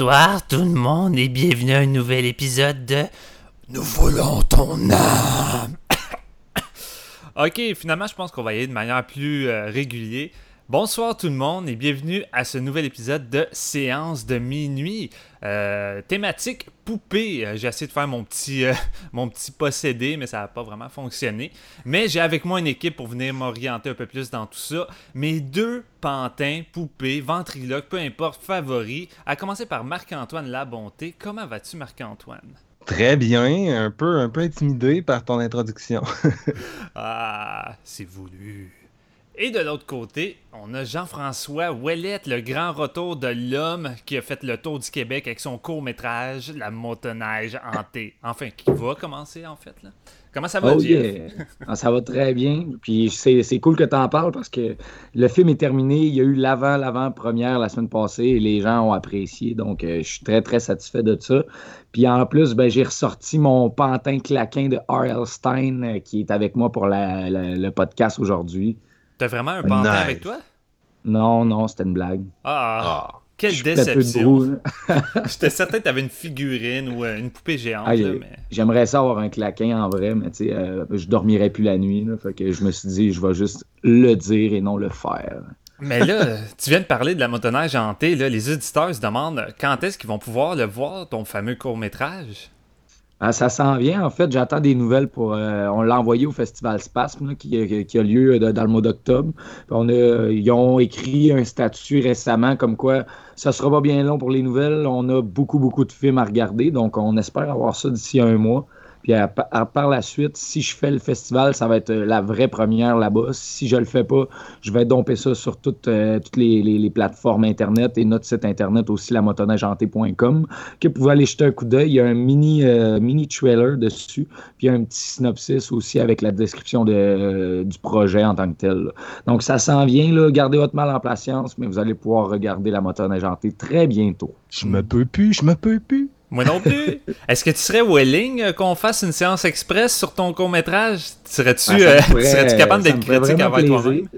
Bonsoir tout le monde et bienvenue à un nouvel épisode de Nous volons ton âme. Ok, finalement, je pense qu'on va y aller de manière plus euh, régulière. Bonsoir tout le monde et bienvenue à ce nouvel épisode de Séance de minuit. Euh, thématique poupée. Euh, J'ai essayé de faire mon petit, euh, mon petit possédé, mais ça n'a pas vraiment fonctionné. Mais j'ai avec moi une équipe pour venir m'orienter un peu plus dans tout ça. Mes deux pantins, poupées, ventriloques, peu importe, favoris. À commencer par Marc-Antoine Labonté. Comment vas-tu, Marc-Antoine? Très bien, un peu, un peu intimidé par ton introduction. Ah, c'est voulu. Et de l'autre côté, on a Jean-François Ouellette, le grand retour de l'homme qui a fait le tour du Québec avec son court-métrage La motoneige hantée. Enfin, qui va commencer en fait. Là. Comment ça va, Oh Jeff? yeah. Ah, ça va très bien. Puis c'est cool que tu en parles parce que le film est terminé. Il y a eu l'avant, l'avant-première la semaine passée et les gens ont apprécié. Donc, euh, je suis très, très satisfait de ça. Puis en plus, ben, j'ai ressorti mon pantin claquin de R.L. Stein euh, qui est avec moi pour la- la- le podcast aujourd'hui. T'as vraiment un pantin Nice. avec toi? Non, non, c'était une blague. Ah, quelle Je peu de déception. J'étais certain que t'avais une figurine ou euh, une poupée géante. Ah, mais... J'aimerais ça avoir un claquin en vrai, mais tu sais, euh, je dormirais plus la nuit. là. fait que je me suis dit, je vais juste le dire et non le faire. mais là, tu viens de parler de la motoneige hantée. Là, les auditeurs se demandent quand est-ce qu'ils vont pouvoir le voir, ton fameux court-métrage? Ah, ça s'en vient, en fait. J'attends des nouvelles pour. euh, on l'a envoyé au Festival Spasme, là, qui, a lieu de- dans le mois d'octobre. Ils ont écrit un statut récemment comme quoi ça sera pas bien long pour les nouvelles. On a beaucoup, beaucoup de films à regarder. Donc, on espère avoir ça d'ici un mois. Puis par la suite, si je fais le festival, ça va être euh, la vraie première là-bas. Si je le fais pas, je vais domper ça sur toutes, euh, les, plateformes Internet et notre site Internet aussi, lamotoneigeantée.com, que vous pouvez aller jeter un coup d'œil. Il y a un mini, euh, mini trailer dessus, puis il y a un petit synopsis aussi avec la description de, du projet en tant que tel. Donc ça s'en vient, gardez votre mal en patience, mais vous allez pouvoir regarder la motoneige très bientôt. Je me peux plus, je me peux plus. Moi non plus. Est-ce que tu serais willing euh, qu'on fasse une séance express sur ton court-métrage? Serais-tu Ah, euh, capable d'être critique envers toi-même?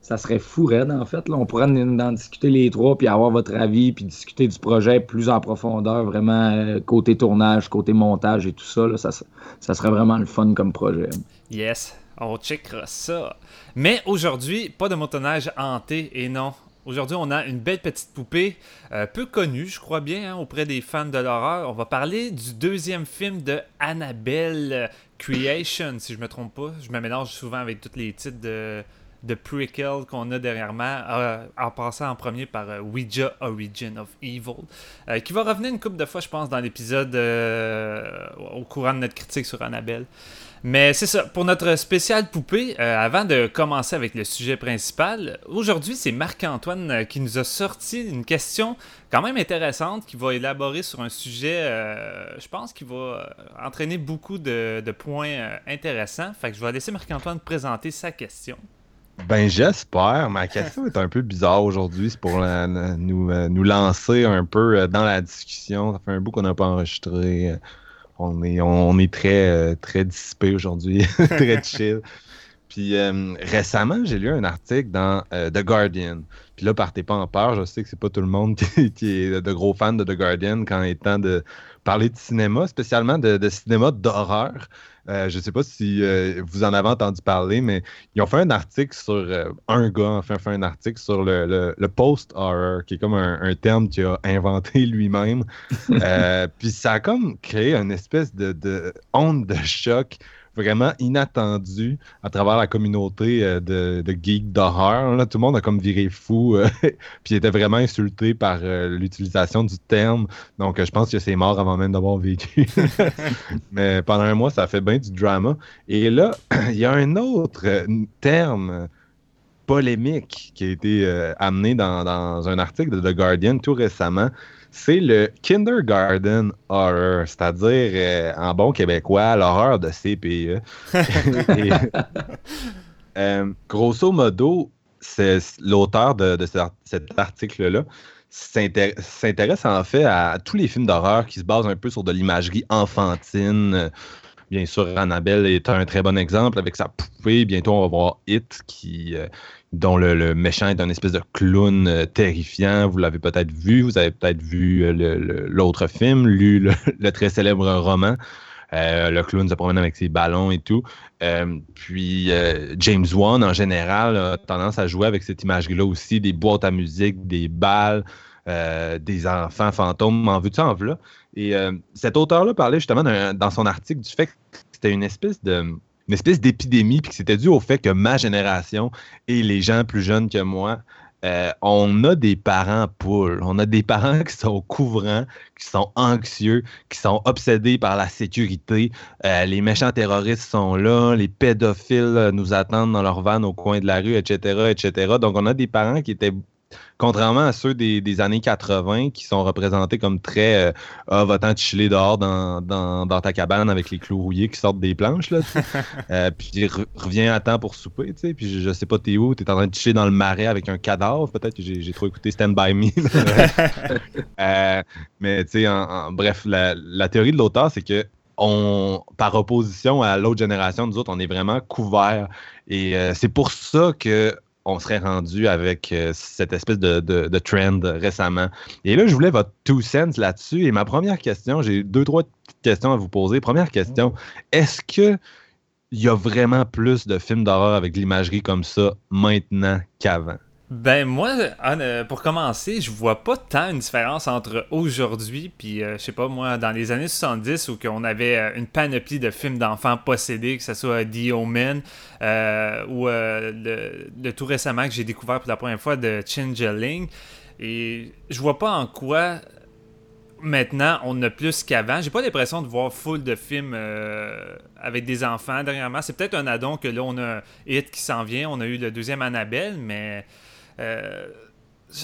Ça serait fou, raide, en fait. Là. On pourrait en, en discuter les trois, puis avoir votre avis, puis discuter du projet plus en profondeur, vraiment euh, côté tournage, côté montage et tout ça. là. ça. Ça serait vraiment le fun comme projet. Yes, on checkera ça. Mais aujourd'hui, pas de motoneige hanté et non. Aujourd'hui, on a une belle petite poupée, euh, peu connue, je crois bien, hein, auprès des fans de l'horreur. On va parler du deuxième film de Annabelle Creation, si je me trompe pas. Je me mélange souvent avec tous les titres de, de prequel qu'on a dernièrement, euh, en passant en premier par euh, Ouija Origin of Evil, euh, qui va revenir une couple de fois, je pense, dans l'épisode au courant de notre critique sur Annabelle. Mais c'est ça, pour notre spécial poupée, euh, avant de commencer avec le sujet principal, aujourd'hui c'est Marc-Antoine euh, qui nous a sorti une question quand même intéressante qui va élaborer sur un sujet, euh, je pense, qui va entraîner beaucoup de, points intéressants. Fait que je vais laisser Marc-Antoine présenter sa question. Ben j'espère. Ma question est un peu bizarre aujourd'hui. C'est pour nous, nous lancer un peu dans la discussion. Ça fait un bout qu'on n'a pas enregistré. On est, on, est très, euh, très dissipé aujourd'hui, très chill. Puis euh, récemment, j'ai lu un article dans euh, The Guardian. Puis là, partez pas en peur. Je sais que c'est pas tout le monde qui, est de gros fans de The Guardian quand il est temps de parler de cinéma, spécialement de cinéma d'horreur. Euh, je sais pas si euh, vous en avez entendu parler, mais ils ont fait un article sur euh, un gars, enfin, fait un article sur le, le- le post-horror, qui est comme un, un terme qu'il a inventé lui-même. Puis ça a comme créé une espèce de, de onde de choc vraiment inattendu à travers la communauté euh, de, de geeks d'horreur. Tout le monde a comme viré fou, euh, puis était vraiment insulté par euh, l'utilisation du terme. Donc, je pense que c'est mort avant même d'avoir vécu. Mais pendant un mois, ça fait bien du drama. Et là, il y a un autre terme polémique qui a été amené dans, un article de The Guardian tout récemment c'est le kindergarten horror, c'est-à-dire euh, en bon québécois, l'horreur de CPE. Euh, grosso modo, l'auteur de, cet article-là s'intéresse en fait à, tous les films d'horreur qui se basent un peu sur de l'imagerie enfantine. Bien sûr, Annabelle est un très bon exemple avec sa poupée. Bientôt, on va voir It qui, euh, dont le, méchant est un espèce de clown euh, terrifiant. Vous l'avez peut-être vu, vous avez peut-être vu euh, l'autre film, lu le, très célèbre roman. Le clown se promène avec ses ballons et tout. puis James Wan, en général, a tendance à jouer avec cette imagerie-là aussi, des boîtes à musique, des balles, des enfants fantômes, en ça, en là. Et cet auteur-là parlait justement dans son article du fait que c'était une espèce de une espèce d'épidémie, puis que c'était dû au fait que ma génération et les gens plus jeunes que moi, euh, on a des parents poules. On a des parents qui sont couvrants, qui sont anxieux, qui sont obsédés par la sécurité. Euh, les méchants terroristes sont là, les pédophiles nous attendent dans leur van au coin de la rue, etc., etc. Donc, on a des parents qui étaient Contrairement à ceux des, années 80 qui sont représentés comme très euh, Ah, va-t'en chiller dehors dans, ta cabane avec les clous rouillés qui sortent des planches. Là, euh, puis reviens à temps pour souper. Tu sais, puis je, sais pas, t'es où, t'es en train de chiller dans le marais avec un cadavre. Peut-être? Que j'ai trop écouté Stand By Me. euh, mais tu sais, en, bref, la, théorie de l'auteur, c'est que on, par opposition à l'autre génération, nous autres, on est vraiment couverts. Et euh, c'est pour ça que on serait rendu avec euh, cette espèce de, trend récemment. Et là, je voulais votre two cents là-dessus. Et ma première question, j'ai deux, trois questions à vous poser. Première question, est-ce que il y a vraiment plus de films d'horreur avec l'imagerie comme ça maintenant qu'avant? Ben moi, euh, pour commencer, je vois pas tant une différence entre aujourd'hui puis euh, je sais pas moi dans les années 70 où on avait euh, une panoplie de films d'enfants possédés, que ce soit The Omen ou le, tout récemment que j'ai découvert pour la première fois de Changeling et je vois pas en quoi maintenant on a plus qu'avant. J'ai pas l'impression de voir full de films avec des enfants dernièrement. C'est peut-être un addon que là on a Hit qui s'en vient, on a eu le deuxième Annabelle mais euh,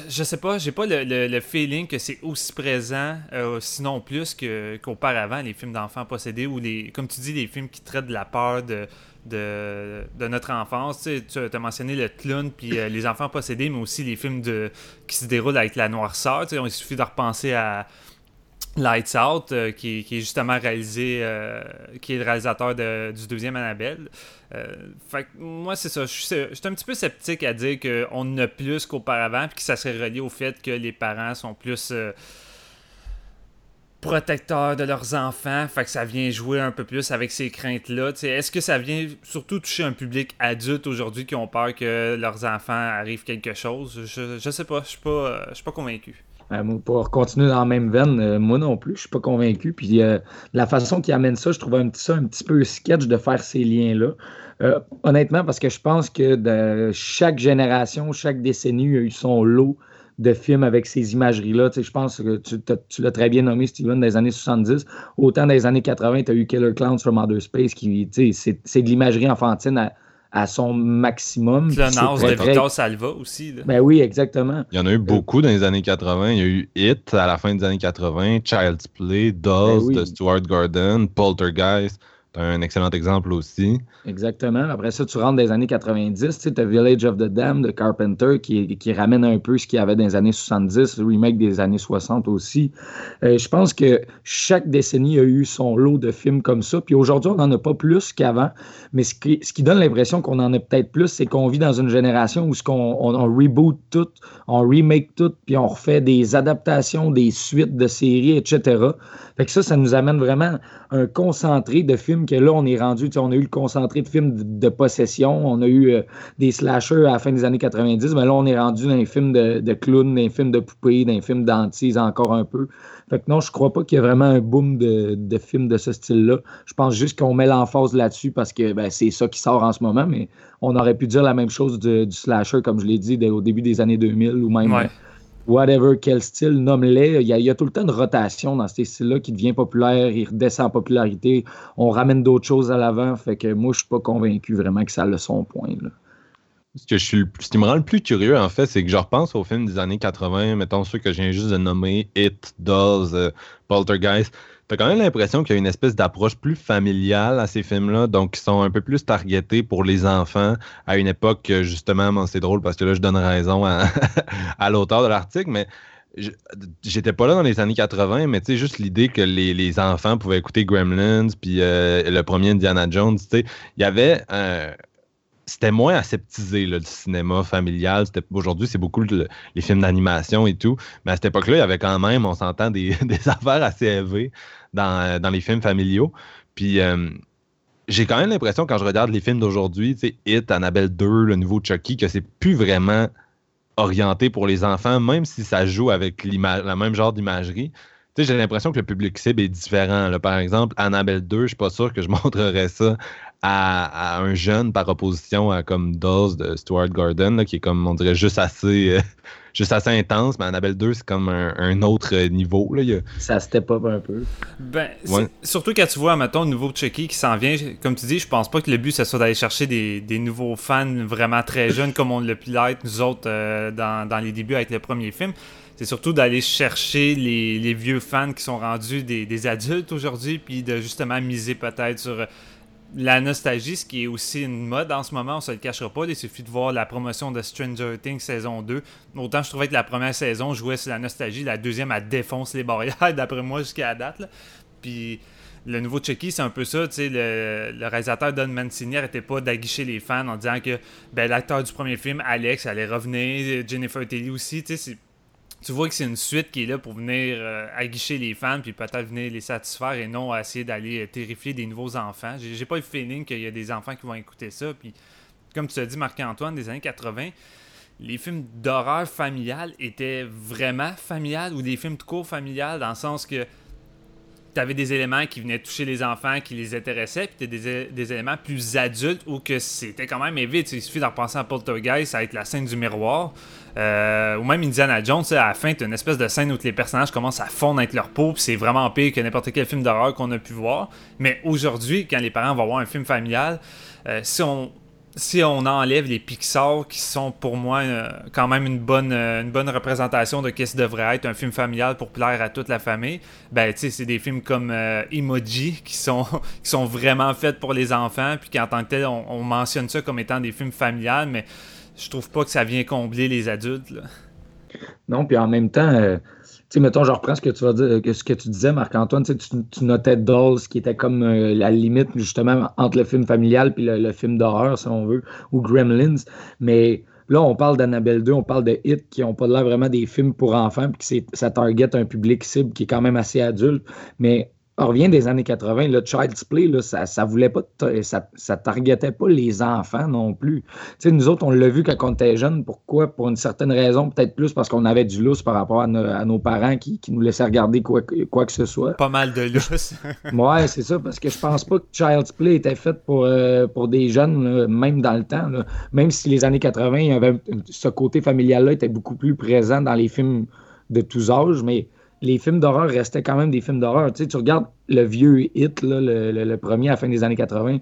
je, sais pas, j'ai pas le, feeling que c'est aussi présent, euh, sinon plus qu'auparavant, les films d'enfants possédés ou les, comme tu dis, les films qui traitent de la peur de, de, notre enfance. Tu, as mentionné le clown puis euh, les enfants possédés, mais aussi les films de, qui se déroulent avec la noirceur. il suffit de repenser à Lights Out, euh, qui, est justement réalisé, euh, qui est le réalisateur du deuxième Annabelle. Euh, fait moi, c'est ça. Je suis un petit peu sceptique à dire qu'on a plus qu'auparavant, puis que ça serait relié au fait que les parents sont plus protecteurs de leurs enfants, fait que ça vient jouer un peu plus avec ces craintes-là. Est-ce que ça vient surtout toucher un public adulte aujourd'hui qui ont peur que leurs enfants arrivent quelque chose? Je, je sais pas, je suis pas, suis pas convaincu. Euh, pour continuer dans la même veine, euh, moi non plus, je suis pas convaincu. Puis euh, la façon qu'il amène ça, je trouve un petit, ça un petit peu sketch de faire ces liens-là. honnêtement, parce que je pense que chaque génération, chaque décennie a eu son lot de films avec ces imageries-là. je pense que tu, l'as très bien nommé, Steven, des années 70. Autant les années 80, tu as eu Killer Clowns from Outer Space, qui, c'est de l'imagerie enfantine à, à son maximum. Clonage de Victor Salva aussi. Ben oui, exactement. Il y en a eu beaucoup dans les années 80. Il y a eu It à la fin des années 80, Child's Play, Dolls ben de Stuart Gordon, Poltergeist un excellent exemple aussi. Exactement. Après ça, tu rentres les années 90, tu as Village of the Dam de Carpenter qui, qui ramène un peu ce qu'il y avait dans les années 70, le remake des années 60 aussi. Euh, je pense que chaque décennie a eu son lot de films comme ça. Puis aujourd'hui, on n'en a pas plus qu'avant. Mais ce qui, ce qui donne l'impression qu'on en a peut-être plus, c'est qu'on vit dans une génération où ce qu'on on, reboot tout, on remake tout, puis on refait des adaptations, des suites de séries, etc. Fait ça, ça nous amène vraiment un concentré de films que là, on est rendu, on a eu le concentré de films de, possession, on a eu euh, des slashers à la fin des années 90, mais là, on est rendu dans les films de, de clowns, dans les films de poupées, dans les films d'antises encore un peu. Fait que non, je crois pas qu'il y a vraiment un boom de, films de ce style-là. Je pense juste qu'on met l'emphase là-dessus parce que ben, c'est ça qui sort en ce moment, mais on aurait pu dire la même chose du slasher, comme je l'ai dit, au début des années 2000 ou même whatever, quel style, nomme-les. Il, y, a, tout le temps une rotation dans ces styles-là qui devient populaire, il redescend en popularité, on ramène d'autres choses à l'avant. Fait que moi, je suis pas convaincu vraiment que ça a le son point. Suis, ce qui me rend le plus curieux, en fait, c'est que je repense aux films des années 80, mettons ceux que je viens juste de nommer, It, Dolls, euh, Poltergeist. T'as quand même l'impression qu'il y a une espèce d'approche plus familiale à ces films-là, donc qui sont un peu plus targetés pour les enfants à une époque, justement, c'est drôle parce que là, je donne raison à, l'auteur de l'article, mais j'étais pas là dans les années 80, mais tu sais, juste l'idée que les, enfants pouvaient écouter Gremlins, puis euh, le premier Indiana Jones, tu sais, il y avait c'était moins aseptisé, le cinéma familial. Aujourd'hui, c'est beaucoup les films d'animation et tout. Mais à cette époque-là, il y avait quand même, on s'entend, des, affaires assez élevées dans, dans, les films familiaux. Puis euh, j'ai quand même l'impression, quand je regarde les films d'aujourd'hui, Hit, Annabelle 2, le nouveau Chucky, que c'est plus vraiment orienté pour les enfants, même si ça joue avec le même genre d'imagerie. J'ai l'impression que le public cible est différent. Par exemple, Annabelle 2, je suis pas sûr que je montrerais ça à, un jeune par opposition à comme Dawes de Stuart Gordon, qui est comme, on dirait, juste assez, euh, juste assez intense, mais Annabelle 2, c'est comme un, autre niveau. Là. Ça step up un peu. Ben, surtout quand tu vois, mettons, le nouveau Chucky qui s'en vient, comme tu dis, je pense pas que le but, ce soit d'aller chercher des, nouveaux fans vraiment très jeunes comme on l'a pu l'être, nous autres, euh, dans, les débuts avec le premier film c'est surtout d'aller chercher les, vieux fans qui sont rendus des, des adultes aujourd'hui, puis de justement miser peut-être sur la nostalgie, ce qui est aussi une mode en ce moment, on se le cachera pas. Il suffit de voir la promotion de Stranger Things saison 2. Autant je trouvais que la première saison jouait sur la nostalgie, la deuxième, elle défonce les barrières, d'après moi, jusqu'à la date. Puis le nouveau Chucky, c'est un peu ça. Le, le réalisateur Don Mancini n'arrêtait pas d'aguicher les fans en disant que ben, l'acteur du premier film, Alex, allait revenir, Jennifer Tilly aussi. C'est tu vois que c'est une suite qui est là pour venir euh, aguicher les fans puis peut-être venir les satisfaire et non essayer d'aller euh, terrifier des nouveaux enfants. J'ai pas le feeling qu'il y a des enfants qui vont écouter ça. Puis, comme tu as dit, Marc-Antoine, des années 80, les films d'horreur familiale étaient vraiment familiales ou des films de cours familiales dans le sens que tu avais des éléments qui venaient toucher les enfants, qui les intéressaient, puis des, des éléments plus adultes où que c'était quand même vite. Il suffit d'en repenser à Poltergeist, ça va être la scène du miroir. Euh, ou même Indiana Jones, à la fin, tu une espèce de scène où les personnages commencent à fondre avec leur peau, puis c'est vraiment pire que n'importe quel film d'horreur qu'on a pu voir. Mais aujourd'hui, quand les parents vont voir un film familial, euh, si on si on enlève les Pixar qui sont pour moi euh, quand même une bonne, une bonne représentation de ce devrait être un film familial pour plaire à toute la famille, ben c'est des films comme Emoji qui sont qui sont vraiment faits pour les enfants puis qu'en tant que tel on, mentionne ça comme étant des films familiales mais je trouve pas que ça vient combler les adultes Non, puis en même temps sais, mettons, je reprends ce que tu vas dire, ce que tu disais, Marc-Antoine, tu, tu notais Dolls, qui était comme euh, la limite, justement, entre le film familial et le, film d'horreur, si on veut, ou Gremlins. Mais là, on parle d'Annabelle 2, on parle de Hit, qui n'ont pas l'air vraiment des films pour enfants, puis que ça target un public cible qui est quand même assez adulte. Mais on revient des années 80, le Child's Play, là, ça, ça voulait pas, ça, ça targetait pas les enfants non plus. nous autres, on l'a vu quand on était jeunes. Pourquoi? Pour une certaine raison, peut-être plus parce qu'on avait du lousse par rapport à, nos parents qui, qui, nous laissaient regarder quoi, quoi que ce soit. Pas mal de lousse. ouais, c'est ça, parce que je pense pas que Child's Play était fait pour, euh, pour des jeunes, même dans le temps. Même si les années 80, il y avait, ce côté familial-là était beaucoup plus présent dans les films de tous âges, mais les films d'horreur restaient quand même des films d'horreur. Tu, sais, tu regardes le vieux Hit, là, le, premier à la fin des années 80,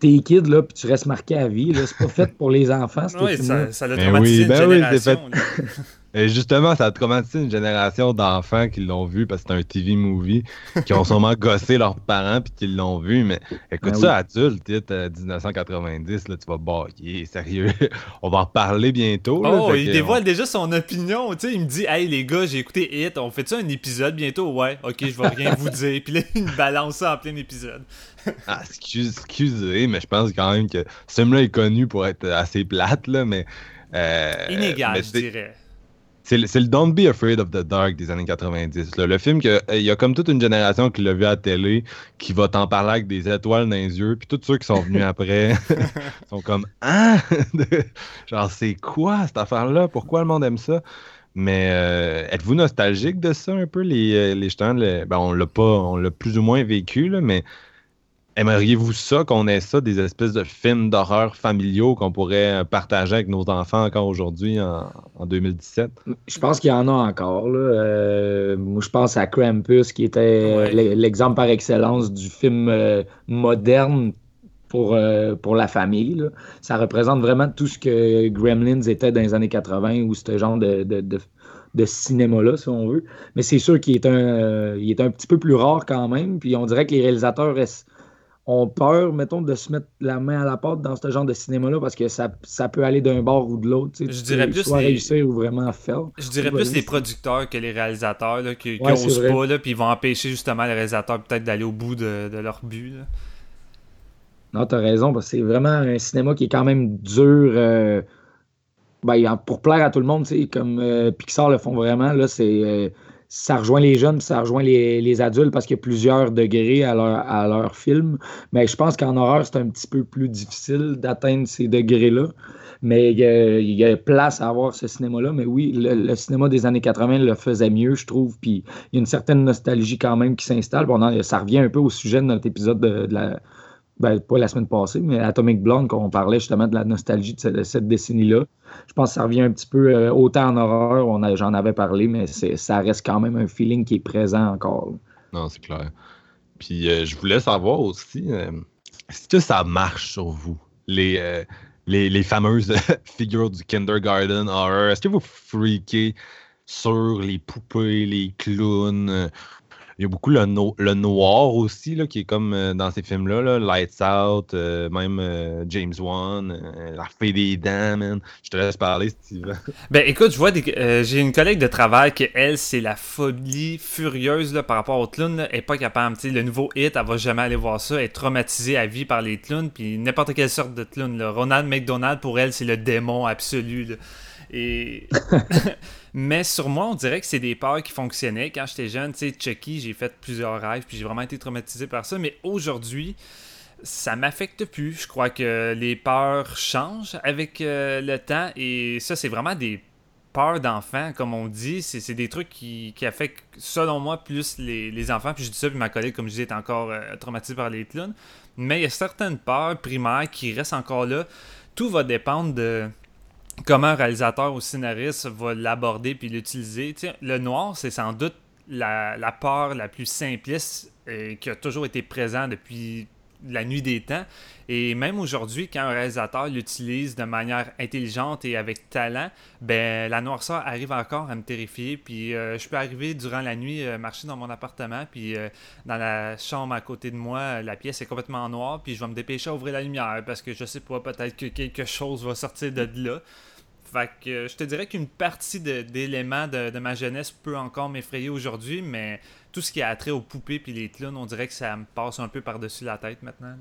t'es kid, là, puis tu restes marqué à vie. C'est pas fait pour les enfants, Oui, ça, ça l'a traumatisé ben une ben génération. Et justement, ça a traumatisé une génération d'enfants qui l'ont vu parce que c'est un TV movie, qui ont sûrement gossé leurs parents puis qui l'ont vu. Mais écoute ben ça, adulte, 1990, là, tu vas bailler, sérieux. On va en reparler bientôt. oh, il dévoile déjà son opinion. Tu sais, il me dit Hey les gars, j'ai écouté Hit, on fait ça un épisode bientôt Ouais, ok, je vais rien vous dire. Puis là, il me balance ça en plein épisode. ah, excusez, mais je pense quand même que ce film-là est connu pour être assez plate, là, mais. Euh, Inégal, je dirais c'est le, Don't Be Afraid of the Dark des années 90. Le film que il y a comme toute une génération qui l'a vu à la télé, qui va t'en parler avec des étoiles dans les yeux, puis tous ceux qui sont venus après sont comme ah genre c'est quoi cette affaire-là? Pourquoi le monde aime ça? Mais euh, êtes-vous nostalgique de ça un peu les les ben, on l'a pas on l'a plus ou moins vécu là, mais Aimeriez-vous ça, qu'on ait ça, des espèces de films d'horreur familiaux qu'on pourrait partager avec nos enfants encore aujourd'hui en, 2017? Je pense qu'il y en a encore. Euh, moi, je pense à Krampus, qui était l'exemple par excellence du film euh, moderne pour, euh, pour la famille. Ça représente vraiment tout ce que Gremlins était dans les années 80 ou ce genre de, de, cinéma-là, si on veut. Mais c'est sûr qu'il est, un, il est un petit peu plus rare quand même. Puis on dirait que les réalisateurs restent ont peur, mettons, de se mettre la main à la porte dans ce genre de cinéma-là parce que ça, ça peut aller d'un bord ou de l'autre. Je dirais plus soit réussir ou vraiment faire. Je dirais plus les producteurs que les réalisateurs là, qui n'osent pas, là, puis ils vont empêcher justement les réalisateurs peut-être d'aller au bout de, leur but. Là. Non, t'as raison, parce que c'est vraiment un cinéma qui est quand même dur. Euh, ben, pour plaire à tout le monde, comme euh, Pixar le font vraiment, là, c'est. Euh, ça rejoint les jeunes, ça rejoint les, adultes parce qu'il y a plusieurs degrés à leur, à leur film. Mais je pense qu'en horreur, c'est un petit peu plus difficile d'atteindre ces degrés-là. Mais il y, a, place à avoir ce cinéma-là. Mais oui, le, cinéma des années 80 le faisait mieux, je trouve. Puis il y a une certaine nostalgie quand même qui s'installe. Bon, ça revient un peu au sujet de notre épisode de la, ben, pas la semaine passée, mais Atomic Blonde, quand on parlait justement de la nostalgie de cette, décennie-là. Je pense que ça revient un petit peu euh, autant en horreur, j'en avais parlé, mais ça reste quand même un feeling qui est présent encore. Non, c'est clair. Puis euh, je voulais savoir aussi, euh, est-ce que ça marche sur vous, les, les, fameuses figures du kindergarten horror? Est-ce que vous freakez sur les poupées, les clowns? Il y a beaucoup le, le noir aussi, là, qui est comme euh, dans ces films-là, Lights Out, euh, même euh, James Wan, La Fée des Dents, man. Je te laisse parler, Steven. Ben écoute, je vois j'ai une collègue de travail qui, elle, c'est la folie furieuse là, par rapport aux clowns. Elle n'est pas capable. le nouveau hit, elle va jamais aller voir ça. Elle est traumatisée à vie par les clowns, puis n'importe quelle sorte de clown. Ronald McDonald, pour elle, c'est le démon absolu. Et... Mais sur moi, on dirait que c'est des peurs qui fonctionnaient. Quand j'étais jeune, tu sais, Chucky, j'ai fait plusieurs rêves, puis j'ai vraiment été traumatisé par ça. Mais aujourd'hui, ça m'affecte plus. Je crois que les peurs changent avec euh, le temps. Et ça, c'est vraiment des peurs d'enfants, comme on dit. C'est des trucs qui, affectent, selon moi, plus les, enfants. Puis je dis ça, puis ma collègue, comme je disais, est encore euh, traumatisée par les clowns. Mais il y a certaines peurs primaires qui restent encore là. Tout va dépendre de comment un réalisateur ou scénariste va l'aborder puis l'utiliser. Le noir, c'est sans doute la, la, part la plus simpliste et euh, qui a toujours été présent depuis la nuit des temps. Et même aujourd'hui, quand un réalisateur l'utilise de manière intelligente et avec talent, ben la noirceur arrive encore à me terrifier. Puis euh, je peux arriver durant la nuit, euh, marcher dans mon appartement, puis euh, dans la chambre à côté de moi, la pièce est complètement noire, puis je vais me dépêcher à ouvrir la lumière parce que je sais pas, peut-être que quelque chose va sortir de là. Fait que je te dirais qu'une partie d'éléments de, ma jeunesse peut encore m'effrayer aujourd'hui, mais tout ce qui a trait aux poupées puis les clowns, on dirait que ça me passe un peu par-dessus la tête maintenant.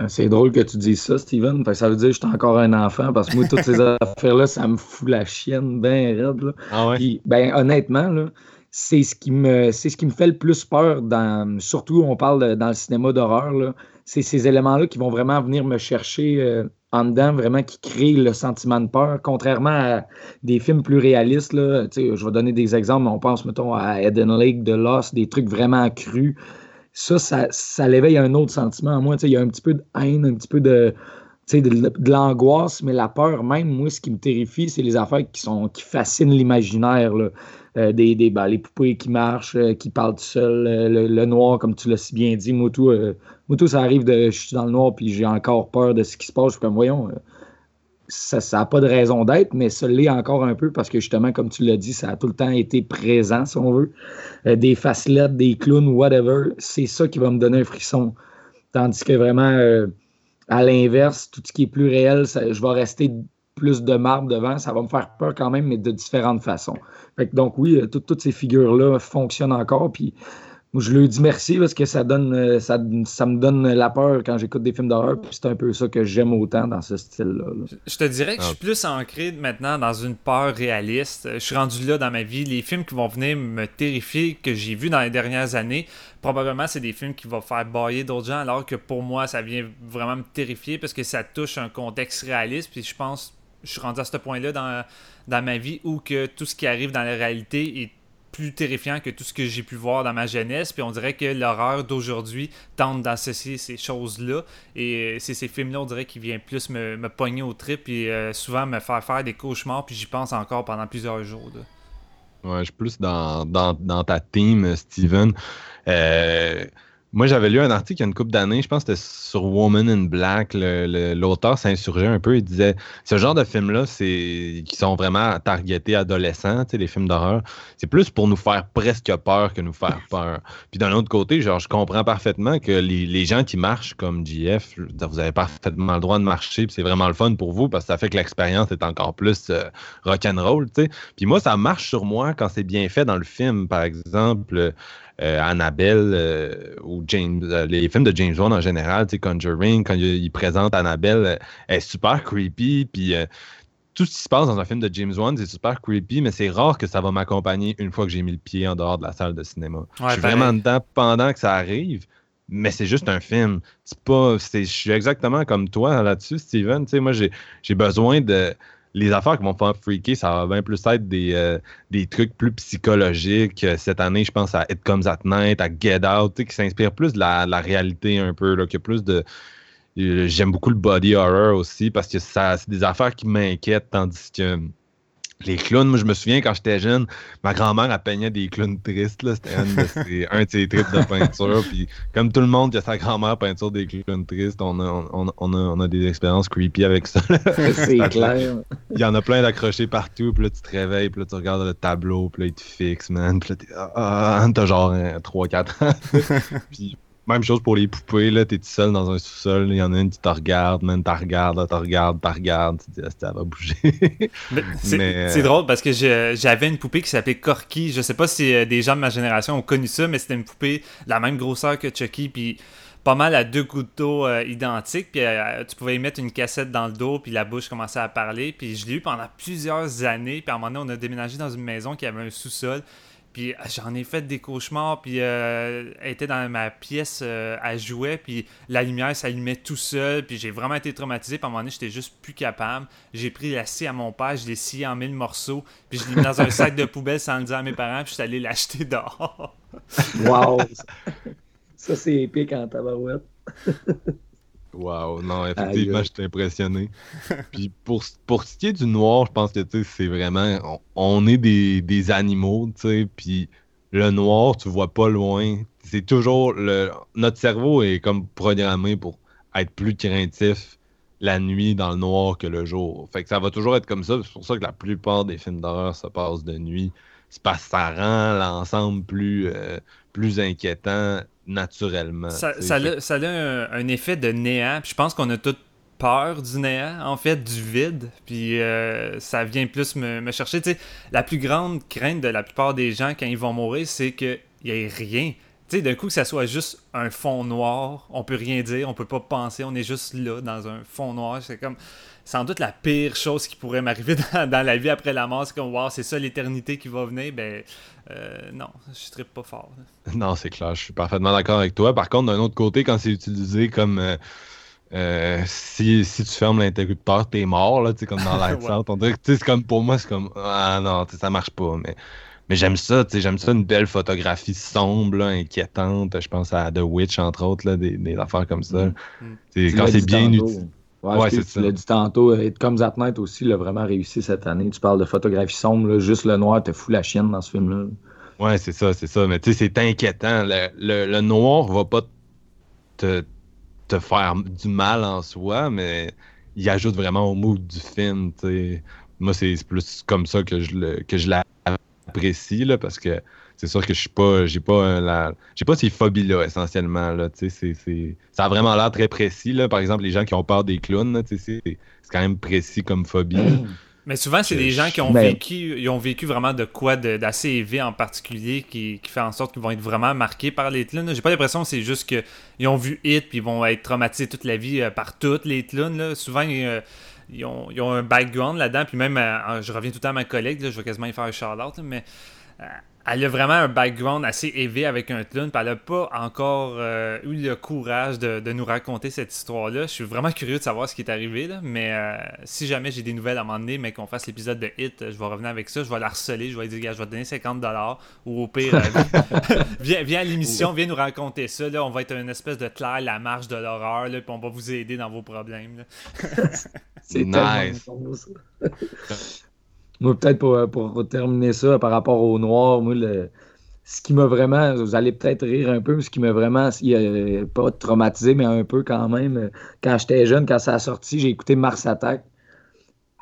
Euh, c'est drôle que tu dises ça, Steven. ça veut dire que je suis encore un enfant parce que moi, toutes ces affaires-là, ça me fout la chienne bien raide. Ah ouais? ben, honnêtement, là, c'est ce qui me c'est ce qui me fait le plus peur dans surtout on parle dans le cinéma d'horreur c'est ces éléments là qui vont vraiment venir me chercher euh, en dedans, vraiment qui crée le sentiment de peur, contrairement à des films plus réalistes. Là, je vais donner des exemples, on pense, mettons, à Eden Lake, de Lost, des trucs vraiment crus. Ça, ça, ça l'éveille un autre sentiment en moi. Il y a un petit peu de haine, un petit peu de, de, de l'angoisse, mais la peur même, moi, ce qui me terrifie, c'est les affaires qui, sont, qui fascinent l'imaginaire. Euh, des, des ben, les poupées qui marchent, euh, qui parlent tout seul, euh, le, noir, comme tu l'as si bien dit, moi tout, ça arrive de je suis dans le noir puis j'ai encore peur de ce qui se passe. Comme voyons, ça n'a pas de raison d'être, mais ça l'est encore un peu parce que justement, comme tu l'as dit, ça a tout le temps été présent, si on veut. des facelettes, des clowns, whatever, c'est ça qui va me donner un frisson. Tandis que vraiment, à l'inverse, tout ce qui est plus réel, je vais rester plus de marbre devant, ça va me faire peur quand même, mais de différentes façons. donc oui, euh, toutes ces figures-là fonctionnent encore. Puis moi, je lui dis merci parce que ça donne euh, ça, ça me donne la peur quand j'écoute des films d'horreur. Puis c'est un peu ça que j'aime autant dans ce style-là. là. Je te dirais que je suis Ah. plus ancré maintenant dans une peur réaliste. Je suis rendu là dans ma vie. Les films qui vont venir me terrifier, que j'ai vus dans les dernières années, probablement c'est des films qui vont faire bailler d'autres gens, alors que pour moi, ça vient vraiment me terrifier parce que ça touche un contexte réaliste. Puis je pense, je suis rendu à ce point-là dans, dans ma vie où que tout ce qui arrive dans la réalité est plus terrifiant que tout ce que j'ai pu voir dans ma jeunesse. Puis on dirait que l'horreur d'aujourd'hui tente d'associer ces choses-là. Et euh, c'est ces films-là, on dirait, qui viennent plus me, me pogner au trip et euh, souvent me faire faire des cauchemars. Puis j'y pense encore pendant plusieurs jours. Ouais, je suis plus dans, dans, dans ta team, Steven. Euh, moi, j'avais lu un article il y a une couple d'années, je pense que c'était sur Woman in Black. L'auteur s'insurgeait un peu. Il disait ce genre de films-là, c'est qui sont vraiment targetés adolescents, les films d'horreur, c'est plus pour nous faire presque peur que nous faire peur. Puis d'un autre côté, genre, je comprends parfaitement que les, les gens qui marchent comme JF, vous avez parfaitement le droit de marcher, puis c'est vraiment le fun pour vous parce que ça fait que l'expérience est encore plus euh, rock'n'roll. Puis moi, ça marche sur moi quand c'est bien fait dans le film. Par exemple, Annabelle euh, ou James, euh, les films de James Wan en général, tu sais, Conjuring, quand il, il présente Annabelle, euh, elle est super creepy. Puis euh, tout ce qui se passe dans un film de James Wan, c'est super creepy, mais c'est rare que ça va m'accompagner une fois que j'ai mis le pied en dehors de la salle de cinéma. je suis pareil. vraiment dedans pendant que ça arrive. Mais c'est juste un film. C'est pas. Je suis exactement comme toi là-dessus, Steven. Moi, j'ai besoin de. Les affaires qui vont faire freaker, ça va bien plus être des, euh, des trucs plus psychologiques. Euh, Cette année, je pense à It Comes at Night, à Get Out, qui s'inspire plus de la, la réalité un peu, là, qui a plus de. euh, J'aime beaucoup le body horror aussi parce que ça, c'est des affaires qui m'inquiètent, tandis que les clowns, moi je me souviens quand j'étais jeune, ma grand-mère elle peignait des clowns tristes, là, c'était un, de ses- un de ses trips de peinture. Puis comme tout le monde qui a sa grand-mère peinture des clowns tristes, on a, on, on a, on a des expériences creepy avec ça. C'est clair. Il y en a plein d'accrochés partout, puis là tu te réveilles, puis là tu regardes le tableau, puis là il te fixe, man. Puis là t'es, ah, ah, t'as genre 3-4 ans. puis même chose pour les poupées, là, t'es tout seul dans un sous-sol, il y en a une qui te regarde, man, t'as regarde, là, t'as regarde, t'as regarde, tu te dis, Ah, ça va bouger. Mais C'est euh, drôle parce que j'avais une poupée qui s'appelait Corky. Je sais pas si euh, des gens de ma génération ont connu ça, mais c'était une poupée de la même grosseur que Chucky, puis pas mal à deux gouttes d'eau euh, identiques. Puis euh, tu pouvais y mettre une cassette dans le dos, puis la bouche commençait à parler. Puis je l'ai eu pendant plusieurs années. Puis à un moment donné, on a déménagé dans une maison qui avait un sous-sol. Puis euh, j'en ai fait des cauchemars, puis euh, elle était dans ma pièce euh, à jouer, puis la lumière s'allumait tout seul, puis j'ai vraiment été traumatisé. Puis à un moment donné, j'étais juste plus capable. J'ai pris la scie à mon père, je l'ai scié en mille morceaux, puis je l'ai mis dans un sac de poubelle sans le dire à mes parents, puis je suis allé l'acheter dehors. Wow. Ça, c'est épique en tabarouette. Wow, non, effectivement, Aïe. j'étais impressionné. Puis pour, pour ce qui est du noir, je pense que tu sais, c'est vraiment. On, on est des, des animaux, tu sais, puis le noir, tu vois pas loin. C'est toujours. le Notre cerveau est comme programmé pour être plus craintif la nuit dans le noir que le jour. Fait que ça va toujours être comme ça. C'est pour ça que la plupart des films d'horreur se passent de nuit. C'est parce que ça rend l'ensemble plus, euh, plus inquiétant naturellement. Ça, a, ça a un, un effet de néant, puis je pense qu'on a tous peur du néant, en fait, du vide, puis euh, ça vient plus me, me chercher. La plus grande crainte de la plupart des gens quand ils vont mourir, c'est qu'il n'y ait rien. D'un coup, que ça soit juste un fond noir, on peut rien dire, on peut pas penser, on est juste là, dans un fond noir. C'est comme, sans doute la pire chose qui pourrait m'arriver dans, dans la vie après la mort. C'est comme, wow, c'est ça l'éternité qui va venir. Ben, euh, non, je trippe pas fort. Non, c'est clair, je suis parfaitement d'accord avec toi. Par contre, d'un autre côté, quand c'est utilisé comme euh, euh, si, si tu fermes l'interrupteur, t'es mort, là, tu sais, comme dans Lights Ouais. C'est comme pour moi, c'est comme Ah non, ça marche pas. Mais, mais j'aime ça, tu sais, j'aime ça, une belle photographie sombre, là, inquiétante. Je pense à The Witch, entre autres, là, des, des affaires comme ça. Mm. Tu Quand c'est bien utilisé. Ouais, c'est tu ça. l'as dit tantôt. It Comes at Night aussi l'a vraiment réussi cette année. Tu parles de photographie sombre, là, juste le noir te fout la chienne dans ce film-là. Ouais, c'est ça, c'est ça. Mais tu sais, c'est inquiétant. Le, le- le noir va pas te, te faire du mal en soi, mais il ajoute vraiment au mood du film. tu. Moi, c'est plus comme ça que je le- que je l'apprécie, là, parce que c'est sûr que je suis pas. J'ai pas euh, la. J'ai pas ces phobies-là, essentiellement. Là, tu sais, c'est- c'est- ça a vraiment l'air très précis. Là. Par exemple, les gens qui ont peur des clowns, là, tu sais, c'est c'est quand même précis comme phobie. là. Mais souvent, c'est des gens qui ont Mais- vécu, ils ont vécu vraiment de quoi de- d'assez élevé en particulier qui, qui fait en sorte qu'ils vont être vraiment marqués par les clowns. là. J'ai pas l'impression que c'est juste qu'ils ont vu Hit puis ils vont être traumatisés toute la vie euh, par toutes les clowns. là. Souvent, ils, euh, ils ont, ils ont un background là-dedans. Puis même, euh, je reviens tout le temps à ma collègue, là, je vais quasiment y faire un shout-out, là, mais elle a vraiment un background assez élevé avec un clown, puis elle a pas encore euh, eu le courage de, de nous raconter cette histoire-là. Je suis vraiment curieux de savoir ce qui est arrivé, là, mais euh, si jamais j'ai des nouvelles à un moment donné, mais qu'on fasse l'épisode de Hit, je vais revenir avec ça, je vais la harceler, je vais lui dire, Gars, je vais te donner 50$, ou au pire, euh, viens, viens à l'émission, viens nous raconter ça, là, on va être une espèce de Claire, la marche de l'horreur, là, puis on va vous aider dans vos problèmes. là. C'est Nice. moi, peut-être pour, pour terminer ça par rapport au noir, moi, le, ce qui m'a vraiment, vous allez peut-être rire un peu, mais ce qui m'a vraiment, a pas traumatisé, mais un peu quand même, euh, quand j'étais jeune, quand ça a sorti, j'ai écouté Mars Attack.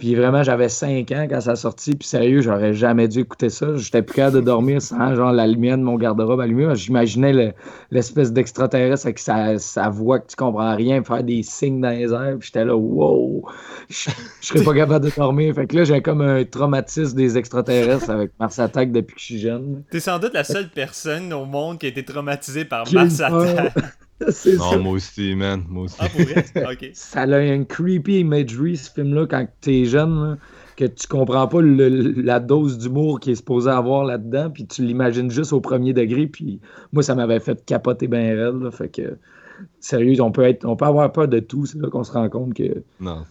Puis vraiment, j'avais 5 ans quand ça a sorti, puis sérieux, j'aurais jamais dû écouter ça. J'étais plus capable de dormir sans genre la lumière de mon garde-robe allumée. J'imaginais le- l'espèce d'extraterrestre avec sa, sa voix que tu comprends rien, faire des signes dans les airs, puis j'étais là, wow! Je serais pas capable de dormir. Fait que là, j'ai comme un traumatisme des extraterrestres avec Mars Attack depuis que je suis jeune. T'es sans doute la seule personne au monde qui a été traumatisée par Mars. Attack. C'est Non, ça. moi aussi, man. Moi aussi. Ah, pour vrai? Ok. Ça a une creepy imagery, ce film-là, quand t'es jeune, là, que tu comprends pas le- la dose d'humour qui est supposé avoir là-dedans, puis tu l'imagines juste au premier degré, puis moi, ça m'avait fait capoter bien raide, là, fait que, sérieux, on peut, être, on peut avoir peur de tout, c'est là qu'on se rend compte que... Non.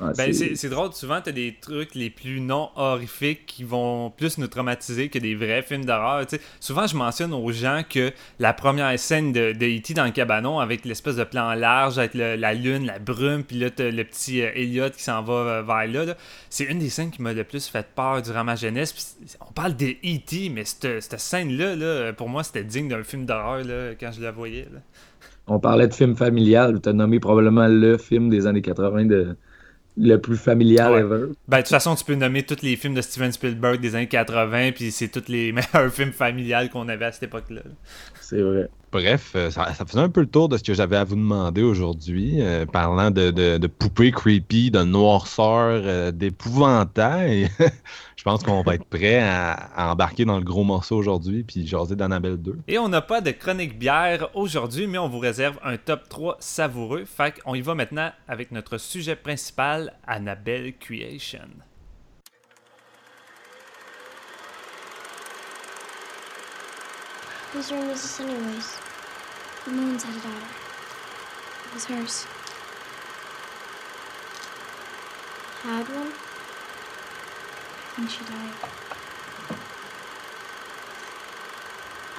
Ah, Ben, c'est- drôle, souvent, t'as des trucs les plus non horrifiques qui vont plus nous traumatiser que des vrais films d'horreur. Souvent, je mentionne aux gens que la première scène de, de E.T. dans le cabanon, avec l'espèce de plan large, avec le- la lune, la brume, puis là, t'as le petit euh, Elliot qui s'en va euh, vers là, là. c'est une des scènes qui m'a le plus fait peur durant ma jeunesse. On parle de E.T., mais cette, cette scène-là, là, pour moi, c'était digne d'un film d'horreur quand je la voyais. là. On parlait de film familial, tu as nommé probablement le film des années 80 de, le plus familial Ouais. ever. Ben, de toute façon, tu peux nommer tous les films de Steven Spielberg des années 80, puis c'est tous les meilleurs films familiales qu'on avait à cette époque-là. là. C'est vrai. Bref, euh, ça, faisait un peu le tour de ce que j'avais à vous demander aujourd'hui, euh, parlant de, de, poupées creepy, de noirceur, euh, d'épouvantail. Je pense qu'on va être prêt à, à embarquer dans le gros morceau aujourd'hui, puis jaser d'Annabelle 2. Et on n'a pas de chronique bière aujourd'hui, mais on vous réserve un top 3 savoureux. Fait qu'on y va maintenant avec notre sujet principal, Annabelle Creation. Whose room is this anyways? The moon's had a daughter. It was hers. Had one? I think she died.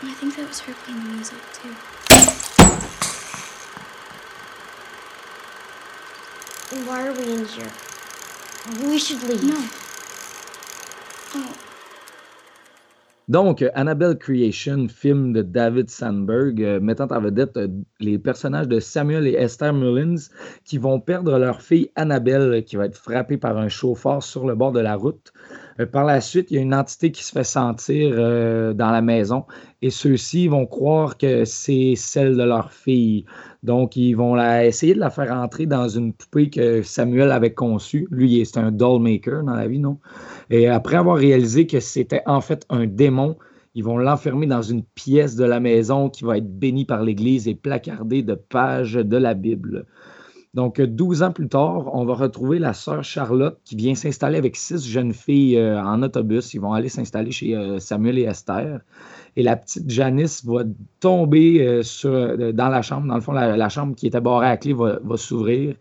And I think that was her playing the music too. Why are we in here? We should leave. No. Oh. Donc, euh, Annabelle Creation, film de David Sandberg, euh, mettant en vedette euh, les personnages de Samuel et Esther Mullins qui vont perdre leur fille Annabelle qui va être frappée par un chauffard sur le bord de la route. Euh, par la suite, il y a une entité qui se fait sentir euh, dans la maison et ceux-ci vont croire que c'est celle de leur fille. Donc, ils vont essayer de la faire entrer dans une poupée que Samuel avait conçue. Lui, c'est un doll maker dans la vie, non? Et après avoir réalisé que c'était en fait un démon, ils vont l'enfermer dans une pièce de la maison qui va être bénie par l'Église et placardée de pages de la Bible. Donc, 12 ans plus tard, on va retrouver la sœur Charlotte qui vient s'installer avec six jeunes filles euh, en autobus. Ils vont aller s'installer chez euh, Samuel et Esther. Et la petite Janice va tomber euh, sur, euh, dans la chambre. Dans le fond, la, chambre qui était barrée à clé va, s'ouvrir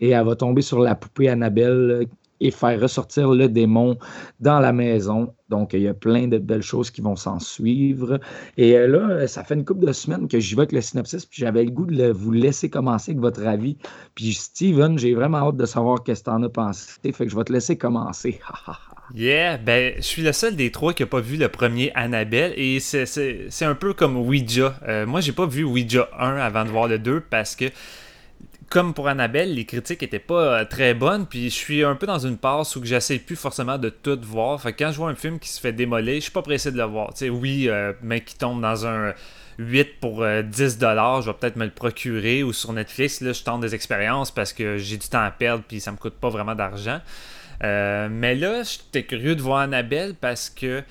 et elle va tomber sur la poupée Annabelle euh, et faire ressortir le démon dans la maison. Donc, il y a plein de belles choses qui vont s'en suivre. Et euh, là, ça fait une couple de semaines que j'y vais avec le synopsis, puis j'avais le goût de vous laisser commencer avec votre avis. Puis Steven, j'ai vraiment hâte de savoir qu'est-ce que tu en as pensé. Fait que je vais te laisser commencer. Yeah, ben, je suis le seul des trois qui a pas vu le premier Annabelle et c'est un peu comme Ouija. Euh, moi, j'ai pas vu Ouija 1 avant de voir le 2 parce que, comme pour Annabelle, les critiques étaient pas euh, très bonnes. Puis je suis un peu dans une passe où j'essaie plus forcément de tout voir. Fait que quand je vois un film qui se fait démolir, je suis pas pressé de le voir. Oui, euh, mec qui tombe dans un 8 pour euh, 10 dollars, je vais peut-être me le procurer ou sur Netflix, là, je tente des expériences parce que j'ai du temps à perdre puis ça me coûte pas vraiment d'argent. Euh, mais là, j'étais curieux de voir Annabelle parce que,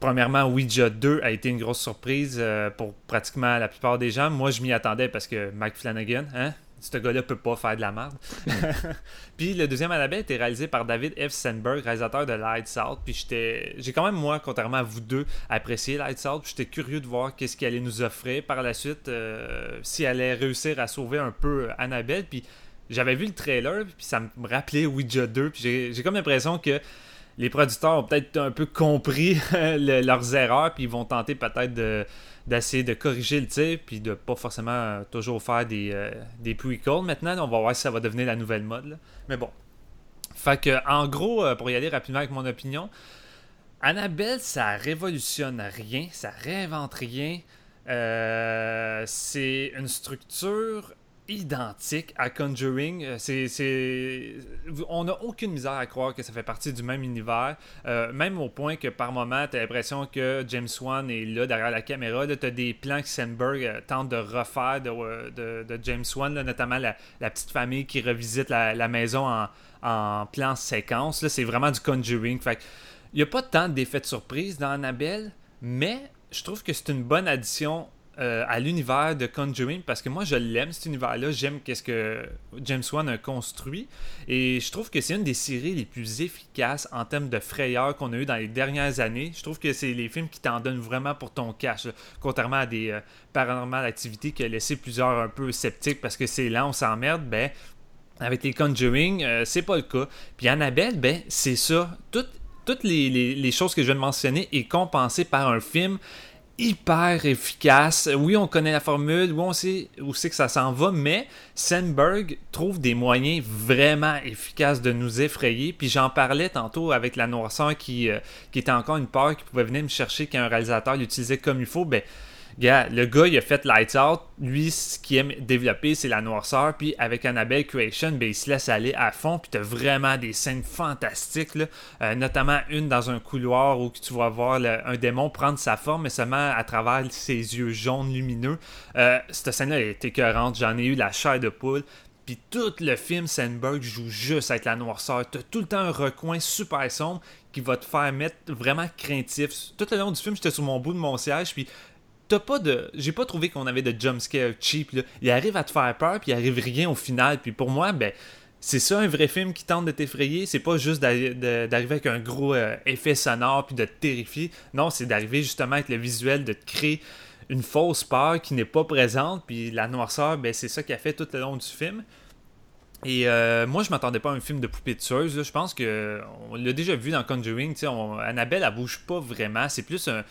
premièrement, Ouija 2 a été une grosse surprise euh, pour pratiquement la plupart des gens. Moi, je m'y attendais parce que Mike Flanagan, hein, ce gars-là peut pas faire de la merde. puis le deuxième Annabelle était réalisé par David F. Sandberg, réalisateur de Lights Out. Puis j'étais, j'ai quand même moi, contrairement à vous deux, apprécié Lights Out. J'étais curieux de voir qu'est-ce qu'il allait nous offrir par la suite, euh, s'il allait réussir à sauver un peu Annabelle. Puis j'avais vu le trailer, puis ça me rappelait Ouija 2. Puis j'ai comme l'impression que les producteurs ont peut-être un peu compris leurs erreurs, puis ils vont tenter peut-être d'essayer de, corriger le tir, puis de pas forcément euh, toujours faire des, euh, des prequels. Maintenant, on va voir si ça va devenir la nouvelle mode. Mais bon. Fait que, en gros, euh, pour y aller rapidement avec mon opinion, Annabelle, ça révolutionne rien, ça réinvente rien. c'est une structure identique à Conjuring. Euh, On n'a aucune misère à croire que ça fait partie du même univers. Euh, même au point que par moment, tu as l'impression que James Wan est là derrière la caméra. Tu as des plans que Sandberg euh, tente de refaire de, James Wan, notamment la, petite famille qui revisite la, maison en, plan séquence. c'est vraiment du Conjuring. Il n'y a pas tant d'effets de surprise dans Annabelle, mais je trouve que c'est une bonne addition euh, à l'univers de Conjuring parce que moi je l'aime cet univers-là, j'aime qu'est-ce que James Wan a construit et je trouve que c'est une des séries les plus efficaces en termes de frayeur qu'on a eu dans les dernières années. Je trouve que c'est les films qui t'en donnent vraiment pour ton cash, contrairement à des euh, paranormal activités qui a laissé plusieurs un peu sceptiques parce que c'est là on s'emmerde, ben avec les Conjuring, euh, c'est pas le cas. Puis Annabelle, ben c'est ça, toutes toutes les, les, choses que je viens de mentionner est compensée par un film hyper efficace. Oui, on connaît la formule, oui, on sait où c'est que ça s'en va, mais Sandberg trouve des moyens vraiment efficaces de nous effrayer. Puis j'en parlais tantôt avec la noirceur qui, euh, qui était encore une peur qui pouvait venir me chercher qu'un réalisateur l'utilisait comme il faut. Ben, le gars, il a fait Lights Out. Lui, ce qu'il aime développer, c'est la noirceur. Puis avec Annabelle Creation, ben, il se laisse aller à fond. Puis tu as vraiment des scènes fantastiques. Euh, notamment une dans un couloir où tu vas voir un démon prendre sa forme, mais seulement à travers ses yeux jaunes lumineux. Euh, cette scène-là est écœurante. J'en ai eu la chair de poule. Puis tout le film, Sandberg joue juste avec la noirceur. T'as tout le temps un recoin super sombre qui va te faire mettre vraiment craintif. Tout le long du film, j'étais sur mon bout de mon siège, puis t'as pas de. J'ai pas trouvé qu'on avait de jumpscare cheap. Là. Il arrive à te faire peur, puis il arrive rien au final. Puis pour moi, ben. C'est ça un vrai film qui tente de t'effrayer, c'est pas juste d'arriver avec un gros euh, effet sonore puis de te terrifier. Non, c'est d'arriver justement avec le visuel, de te créer une fausse peur qui n'est pas présente, puis la noirceur, ben, c'est ça qui a fait tout le long du film. Et euh, moi, je m'attendais pas à un film de poupée tueuse. Je pense que on l'a déjà vu dans Conjuring. On, Annabelle, elle bouge pas vraiment. C'est plus un,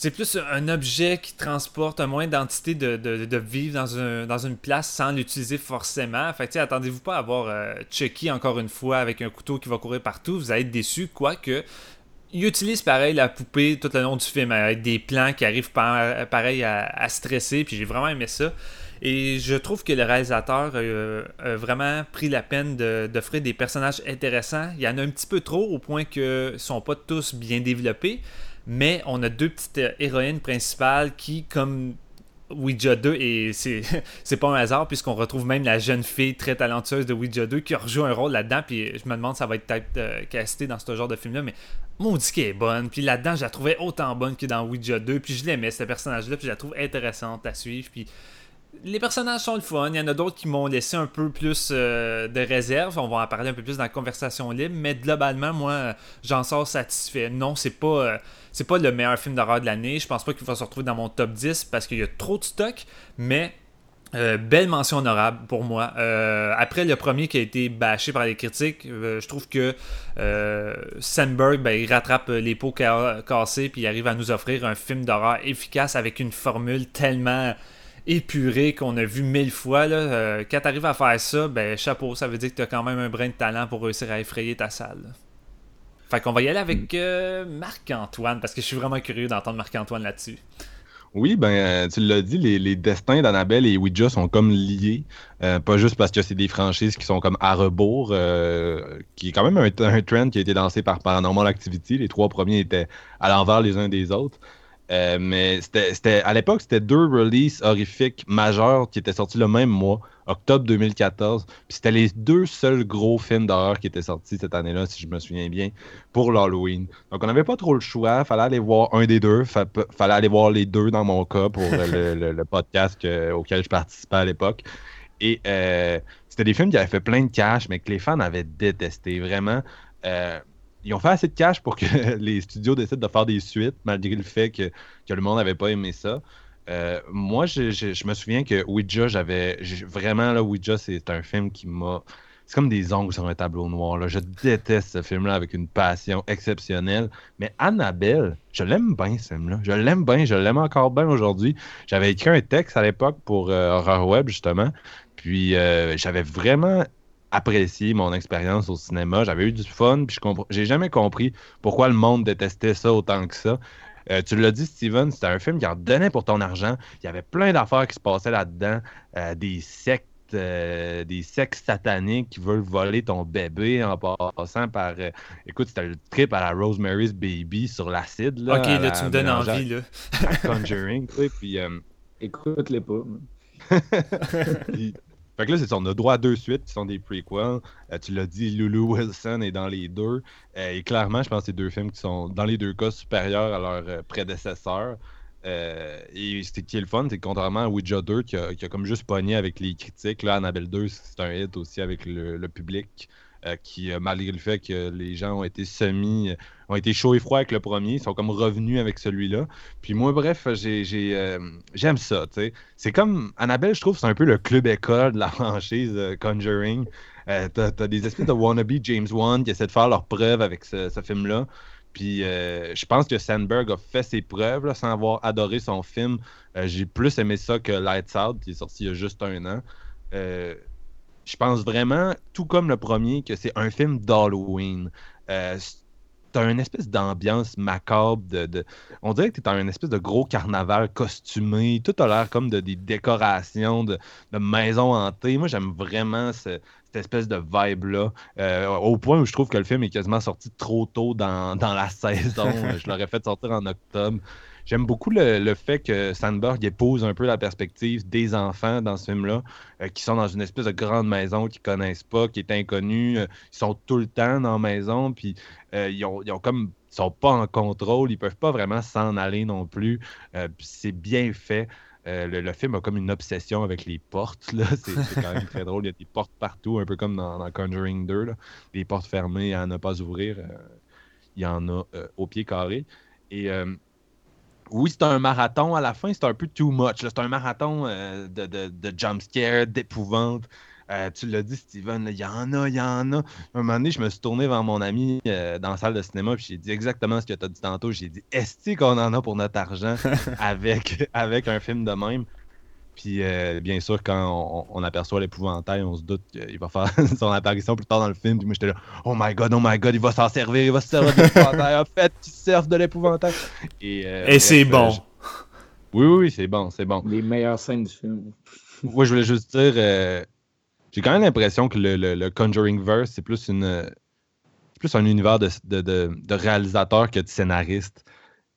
c'est plus un objet qui transporte un moyen d'identité de, vivre dans, dans une place sans l'utiliser forcément. Fait attendez-vous pas à avoir euh, Chucky encore une fois avec un couteau qui va courir partout. Vous allez être déçu, quoique. Il utilise pareil la poupée tout le long du film avec des plans qui arrivent pareil à, stresser. Puis j'ai vraiment aimé ça. Et je trouve que le réalisateur euh, a vraiment pris la peine d'offrir des personnages intéressants. Il y en a un petit peu trop au point qu'ils ne sont pas tous bien développés. Mais on a deux petites euh, héroïnes principales qui, comme Ouija 2, et c'est pas un hasard, puisqu'on retrouve même la jeune fille très talentueuse de Ouija 2 qui rejoue un rôle là-dedans. Puis je me demande ça va être peut-être euh, casté dans ce genre de film-là. Mais maudit qu'elle est bonne. Puis là-dedans, je la trouvais autant bonne que dans Ouija 2. Puis je l'aimais, ce personnage-là. Puis je la trouve intéressante à suivre. Puis les personnages sont le fun. Il y en a d'autres qui m'ont laissé un peu plus euh, de réserve. On va en parler un peu plus dans la conversation libre. Mais globalement, moi, j'en sors satisfait. Non, c'est pas, euh, c'est pas le meilleur film d'horreur de l'année. Je pense pas qu'il va se retrouver dans mon top 10 parce qu'il y a trop de stock. Mais euh, belle mention honorable pour moi. après le premier qui a été bâché par les critiques, je trouve que Sandberg, ben, il rattrape les pots cassés puis il arrive à nous offrir un film d'horreur efficace avec une formule tellement épuré qu'on a vu mille fois. Euh, quand tu arrives à faire ça, ben chapeau, ça veut dire que tu as quand même un brin de talent pour réussir à effrayer ta salle. Fait qu'on va y aller avec euh, Marc-Antoine, parce que je suis vraiment curieux d'entendre Marc-Antoine là-dessus. Oui, ben euh, tu l'as dit, les, destins d'Annabelle et Ouija sont comme liés. pas juste parce que c'est des franchises qui sont comme à rebours, qui est quand même un, trend qui a été lancé par Paranormal Activity. Les trois premiers étaient à l'envers les uns des autres. Euh, mais c'était, à l'époque, c'était deux releases horrifiques majeurs qui étaient sortis le même mois, octobre 2014. Puis c'était les deux seuls gros films d'horreur qui étaient sortis cette année-là, si je me souviens bien, pour l'Halloween. Donc on n'avait pas trop le choix, fallait aller voir un des deux, fa- fallait aller voir les deux dans mon cas pour le, podcast que- auquel je participais à l'époque. Et euh, c'était des films qui avaient fait plein de cash, mais que les fans avaient détesté. Vraiment, euh, ils ont fait assez de cash pour que les studios décident de faire des suites, malgré le fait que, que le monde n'avait pas aimé ça. Euh, moi, je, me souviens que Ouija, j'avais vraiment là, Ouija, c'est un film qui m'a. C'est comme des ongles sur un tableau noir. Là. Je déteste ce film-là avec une passion exceptionnelle. Mais Annabelle, je l'aime bien, ce film-là. Je l'aime bien, je l'aime encore bien aujourd'hui. J'avais écrit un texte à l'époque pour euh, Horror Web, justement. Puis euh, j'avais vraiment apprécié mon expérience au cinéma. J'avais eu du fun, puis je compre- j'ai jamais compris pourquoi le monde détestait ça autant que ça. Euh, tu l'as dit, Steven, c'était un film qui en donnait pour ton argent. Il y avait plein d'affaires qui se passaient là-dedans. Euh, des sectes, euh, des sectes sataniques qui veulent voler ton bébé en passant par. euh, écoute, c'était le trip à la Rosemary's Baby sur l'acide. Là, ok, là, la- tu me donnes envie, là. à Conjuring, tu sais, puis. euh, Écoute-les pas. puis- Fait que là, c'est on a droit à deux suites qui sont des prequels. Euh, tu l'as dit, Lulu Wilson est dans les deux. Euh, et clairement, je pense que c'est deux films qui sont, dans les deux cas, supérieurs à leurs euh, prédécesseurs. Et ce qui est le fun, c'est que contrairement à Ouija 2, qui a, qui a comme juste pogné avec les critiques, là, Annabelle 2, c'est un hit aussi avec le, le public. Euh, qui, euh, malgré le fait que les gens ont été semi, ont été chauds et froids avec le premier, sont comme revenus avec celui-là. Puis moi, bref, j'ai, j'ai, euh, j'aime ça. C'est comme Annabelle, je trouve, c'est un peu le club école de la franchise euh, Conjuring. Euh, t'as, des espèces de wannabe James Wan qui essaient de faire leurs preuves avec ce, film-là. Puis euh, je pense que Sandberg a fait ses preuves sans avoir adoré son film. Euh, j'ai plus aimé ça que Lights Out, qui est sorti il y a juste un an. Euh, je pense vraiment, tout comme le premier, que c'est un film d'Halloween. Euh, t'as une espèce d'ambiance macabre de, on dirait que t'es dans une espèce de gros carnaval costumé. Tout a l'air comme de des décorations de, de maisons hantées. Moi j'aime vraiment ce- cette espèce de vibe là au point où je trouve que le film est quasiment sorti trop tôt dans, dans la saison. Je l'aurais fait sortir en octobre J'aime beaucoup le, le fait que Sandberg épouse un peu la perspective des enfants dans ce film-là, euh, qui sont dans une espèce de grande maison qu'ils connaissent pas, qui est inconnue. euh, ils sont tout le temps dans la maison, puis euh, ils, ont, ils ont comme ils sont pas en contrôle, ils peuvent pas vraiment s'en aller non plus. C'est bien fait. Le, le film a comme une obsession avec les portes. C'est quand même très drôle. Il y a des portes partout, un peu comme dans, Conjuring 2. là. Les portes fermées à ne pas ouvrir. il y en a au pied carré. Et oui, c'est un marathon. À la fin, c'est un peu too much. C'est un marathon euh, de, de, de jumpscare, d'épouvante. Euh, tu l'as dit, Steven, il y en a, il y en a. Un moment donné, je me suis tourné vers mon ami euh, dans la salle de cinéma, puis j'ai dit exactement ce que tu as dit tantôt. J'ai dit, est-ce qu'on en a pour notre argent avec, avec un film de même? Puis, euh, bien sûr, quand on, on aperçoit l'épouvantail, on se doute qu'il va faire son apparition plus tard dans le film. Puis moi, j'étais là, oh my god, oh my god, il va s'en servir, il va se servir de l'épouvantail. En fait, tu surfes de l'épouvantail. Et, euh, Et c'est bon. euh, je- Oui, oui, oui, c'est bon, c'est bon. Les meilleures scènes du film. Moi, je voulais juste dire, euh, j'ai quand même l'impression que le, le, le Conjuring Verse, c'est plus une, c'est plus un univers de, de, de, de réalisateurs que de scénaristes.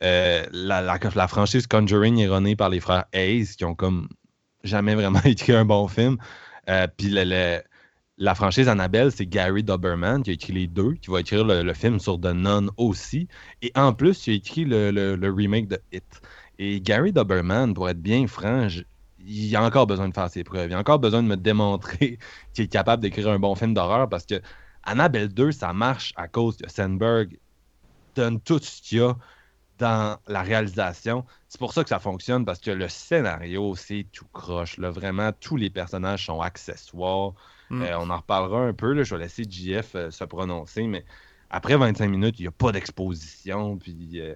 Euh, la, la, la franchise Conjuring est runnée par les frères Hayes, qui ont comme jamais vraiment écrit un bon film. Euh, Puis la franchise Annabelle, c'est Gary Doberman qui a écrit les deux, qui va écrire le, film sur The Nun aussi. Et en plus, il a écrit le, remake de It. Et Gary Doberman, pour être bien franc, il a encore besoin de faire ses preuves. Il a encore besoin de me démontrer qu'il est capable d'écrire un bon film d'horreur parce que Annabelle 2, ça marche à cause que Sandberg donne tout ce qu'il y a dans la réalisation. C'est pour ça que ça fonctionne parce que le scénario, c'est tout croche. Là. Vraiment, tous les personnages sont accessoires. Mm. Euh, on en reparlera un peu. Là. Je vais laisser JF euh, se prononcer, mais après 25 minutes, il n'y a pas d'exposition. Puis euh,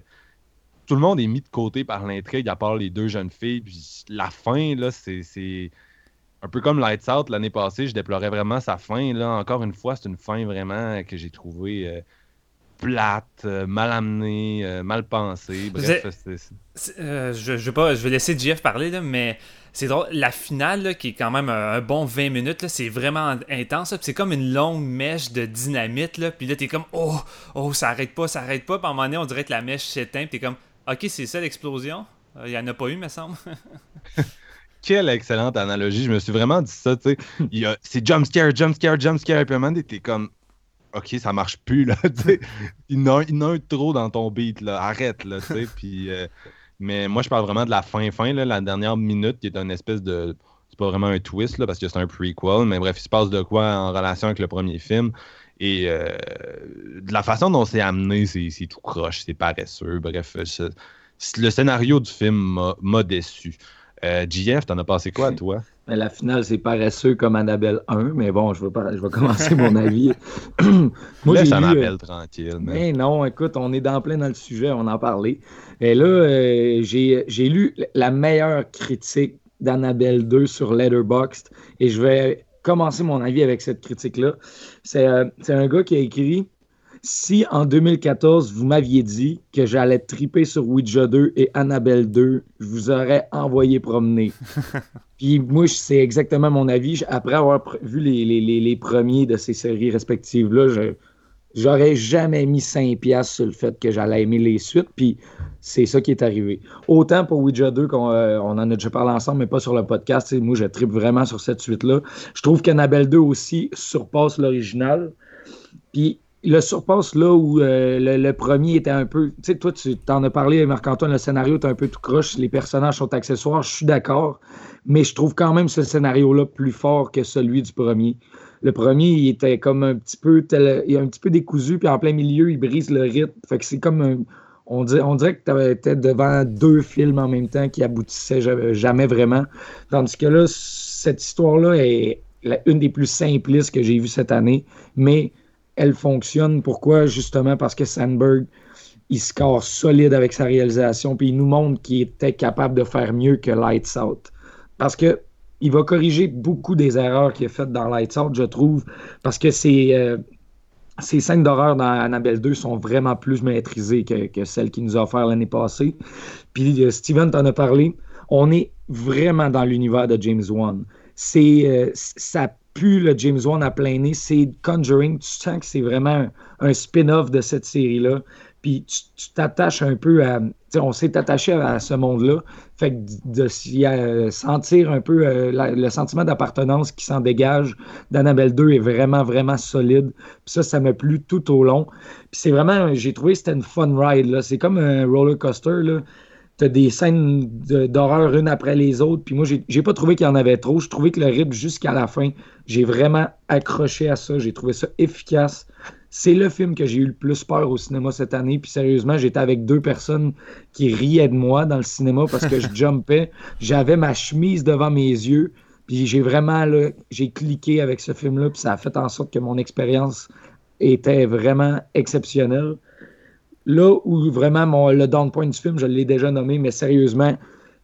tout le monde est mis de côté par l'intrigue, à part les deux jeunes filles. Puis la fin, là, c'est. c'est Un peu comme Lights Out l'année passée, je déplorais vraiment sa fin. Là, encore une fois, c'est une fin vraiment que j'ai trouvée plate, euh, mal amenée, euh, mal pensée. Bref, Vous c'est- c'est- C'est- euh, je, je vais pas, je vais laisser Jeff parler, là, mais c'est drôle. La finale, là, qui est quand même un, un bon 20 minutes, là, c'est vraiment intense. là, C'est comme une longue mèche de dynamite. Là, puis là, t'es comme, oh, oh, ça arrête pas, ça arrête pas. Puis à un moment donné, on dirait que la mèche s'éteint. Puis t'es comme, Ok, c'est ça l'explosion? Euh, Il y en a pas eu, me semble. Quelle excellente analogie. Je me suis vraiment dit ça, tu sais. Il y a- C'est jump scare, jump scare, jump scare. Puis à un moment donné, t'es comme, OK, ça marche plus, là. Il y en a un- trop dans ton beat, là. Arrête, là, tu sais. Puis, euh, mais moi, je parle vraiment de la fin-fin, la dernière minute, qui est une espèce de. C'est pas vraiment un twist, là, parce que c'est un prequel. Mais bref, il se passe de quoi en relation avec le premier film. Et euh, de la façon dont c'est amené, c'est tout croche, c'est paresseux. Bref, je- le scénario du film m'a déçu. Euh, JF, t'en as passé quoi, toi? Mais la finale, c'est paresseux comme Annabelle 1, mais bon, je vais, pas- je vais commencer mon avis. Moi, Laisse Annabelle euh, tranquille. mais- Mais non, écoute, on est dans plein dans le sujet, on en parlait. Et là, euh, j'ai j'ai lu la meilleure critique d'Annabelle 2 sur Letterboxd et je vais commencer mon avis avec cette critique-là. C'est euh, c'est un gars qui a écrit Si en 2014, vous m'aviez dit que j'allais triper sur Ouija 2 et Annabelle 2, je vous aurais envoyé promener. Puis moi, c'est exactement mon avis. Après avoir vu les, les- les- les premiers de ces séries respectives-là, je, J'aurais jamais mis 5 piastres sur le fait que j'allais aimer les suites, puis c'est ça qui est arrivé. Autant pour Ouija 2, qu'on euh, on en a déjà parlé ensemble, mais pas sur le podcast. Moi, je tripe vraiment sur cette suite-là. Je trouve qu'Annabelle 2 aussi surpasse l'original. Puis le surpasse là où euh, le, premier était un peu. Tu sais, toi, tu t'en as parlé, Marc-Antoine, le scénario est un peu tout croche, les personnages sont accessoires, je suis d'accord, mais je trouve quand même ce scénario-là plus fort que celui du premier. Le premier, il était comme un petit peu tel- il un petit peu décousu, puis en plein milieu, il brise le rythme. Fait que c'est comme un- on, dirait, on dirait que tu étais devant deux films en même temps qui aboutissaient ja- jamais vraiment. Tandis que là, cette histoire-là est une des plus simplistes que j'ai vues cette année, mais elle fonctionne. Pourquoi? Justement parce que Sandberg, il score solide avec sa réalisation, puis il nous montre qu'il était capable de faire mieux que Lights Out. Parce que il va corriger beaucoup des erreurs qu'il a faites dans Lights Out, je trouve, parce que c'est. euh, ces scènes d'horreur dans Annabelle 2 sont vraiment plus maîtrisées que, celles qu'il nous a offert l'année passée. Puis euh, Steven t'en a parlé. On est vraiment dans l'univers de James Wan. C'est, euh, ça pue le James Wan à plein nez. C'est Conjuring. Tu sens que c'est vraiment un, spin-off de cette série-là. Puis tu t'attaches un peu à. On s'est attaché à ce monde-là. Fait que de s'y euh, sentir un peu euh, le sentiment d'appartenance qui s'en dégage d'Annabelle 2 est vraiment, vraiment solide. Puis ça, ça m'a plu tout au long. Puis c'est vraiment, j'ai trouvé que c'était une fun ride. C'est comme un roller coaster. Là. T'as des scènes d'horreur une après les autres. Puis moi, j'ai j'ai pas trouvé qu'il y en avait trop. Je trouvais que le rythme jusqu'à la fin, j'ai vraiment accroché à ça. J'ai trouvé ça efficace. C'est le film que j'ai eu le plus peur au cinéma cette année. Puis sérieusement, j'étais avec deux personnes qui riaient de moi dans le cinéma parce que je jumpais. J'avais ma chemise devant mes yeux. Puis j'ai vraiment, là, j'ai cliqué avec ce film-là. Puis ça a fait en sorte que mon expérience était vraiment exceptionnelle. Là où vraiment mon, le down point du film, je l'ai déjà nommé, mais sérieusement,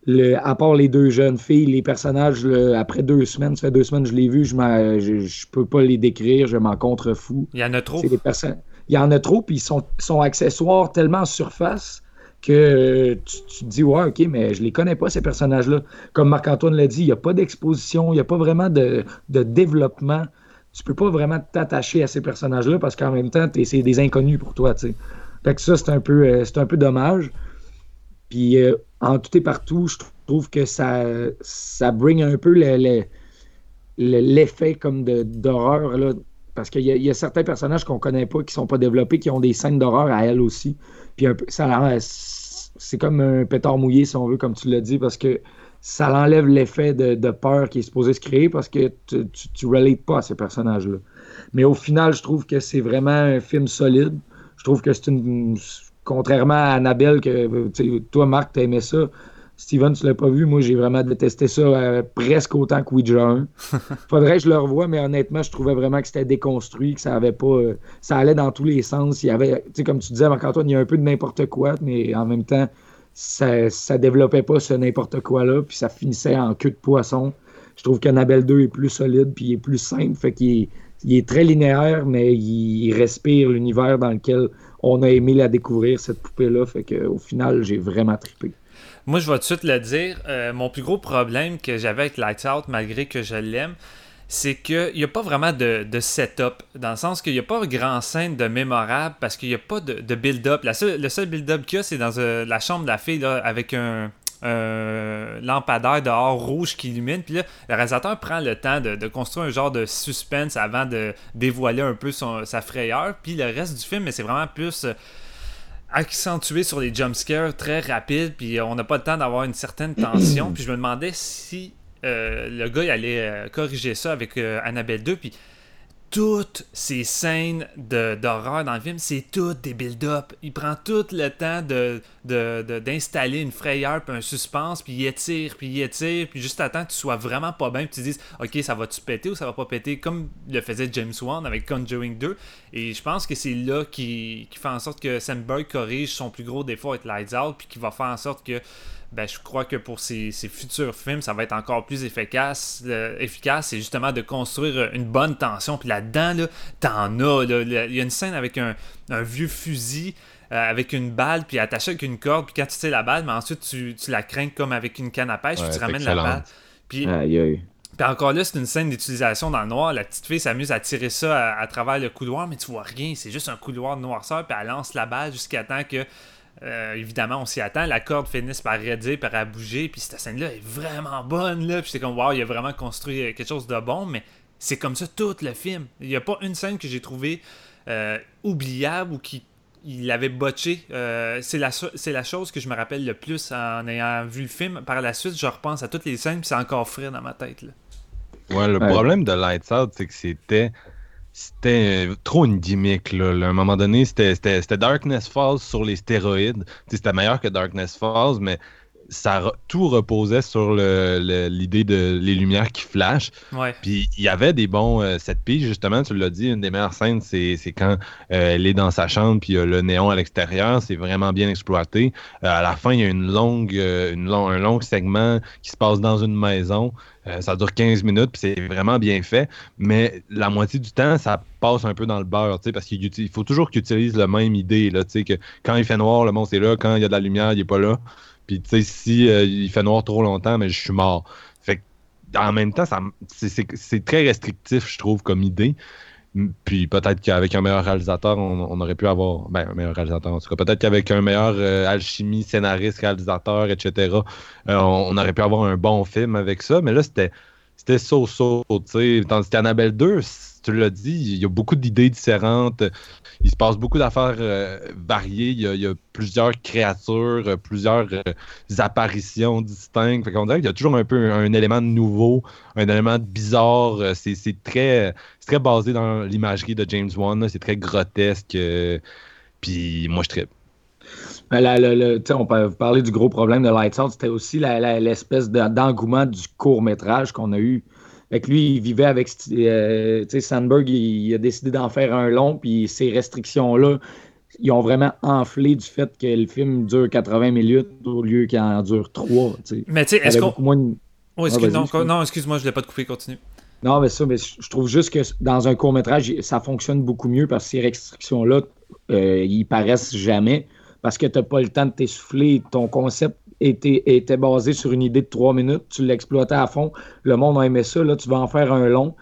le, à part les deux jeunes filles, les personnages, le- après deux semaines, ça fait deux semaines que je l'ai vu, je, je, je peux pas les décrire, je m'en contrefous. Il y en a trop. C'est des personnes. Il y en a trop, puis ils sont, sont accessoires tellement en surface que tu, tu te dis, ouais, ok, mais je les connais pas, ces personnages-là. Comme Marc-Antoine l'a dit, il n'y a pas d'exposition, il n'y a pas vraiment de, de développement. Tu peux pas vraiment t'attacher à ces personnages-là parce qu'en même temps, c'est des inconnus pour toi, tu sais. Fait que ça, c'est un peu, euh, c'est un peu dommage. Puis euh, en tout et partout, je trouve que ça, ça bring un peu le- le- le- l'effet comme d'horreur, là. Parce qu'il y, y a certains personnages qu'on connaît pas, qui sont pas développés, qui ont des scènes d'horreur à elles aussi. Puis ça c'est comme un pétard mouillé, si on veut, comme tu l'as dit, parce que ça enlève l'effet de, de peur qui est supposé se créer parce que tu, tu, tu relates pas à ces personnages-là. Mais au final, je trouve que c'est vraiment un film solide. Je trouve que c'est une. Contrairement à Annabelle, que toi, Marc, aimé ça. Steven, tu l'as pas vu. Moi, j'ai vraiment détesté ça euh, presque autant que Ouija 1. Faudrait que je le revoie, mais honnêtement, je trouvais vraiment que c'était déconstruit, que ça avait pas. euh, ça allait dans tous les sens. Il y avait, tu sais, comme tu disais, Marc-Antoine, il y a un peu de n'importe quoi, mais en même temps, ça, ça développait pas ce n'importe quoi-là, puis ça finissait en queue de poisson. Je trouve qu'Annabelle 2 est plus solide, puis il est plus simple, fait qu'il est, il est très linéaire, mais il, respire l'univers dans lequel on a aimé la découvrir, cette poupée-là, fait qu'au final, j'ai vraiment trippé. Moi, je vais tout de suite le dire. euh, mon plus gros problème que j'avais avec Lights Out, malgré que je l'aime, c'est qu'il n'y a pas vraiment de, de setup, dans le sens qu'il n'y a pas grand scène de mémorable parce qu'il n'y a pas de, build-up. Le seul build-up qu'il y a, c'est dans euh, la chambre de la fille là, avec un, un lampadaire dehors rouge qui illumine. Puis là, le réalisateur prend le temps de, de construire un genre de suspense avant de dévoiler un peu son- sa frayeur. Puis le reste du film, mais c'est vraiment plus. euh, accentué sur les jumpscares très rapides, puis euh, on n'a pas le temps d'avoir une certaine tension. puis je me demandais si euh, le gars il allait euh, corriger ça avec euh, Annabelle 2, puis toutes ces scènes d'horreur dans le film, c'est toutes des build-up. Il prend tout le temps de, de- d'installer une frayeur puis un suspense, puis il étire, puis il étire, puis juste attends que tu sois vraiment pas bien, puis tu dises, ok, ça va-tu péter ou ça va pas péter, comme le faisait James Wan avec Conjuring 2. Et je pense que c'est là qui, qui fait en sorte que Sandberg corrige son plus gros défaut avec Lights Out, puis qui va faire en sorte que ben, je crois que pour ses, ses futurs films, ça va être encore plus efficace. euh, efficace, c'est justement de construire une bonne tension. Puis là-dedans, là, t'en as. Il y a une scène avec un, un vieux fusil. euh, avec une balle, puis attaché avec une corde, puis quand tu tires la balle, mais ensuite tu, tu la crains comme avec une canne à pêche, Ouais, puis tu ramènes la balle. Puis Aïe, aïe. puis encore là, c'est une scène d'utilisation dans le noir. La petite fille s'amuse à tirer ça à, à travers le couloir, mais tu vois rien. C'est juste un couloir de noirceur, puis elle lance la balle jusqu'à temps que, euh, évidemment, on s'y attend. La corde finisse par raidir, par à bouger. Puis cette scène-là est vraiment bonne. Là. Puis c'est comme, wow, il a vraiment construit euh, quelque chose de bon, mais c'est comme ça tout le film. Il n'y a pas une scène que j'ai trouvée euh, oubliable ou qui il avait botché. Euh, c'est la, la chose que je me rappelle le plus en ayant vu le film. Par la suite, je repense à toutes les scènes, puis c'est encore frais dans ma tête. Là. Ouais, le Ouais. problème de Lights Out, c'est que c'était c'était euh, trop une gimmick. Là. À un moment donné, c'était Darkness Falls sur les stéroïdes. C'était meilleur que Darkness Falls, mais ça tout reposait sur l'idée de les lumières qui flashent. Ouais. Puis il y avait des bons euh, set piece, justement, tu l'as dit, une des meilleures scènes, c'est quand euh, elle est dans sa chambre, puis il y a le néon à l'extérieur, c'est vraiment bien exploité. Euh, à la fin, il y a une longue, euh, une long- un long segment qui se passe dans une maison. Ça dure 15 minutes, puis c'est vraiment bien fait. Mais la moitié du temps, ça passe un peu dans le beurre, parce qu'il faut toujours qu'il utilise la même idée, là, que quand il fait noir, le monstre est là, quand il y a de la lumière, il est pas là. Puis, tu sais, si euh, il fait noir trop longtemps, mais je suis mort. Fait que, en même temps, c'est- très restrictif, je trouve, comme idée. Puis peut-être qu'avec un meilleur réalisateur, on, aurait pu avoir. Ben, un meilleur réalisateur, en tout cas. Peut-être qu'avec un meilleur euh, alchimie, scénariste, réalisateur, etc., euh, on, aurait pu avoir un bon film avec ça. Mais là, c'était c'était so-so. Tandis qu'Annabelle 2, c- tu l'as dit, il y a beaucoup d'idées différentes. Il se passe beaucoup d'affaires euh, variées. Il y, a, plusieurs créatures, euh, plusieurs euh, apparitions distinctes. Fait qu'on dirait qu'il y a toujours un peu un, élément de nouveau, un élément bizarre. C'est très, c'est très basé dans l'imagerie de James Wan. C'est très grotesque. Puis moi, je tripe. Ben, la- la- la- on peut parler du gros problème de Lights Out, c'était aussi l'espèce de- d'engouement du court-métrage qu'on a eu. Fait que lui, il vivait avec. euh, tu sais, Sandberg, il, il a décidé d'en faire un long, puis ces restrictions-là, ils ont vraiment enflé du fait que le film dure 80 minutes au lieu qu'il en dure 3. Mais tu sais, est-ce qu'on. Moins... Oh, excuse- Ah, non, excuse. non, excuse-moi, je ne l'ai pas de couper, continue. Non, mais ça, mais je trouve juste que dans un court-métrage, ça fonctionne beaucoup mieux parce que ces restrictions-là, euh, ils paraissent jamais parce que tu n'as pas le temps de t'essouffler. Ton concept était, basé sur une idée de trois minutes. Tu l'exploitais à fond. Le monde a aimé ça. Là, tu vas en faire un long.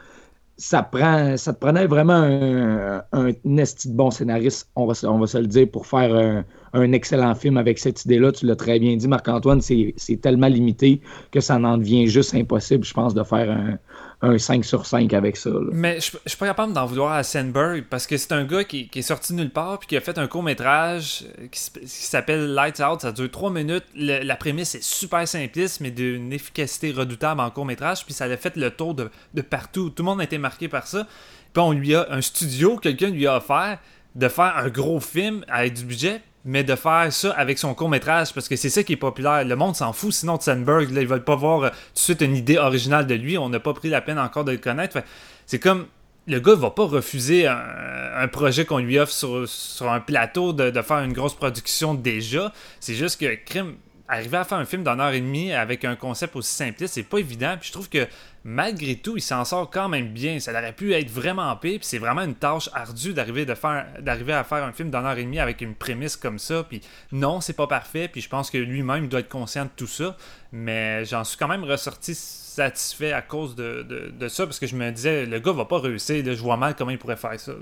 Ça, prend, ça te prenait vraiment un, un esti de bon scénariste, on va, on va se le dire, pour faire un, un excellent film avec cette idée-là. Tu l'as très bien dit, Marc-Antoine, c'est tellement limité que ça en devient juste impossible, je pense, de faire un, un 5 sur 5 avec ça. Mais je, je suis pas capable d'en vouloir à Sandberg parce que c'est un gars qui, est sorti nulle part puis qui a fait un court métrage qui, s'appelle Lights Out. Ça dure 3 minutes. La prémisse est super simpliste mais d'une efficacité redoutable en court métrage. Puis ça a fait le tour de, de partout. Tout le monde a été marqué par ça. Puis on lui a un studio, quelqu'un lui a offert de faire un gros film avec du budget. Mais de faire ça avec son court-métrage, parce que c'est ça qui est populaire. Le monde s'en fout, sinon de Sandberg, là, ils veulent pas voir euh, tout de suite une idée originale de lui. On n'a pas pris la peine encore de le connaître. C'est comme le gars va pas refuser un, projet qu'on lui offre sur, sur un plateau de, de faire une grosse production déjà. C'est juste que crime arriver à faire un film d'une heure et demie avec un concept aussi simpliste, c'est pas évident. Puis je trouve que malgré tout, il s'en sort quand même bien. Ça aurait pu être vraiment pire. Puis c'est vraiment une tâche ardue d'arriver de faire d'arriver à faire un film d'une heure et demie avec une prémisse comme ça. Puis non, c'est pas parfait. Puis je pense que lui-même doit être conscient de tout ça. Mais j'en suis quand même ressorti satisfait à cause de, de, ça parce que je me disais le gars va pas réussir. je vois mal comment il pourrait faire ça.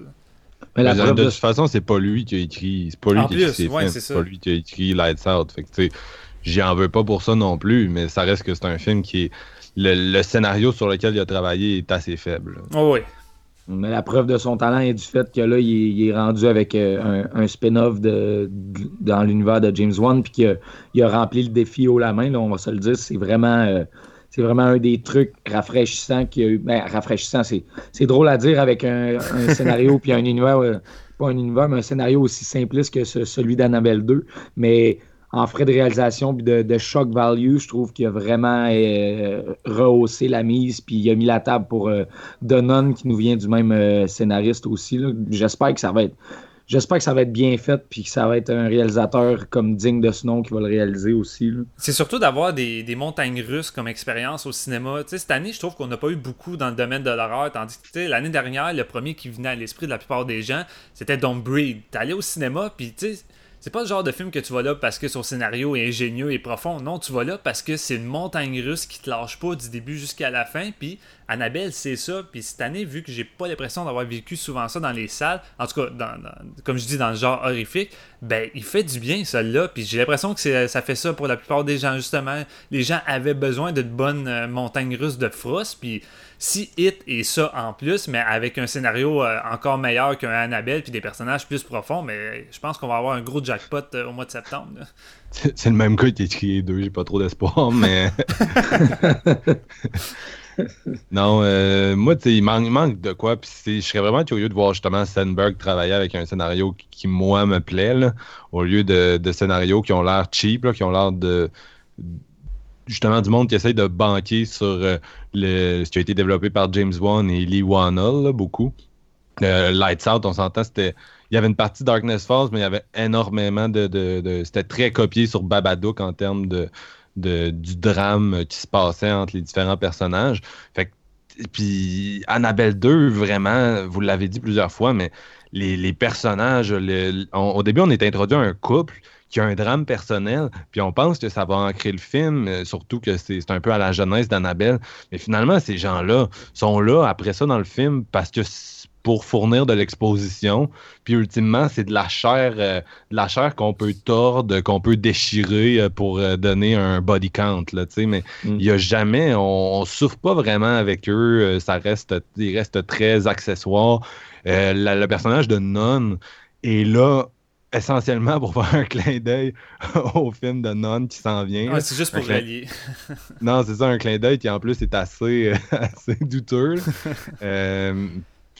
Mais de, toute façon, c'est pas lui qui a écrit. C'est pas lui qui a écrit C'est pas lui qui a écrit Lights Out. Fait que, j'y en veux pas pour ça non plus, mais ça reste que c'est un film qui est. Le, scénario sur lequel il a travaillé est assez faible. Oh oui. Mais la preuve de son talent est du fait que là, il est, rendu avec euh, un, spin-off de, dans l'univers de James Wan, puis qu'il a, rempli le défi haut la main, là, on va se le dire. C'est vraiment. Euh, c'est vraiment un des trucs rafraîchissants qu'il y a eu. Ben, rafraîchissant, c'est drôle à dire avec un, scénario puis un univers, euh, pas un univers, mais un scénario aussi simpliste que celui d'Annabelle 2. Mais en frais de réalisation puis de, de shock value, je trouve qu'il a vraiment euh, rehaussé la mise puis il a mis la table pour euh, Donon qui nous vient du même scénariste aussi. J'espère que ça va être J'espère que ça va être bien fait puis que ça va être un réalisateur comme digne de ce nom qui va le réaliser aussi. C'est surtout d'avoir des, montagnes russes comme expérience au cinéma. cette année, je trouve qu'on n'a pas eu beaucoup dans le domaine de l'horreur, tandis que l'année dernière, le premier qui venait à l'esprit de la plupart des gens, c'était Don't Breed. T'allais au cinéma, puis tu sais c'est pas le genre de film que tu vas là parce que son scénario est ingénieux et profond. Non, tu vas là parce que c'est une montagne russe qui te lâche pas du début jusqu'à la fin. Puis Annabelle, c'est ça. Puis cette année, vu que j'ai pas l'impression d'avoir vécu souvent ça dans les salles, en tout cas, dans, comme je dis, dans le genre horrifique, ben, il fait du bien, celle-là. Puis j'ai l'impression que ça fait ça pour la plupart des gens, justement. Les gens avaient besoin d'une bonne euh, montagne russe de frost. Puis si Hit est ça en plus, mais avec un scénario euh, encore meilleur qu'un Annabelle, puis des personnages plus profonds, mais je pense qu'on va avoir un gros jackpot euh, au mois de septembre. C'est le même gars qui a écrit les deux, j'ai pas trop d'espoir, mais. non, euh, moi, il manque, de quoi. Puis je serais vraiment curieux de voir justement Sandberg travailler avec un scénario qui, moi, me plaît, au lieu de, scénarios qui ont l'air cheap, qui ont l'air de justement du monde qui essaye de banquer sur euh, le, ce qui a été développé par James Wan et Lee Wannell, beaucoup. Euh, Lights Out, on s'entend, c'était. Il y avait une partie Darkness Falls, mais il y avait énormément de. c'était très copié sur Babadook en termes de, du drame qui se passait entre les différents personnages. Fait puis Annabelle 2, vraiment, vous l'avez dit plusieurs fois, mais les, personnages, au début, on est introduit à un couple qui a un drame personnel, puis on pense que ça va ancrer le film, euh, surtout que c'est un peu à la jeunesse d'Annabelle. Mais finalement, ces gens-là sont là après ça dans le film parce que pour fournir de l'exposition. Puis ultimement, c'est de la chair, euh, de la chair qu'on peut tordre, qu'on peut déchirer euh, pour donner un body count. Là, mais mm. il y a jamais, on, ne souffre pas vraiment avec eux. ça reste, il reste très accessoire. le personnage de Non est là essentiellement pour faire un clin d'œil au film de Non qui s'en vient. c'est juste pour rallier. non, c'est ça, un clin d'œil qui en plus est assez, assez douteux. Euh,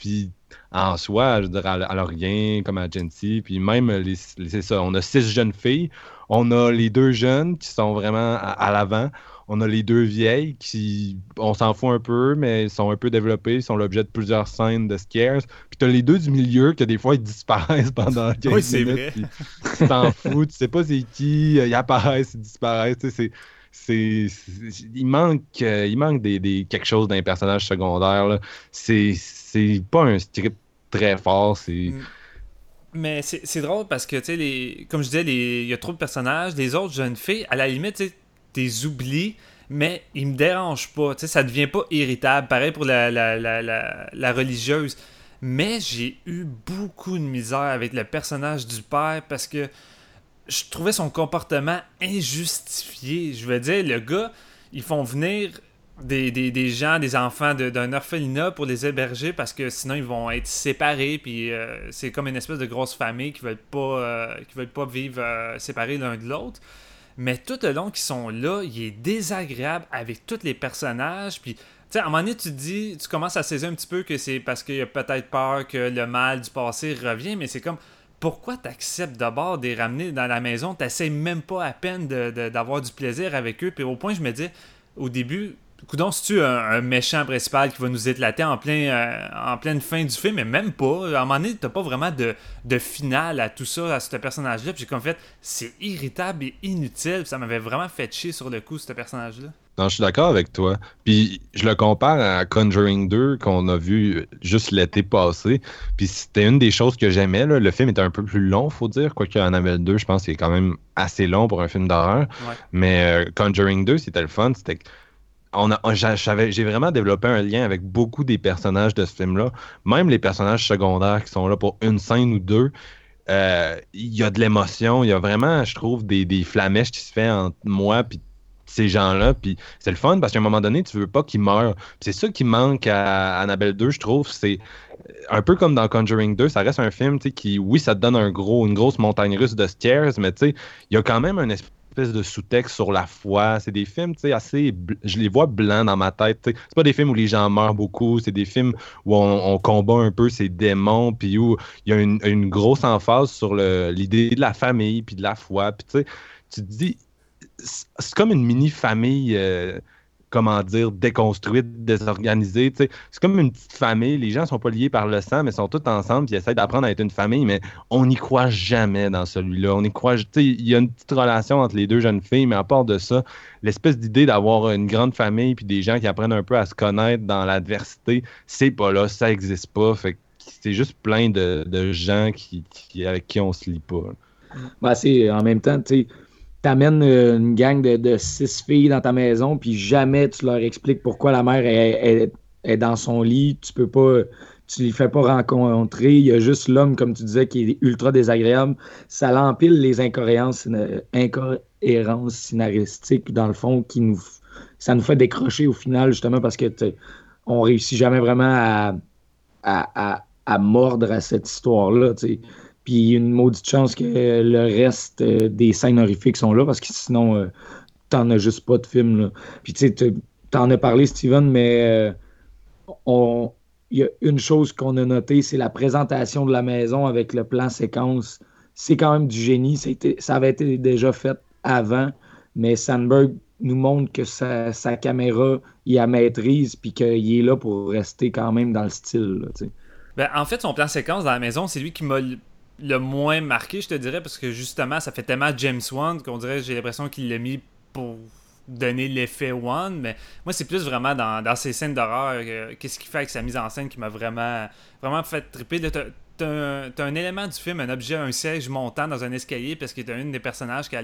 puis en soi, je dirais à, Lorient, comme à Genty, puis même, c'est ça, on a six jeunes filles, on a les deux jeunes qui sont vraiment à l'avant, on a les deux vieilles qui, on s'en fout un peu, mais sont un peu développées, sont l'objet de plusieurs scènes de scares. Puis t'as les deux du milieu que des fois ils disparaissent pendant 15 oui, c'est Vrai. Tu t'en fous, tu sais pas c'est qui, ils apparaissent, ils disparaissent. C'est, c'est, il manque, euh, il manque des, quelque chose d'un personnage secondaire. C'est, c'est pas un script très fort. C'est. Mm. Mais c'est drôle parce que, tu sais, les... comme je disais, il y a trop de personnages. Les autres jeunes filles, à la limite, tu t'es oublies, mais il me dérange pas. Tu sais, ça devient pas irritable. Pareil pour la, la, la, la, religieuse. Mais j'ai eu beaucoup de misère avec le personnage du père parce que je trouvais son comportement injustifié. Je veux dire, le gars, ils font venir des, des, des gens, des enfants d'un orphelinat pour les héberger parce que sinon ils vont être séparés. Puis euh, c'est comme une espèce de grosse famille qui veulent pas, euh, qui veulent pas vivre euh, séparés l'un de l'autre. Mais tout le long qu'ils sont là, il est désagréable avec tous les personnages. Puis, tu sais, à un moment donné, tu te dis, tu commences à saisir un petit peu que c'est parce qu'il y a peut-être peur que le mal du passé revient, mais c'est comme, pourquoi tu acceptes d'abord de les ramener dans la maison? Tu même pas à peine d'avoir du plaisir avec eux. Puis au point, je me dis, au début, Coudon, si tu un, un méchant principal qui va nous éclater en, plein, euh, en pleine fin du film, mais même pas. À un moment donné, t'as pas vraiment de, de finale à tout ça, à ce personnage-là. Puis j'ai comme fait, c'est irritable et inutile. Puis ça m'avait vraiment fait chier sur le coup, ce personnage-là. Non, je suis d'accord avec toi. Puis je le compare à Conjuring 2 qu'on a vu juste l'été passé. Puis c'était une des choses que j'aimais. là. Le film était un peu plus long, faut dire. Quoique Annabelle 2, je pense qu'il est quand même assez long pour un film d'horreur. Ouais. Mais euh, Conjuring 2, c'était le fun. C'était on a, j'ai vraiment développé un lien avec beaucoup des personnages de ce film-là. Même les personnages secondaires qui sont là pour une scène ou deux. euh, Il y a de l'émotion. Il y a vraiment, je trouve, des, des flamèches qui se fait entre moi puis ces gens-là. Puis c'est le fun parce qu'à un moment donné, tu veux pas qu'ils meurent. C'est ça qui manque à Annabelle 2, je trouve. C'est un peu comme dans Conjuring 2, ça reste un film qui, oui, ça te donne un gros, une grosse montagne russe de stairs, mais il y a quand même un espèce de sous-texte sur la foi. C'est des films tu sais, assez. Je les vois blancs dans ma tête. C'est pas des films où les gens meurent beaucoup, c'est des films où on, combat un peu ces démons, puis où il y a une, une grosse emphase sur l'idée de la famille, puis de la foi. Puis tu sais, tu te dis, c'est comme une mini-famille, euh, comment dire, déconstruite, désorganisée. C'est comme une petite famille. Les gens sont pas liés par le sang, mais sont tous ensemble, ils essaient d'apprendre à être une famille, mais on n'y croit jamais dans celui-là. On y croit. Il y a une petite relation entre les deux jeunes filles, mais à part de ça, l'espèce d'idée d'avoir une grande famille, puis des gens qui apprennent un peu à se connaître dans l'adversité, c'est pas là, ça existe pas. Fait c'est juste plein de, gens qui, avec qui on se lie pas. Ben, c'est en même temps, tu sais, t'amènes euh, une gang de, six filles dans ta maison, puis jamais tu leur expliques pourquoi la mère est, est- dans son lit. Tu peux pas, tu les fais pas rencontrer. Il y a juste l'homme, comme tu disais, qui est ultra désagréable. Ça l'empile les incohérences, incohérences scénaristiques, dans le fond, qui nous, ça nous fait décrocher au final, justement, parce que on réussit jamais vraiment à, à, à- mordre à cette histoire-là. Puis une maudite chance que le reste euh, des scènes horrifiques sont là, parce que sinon, euh, t'en as juste pas de film. Là. Puis tu sais, t'en as parlé, Steven, mais euh, il y a une chose qu'on a notée, c'est la présentation de la maison avec le plan séquence. C'est quand même du génie. Ça, avait été déjà fait avant, mais Sandberg nous montre que sa, caméra, il a maîtrise, puis qu'il est là pour rester quand même dans le style. là. Ben, en fait, son plan séquence dans la maison, c'est lui qui m'a le- moins marqué, je te dirais, parce que justement, ça fait tellement James Wan qu'on dirait, j'ai l'impression qu'il l'a mis pour donner l'effet Wan, mais moi, c'est plus vraiment dans, dans ces scènes d'horreur, qu'est-ce qu'il fait avec sa mise en scène qui m'a vraiment, vraiment fait triper. T'as- un, un élément du film, un objet, un siège montant dans un escalier parce que t'as une des personnages qui a,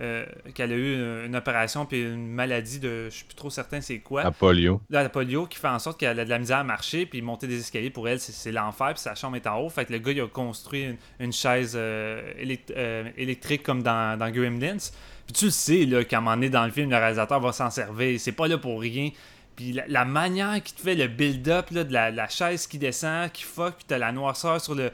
euh, qu'elle a eu une, une opération puis une maladie de, je suis plus trop certain c'est quoi À polio. là, la polio qui fait en sorte qu'elle a de la misère à marcher, puis monter des escaliers pour elle, c'est- l'enfer, puis sa chambre est en haut. Fait que le gars, il a construit une, une chaise euh, élect- euh, électrique comme dans, dans Gremlins. Puis tu le sais, là, qu'à un moment donné dans le film, le réalisateur va s'en servir. C'est pas là pour rien. Puis la, manière qu'il te fait le build-up de la, chaise qui descend, qui fuck, puis t'as la noirceur sur le,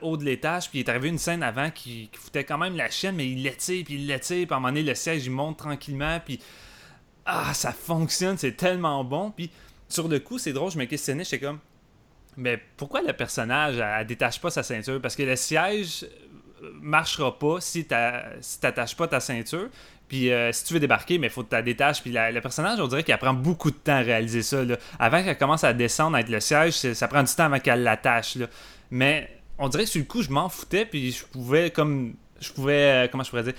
haut de l'étage, puis il est arrivé une scène avant qui, qui foutait quand même la chaîne, mais il l'étire, puis il l'étire, puis à un moment donné, le siège, il monte tranquillement, puis ah, ça fonctionne, c'est tellement bon. Puis sur le coup, c'est drôle, je me questionnais, j'étais comme, mais pourquoi le personnage, elle, détache pas sa ceinture? Parce que le siège euh, marchera pas si si t'attaches pas ta ceinture. Puis euh, si tu veux débarquer, mais faut que tu la détaches. Puis le personnage, on dirait qu'elle prend beaucoup de temps à réaliser ça. Avant qu'elle commence à descendre avec le siège, ça prend du temps avant qu'elle l'attache. Mais on dirait que sur le coup, je m'en foutais. Puis je pouvais, comme. Je pouvais. euh, comment je pourrais dire?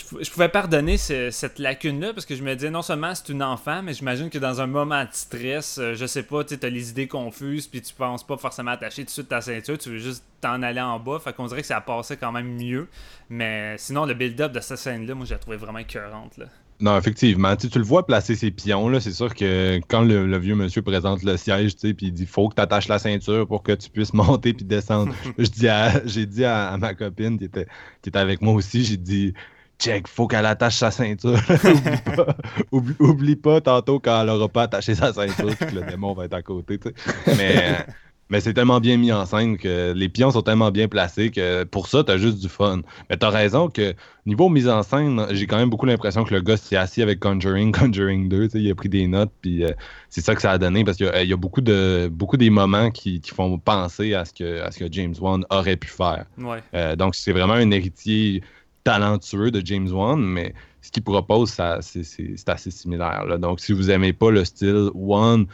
Je, pou- je pouvais pardonner ce- cette lacune-là parce que je me disais non seulement c'est une enfant, mais j'imagine que dans un moment de stress, euh, je sais pas, tu as les idées confuses, puis tu penses pas forcément attacher tout de ta ceinture, tu veux juste t'en aller en bas. Fait qu'on dirait que ça passait quand même mieux. Mais sinon, le build-up de cette scène-là, moi, je la trouvais vraiment écœurante. Là. Non, effectivement. Tu, tu le vois placer ses pions, là. C'est sûr que quand le, vieux monsieur présente le siège, tu sais, puis il dit faut que tu attaches la ceinture pour que tu puisses monter puis descendre. J'ai dit à, ma copine qui était avec moi aussi, j'ai dit check, faut qu'elle attache sa ceinture. oublie, pas, oublie, oublie pas tantôt quand elle aura pas attaché sa ceinture puis que le démon va être à côté. Mais, mais c'est tellement bien mis en scène que les pions sont tellement bien placés que pour ça, t'as juste du fun. Mais t'as raison que niveau mise en scène, j'ai quand même beaucoup l'impression que le gars s'est assis avec Conjuring, Conjuring 2, tu sais, il a pris des notes, puis euh, c'est ça que ça a donné, parce qu'il y a, il y a beaucoup, de, beaucoup des moments qui, qui font penser à ce, que, à ce que James Wan aurait pu faire. Ouais. Euh, donc c'est vraiment un héritier talentueux de James Wan, mais ce qu'il propose, c'est, assez similaire. là. Donc, si vous aimez pas le style Wan,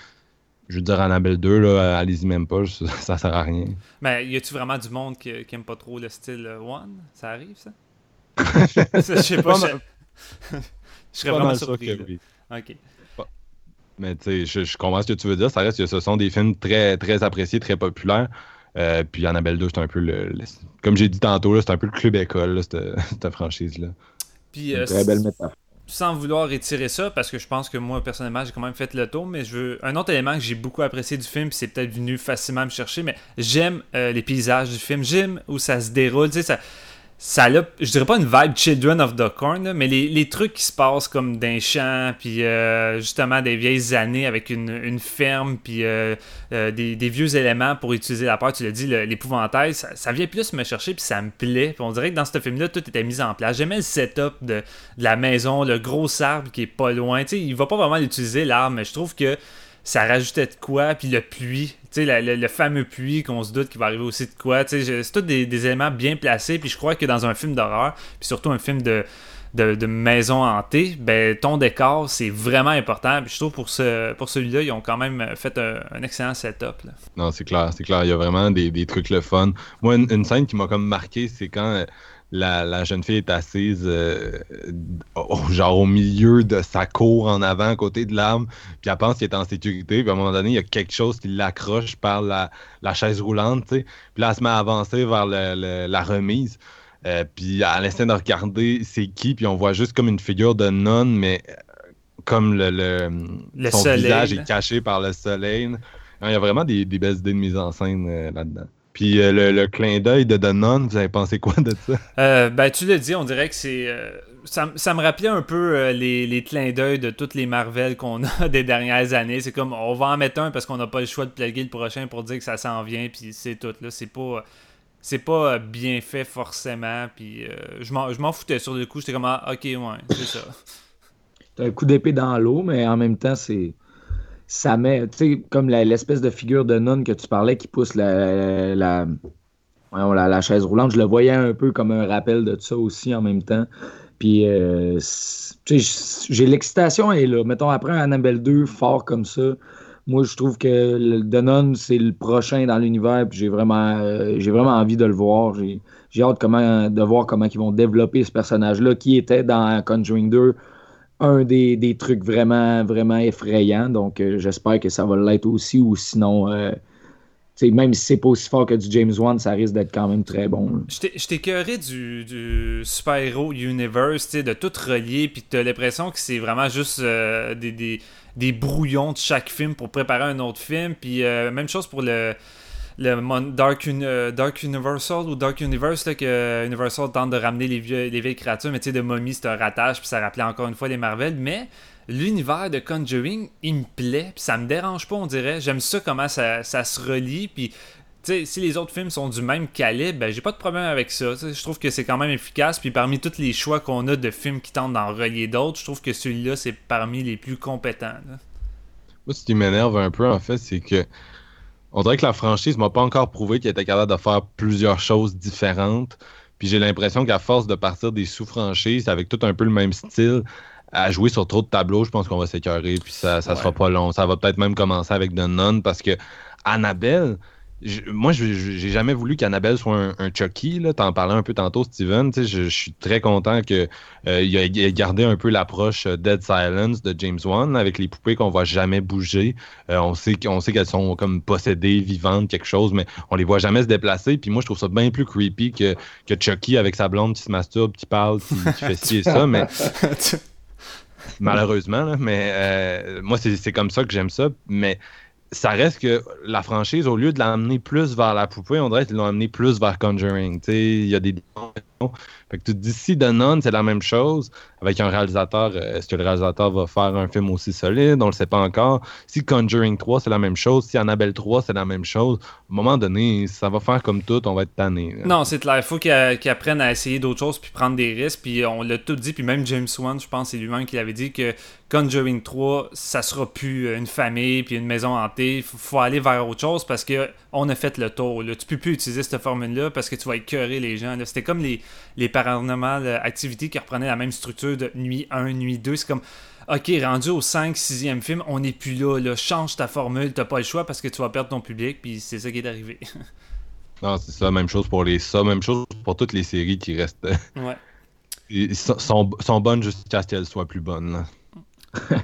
je veux dire Annabelle 2, là, allez-y même pas, ça, ça sert à rien. Mais y a-tu vraiment du monde qui, qui aime pas trop le style euh, One Ça arrive, ça? Je sais pas. Pas Je, je serais Pas vraiment surpris. que là. oui. Ok. Mais tu sais, je, je comprends ce que tu veux dire. Ça reste que ce sont des films très, très appréciés, très populaires. Euh, puis Annabelle 2, c'est un peu le, le- Comme j'ai dit tantôt, là, c'est un peu le club école, là, cette, cette franchise-là. Puis, Une euh, très belle métaphore. sans vouloir étirer ça, parce que je pense que moi, personnellement, j'ai quand même fait le tour, mais je veux. Un autre élément que j'ai beaucoup apprécié du film, puis c'est peut-être venu facilement me chercher, mais j'aime euh, les paysages du film. J'aime où ça se déroule. Tu sais, ça. Ça a, je dirais pas une vibe Children of the Corn, mais les, les trucs qui se passent comme d'un champ, puis euh, justement des vieilles années avec une, une ferme, puis euh, euh, des, des vieux éléments pour utiliser la peur, tu l'as dit, l'épouvantail, ça, vient plus me chercher, puis ça me plaît. On dirait que dans ce film-là, tout était mis en place. J'aimais le setup de, de la maison, le gros arbre qui est pas loin. Tu sais, il va pas vraiment l'utiliser, l'arbre, mais je trouve que ça rajoutait de quoi, puis le puits, tu sais, le, fameux puits qu'on se doute qu'il va arriver aussi de quoi, tu sais, c'est tous des, éléments bien placés, puis je crois que dans un film d'horreur, puis surtout un film de, de, de maison hantée, ben ton décor, c'est vraiment important, puis je trouve pour, ce, pour celui-là, ils ont quand même fait un, excellent setup. Non, c'est clair, c'est clair. Il y a vraiment des, trucs le fun. Moi, une, une scène qui m'a comme marqué, c'est quand euh, la, la jeune fille est assise, euh, au- genre au milieu de sa cour en avant, à côté de l'arbre, puis elle pense qu'elle est en sécurité. Puis à un moment donné, il y a quelque chose qui l'accroche par la, la chaise roulante. Puis là, elle se met à avancer vers le- le- la remise. Euh, puis elle essaie de regarder c'est qui, puis on voit juste comme une figure de nonne, mais euh, comme le, son soleil, visage là. est caché par le soleil. Il y a vraiment des, des belles idées de mise en scène euh, là-dedans. Puis euh, le, le clin d'œil de The Nun, vous avez pensé quoi de ça? Euh, ben, tu l'as dit, on dirait que c'est. euh, ça, ça me rappelait un peu euh, les, les clins d'œil de toutes les Marvel qu'on a des dernières années. C'est comme, on va en mettre un parce qu'on n'a pas le choix de plugger le prochain pour dire que ça s'en vient, puis c'est tout. là C'est pas. C'est pas bien fait forcément, puis euh, je m'en je m'en foutais sur le coup. J'étais comme, ah, ok, ouais, c'est ça. C'est un coup d'épée dans l'eau, mais en même temps, c'est. Ça met. Tu sais, comme l'espèce de figure de nonne que tu parlais qui pousse la, la, la, la chaise roulante, je le voyais un peu comme un rappel de ça aussi en même temps. Puis, euh, j'ai l'excitation est là. Mettons, après Annabelle 2 fort comme ça, moi, je trouve que The Nun, c'est le prochain dans l'univers. Puis, j'ai vraiment, euh, vraiment envie de le voir. J'ai j'ai hâte comment, de voir comment ils vont développer ce personnage-là qui était dans Conjuring 2 un des, des trucs vraiment, vraiment effrayants. Donc, euh, j'espère que ça va l'être aussi. Ou sinon, euh, même si c'est pas aussi fort que du James Wan, ça risque d'être quand même très bon. Je écœuré du, du super-héros universe, de tout relier, puis t'as l'impression que c'est vraiment juste euh, des, des, des brouillons de chaque film pour préparer un autre film, puis même chose pour le, le euh, Dark Universal ou Dark Universe, là, que Universal tente de ramener les, vieilles créatures, mais tu sais, de momie, c'est un ratage, puis ça rappelait encore une fois les Marvel, mais l'univers de Conjuring, il me plaît, puis ça me dérange pas, on dirait. J'aime ça, comment ça, se relie, puis tu sais, si les autres films sont du même calibre, ben, j'ai pas de problème avec ça. Je trouve que c'est quand même efficace. Puis parmi tous les choix qu'on a de films qui tentent d'en relier d'autres, je trouve que celui-là, c'est parmi les plus compétents. là. Moi, ce qui m'énerve un peu, en fait, c'est que on dirait que la franchise m'a pas encore prouvé qu'elle était capable de faire plusieurs choses différentes. Puis j'ai l'impression qu'à force de partir des sous-franchises avec tout un peu le même style, à jouer sur trop de tableaux, je pense qu'on va s'écœurer. Puis ça, ça Ouais. sera pas long. Ça va peut-être même commencer avec The Nun parce que Annabelle. Moi, je- je- j'ai jamais voulu qu'Annabelle soit un, un Chucky. T'en parlais un peu tantôt, Steven. Je, je suis très content que euh, il a, il a gardé un peu l'approche euh, Dead Silence de James Wan avec les poupées qu'on voit jamais bouger. Euh, on sait qu'on sait qu'elles sont comme possédées, vivantes, quelque chose, mais on les voit jamais se déplacer. Puis moi, je trouve ça bien plus creepy que, que Chucky avec sa blonde qui se masturbe, qui parle, qui, qui fait ci et ça. Mais malheureusement, là, mais euh, moi, c'est comme ça que j'aime ça. Mais ça reste que la franchise, au lieu de l'amener plus vers la poupée, on dirait qu'ils l'ont amené plus vers Conjuring. Il y a des fait que tu te dis si The c'est la même chose, avec un réalisateur, euh, est-ce que le réalisateur va faire un film aussi solide? On le sait pas encore. Si Conjuring 3, c'est la même chose, si Annabelle 3, c'est la même chose, à un moment donné, ça va faire comme tout, on va être tanné. Non, c'est clair. Il faut qu'ils apprennent à essayer d'autres choses puis prendre des risques. Puis on l'a tout dit. Puis même James Wan, je pense, c'est lui-même qui avait dit que Conjuring 3, ça sera plus une famille puis une maison hantée. Faut, faut aller vers autre chose parce que on a fait le tour. Là. Tu peux plus utiliser cette formule-là parce que tu vas écœurer les gens. C'était comme les, les Paranormal Activity qui reprenaient la même structure de nuit 1, nuit 2. C'est comme, ok, rendu au 5, 6e film, on n'est plus là, là. Change ta formule, t'as pas le choix parce que tu vas perdre ton public, puis c'est ça qui est arrivé. Non, c'est ça, même chose pour les ça, même chose pour toutes les séries qui restent. ouais. Ils sont, sont, bonnes jusqu'à ce qu'elles soient plus bonnes. là.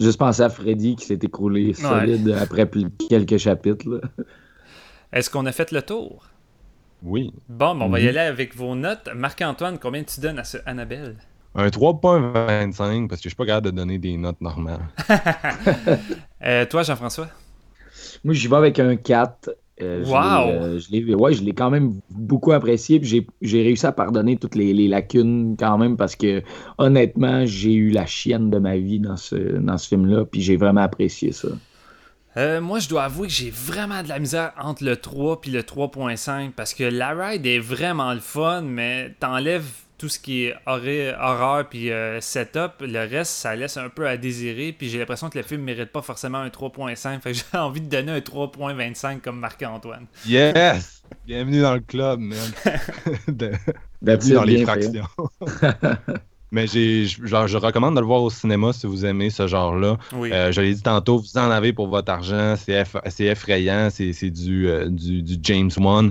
Juste penser à Freddy qui s'est écroulé solide après plus- quelques chapitres. Est-ce qu'on a fait le tour? Oui. Bon, ben, on va y Mhm. aller avec vos notes. Marc-Antoine, combien tu donnes à ce Annabelle? Un 3.25 parce que je suis pas capable de donner des notes normales. Euh, toi, Jean-François? Moi, j'y vais avec un 4. Euh, je Wow! l'ai, euh, je l'ai ouais, je l'ai quand même beaucoup apprécié. puis J'ai, j'ai réussi à pardonner toutes les, les lacunes quand même parce que honnêtement, j'ai eu la chienne de ma vie dans ce, dans ce film-là. Puis j'ai vraiment apprécié ça. Euh, moi, je dois avouer que j'ai vraiment de la misère entre le 3 et le 3.5 parce que la ride est vraiment le fun, mais t'enlèves tout ce qui est horreur, horreur puis euh, setup. Le reste, ça laisse un peu à désirer. Puis j'ai l'impression que le film mérite pas forcément un 3.5. Fait que j'ai envie de donner un 3.25 comme Marc-Antoine. Yes! Bienvenue dans le club, man. De- Bienvenue dans les bien fractions. Mais j'ai, genre, je recommande de le voir au cinéma si vous aimez ce genre-là. Oui. Euh, je l'ai dit tantôt, vous en avez pour votre argent. C'est, eff- c'est effrayant. C'est, c'est du, euh, du, du James Wan.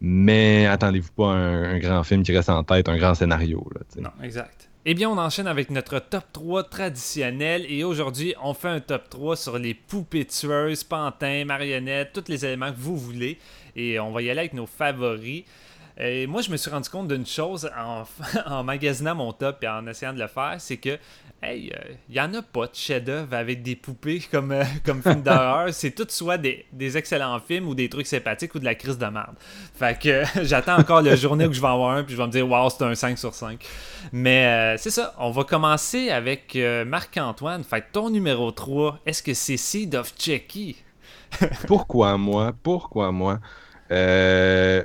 Mais attendez-vous pas à un, un grand film qui reste en tête, un grand scénario. Là. Non, exact. Eh bien, on enchaîne avec notre top 3 traditionnel et aujourd'hui, on fait un top 3 sur les poupées tueuses, pantins, marionnettes, tous les éléments que vous voulez et on va y aller avec nos favoris. Et moi, je me suis rendu compte d'une chose en, magasinant mon top et en essayant de le faire, c'est que, hey, il y en a pas de chef-d'œuvre avec des poupées comme, euh, comme film d'horreur. C'est tout soit des, des excellents films ou des trucs sympathiques ou de la crise de merde. Fait que euh, j'attends encore la journée où je vais en avoir un puis je vais me dire, waouh, c'est un 5 sur 5. Mais euh, c'est ça, on va commencer avec euh, Marc-Antoine. Fait ton numéro 3, est-ce que c'est Seed of Chucky? Pourquoi moi? Pourquoi moi? Euh,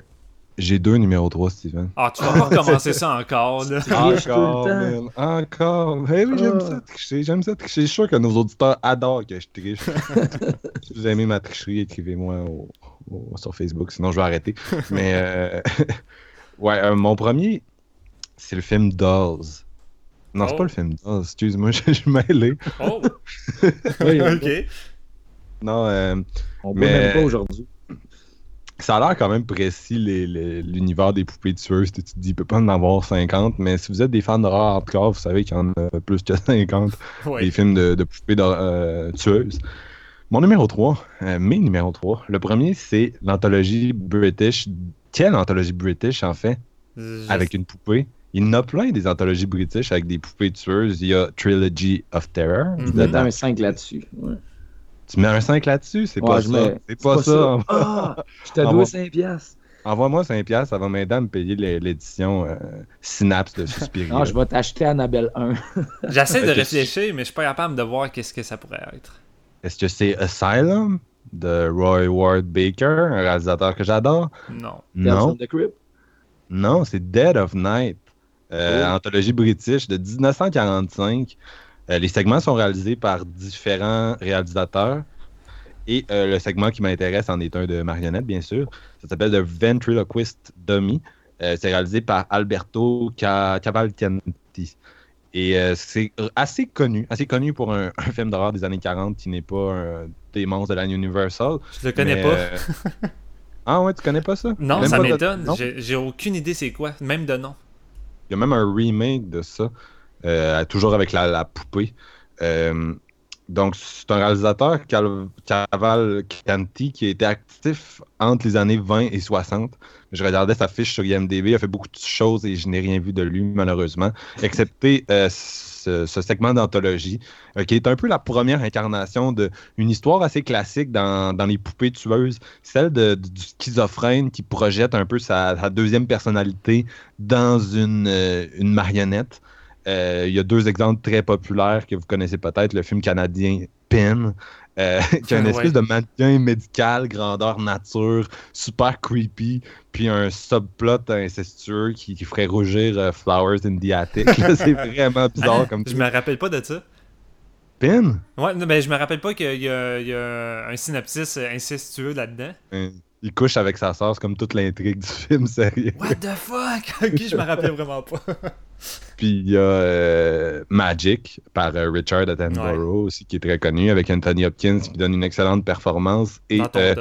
j'ai deux numéros 3, Steven. Ah, tu vas pas recommencer ça encore, là. Encore, man. Encore. Eh oui, j'aime Ah. ça tricher. J'aime ça tricher. Je suis sûr que nos auditeurs adorent que je triche. si vous aimez ma tricherie, écrivez-moi au- au- sur Facebook. Sinon, je vais arrêter. Mais, euh, ouais, euh, mon premier, c'est le film Dolls. Non, c'est Oh. pas le film Dolls. Excuse-moi, je je suis mêlé. Oh, Oui, ok. Non, euh, On peut Mais- même pas aujourd'hui. Ça a l'air quand même précis, l'univers des poupées tueuses. Tu te dis, il peut pas en avoir 50, mais si vous êtes des fans d'horreur hardcore, vous savez qu'il y en a plus que 50, des films de, de poupées euh, tueuses. Mon numéro 3, euh, mes numéros 3. Le premier, c'est l'anthologie British. Quelle anthologie British, en fait, Je- avec une poupée? Il y en a plein des anthologies british avec des poupées tueuses. Il y a Trilogy of Terror. Je vais mettre dedans. un 5 là-dessus. Ouais. Tu mets un 5 là-dessus? C'est Ouais, pas ça. mets- C'est pas, ça. Ah, je te dois bon. 5 piastres. Envoie-moi 5$, piastres, ça va m'aider à me payer l'é- l'édition euh, Synapse de Suspiria. Ah, je vais t'acheter Annabelle 1. J'essaie de réfléchir, mais je suis pas capable de voir qu'est-ce que ça pourrait être. Est-ce que c'est Asylum de Roy Ward Baker, un réalisateur que j'adore? Non. Non, the Crypt. non, c'est Dead of Night, euh, Oh. anthologie british de 1945. Euh, les segments sont réalisés par différents réalisateurs. Et euh, le segment qui m'intéresse en est un de marionnette, bien sûr. Ça s'appelle The Ventriloquist Dummy. Euh, c'est réalisé par Alberto Ca- Cavalcanti. Et euh, c'est assez connu, assez connu pour un, un film d'horreur des années 40 qui n'est pas un- des monstres de la Universal. Je le connais Mais, pas. euh, ah ouais, tu connais pas ça? Non, Même ça de- m'étonne. J'ai aucune idée c'est quoi, même de nom. Il y a même un remake de ça, toujours avec la, poupée. Euh, donc, c'est un réalisateur, Cavalcanti, qui a été actif entre les années 20 et 60. Je regardais sa fiche sur IMDb, il a fait beaucoup de choses et je n'ai rien vu de lui, malheureusement, excepté euh, ce, segment d'anthologie, euh, qui est un peu la première incarnation d'une histoire assez classique dans, les poupées tueuses, celle du schizophrène qui projette un peu sa, deuxième personnalité dans euh, une marionnette. Euh, il y a deux exemples très populaires que vous connaissez peut-être, le film canadien Pin, euh, qui a une Ouais. espèce de maintien médical, grandeur nature, super creepy, puis un subplot incestueux qui, qui ferait rougir euh, Flowers in the Attic. C'est vraiment bizarre comme Je me rappelle pas de ça. Pin? Ouais, ben, je me rappelle pas qu'il y, a- il y a un synopsis euh, incestueux là-dedans. Il couche avec sa sœur, c'est comme toute l'intrigue du film, sérieux. What the fuck? ok, je me rappelais vraiment pas. Puis il y a euh, Magic par euh, Richard Attenborough aussi, qui est très connu, avec Anthony Hopkins qui donne une excellente performance. Et euh,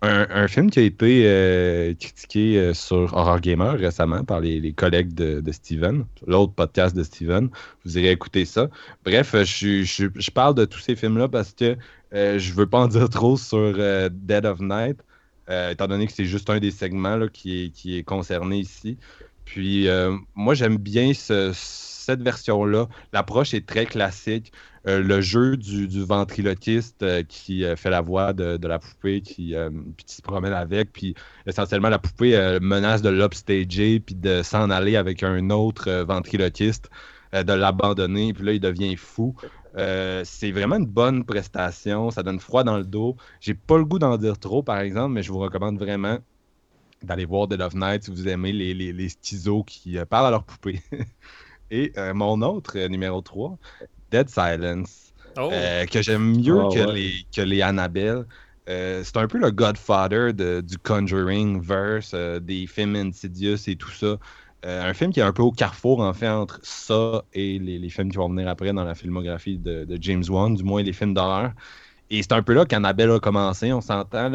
un, un film qui a été critiqué sur Horror Gamer récemment par les, les collègues de, de Steven, l'autre podcast de Steven. Vous irez écouter ça. Bref, je, je, je parle de tous ces films-là parce que je veux pas en dire trop sur Dead of Night, euh, étant donné que c'est juste un des segments qui, est, concerné ici. Puis euh, moi, j'aime bien ce- cette version-là. L'approche est très classique. Euh, le jeu du, du ventriloquiste qui fait la voix de, la poupée, qui, qui se promène avec, puis essentiellement la poupée menace de l'upstager, puis de s'en aller avec un autre ventriloquiste, de l'abandonner, puis là il devient fou. Euh, c'est vraiment une bonne prestation, ça donne froid dans le dos. J'ai pas le goût d'en dire trop, par exemple, mais je vous recommande vraiment d'aller voir Dead of Night si vous aimez les, les, qui euh, parlent à leur poupée. Et euh, mon autre, euh, numéro 3, Dead Silence, Oh, euh, que j'aime mieux Ah, que, ouais. les, que les Annabelle. Euh, c'est un peu le Godfather de- du Conjuring verse, euh, des films Insidious et tout ça. Euh, un film qui est un peu au carrefour, en fait, entre ça et les, films qui vont venir après dans la filmographie de, James Wan, du moins les films d'horreur. Et c'est un peu là qu'Annabelle a commencé, on s'entend.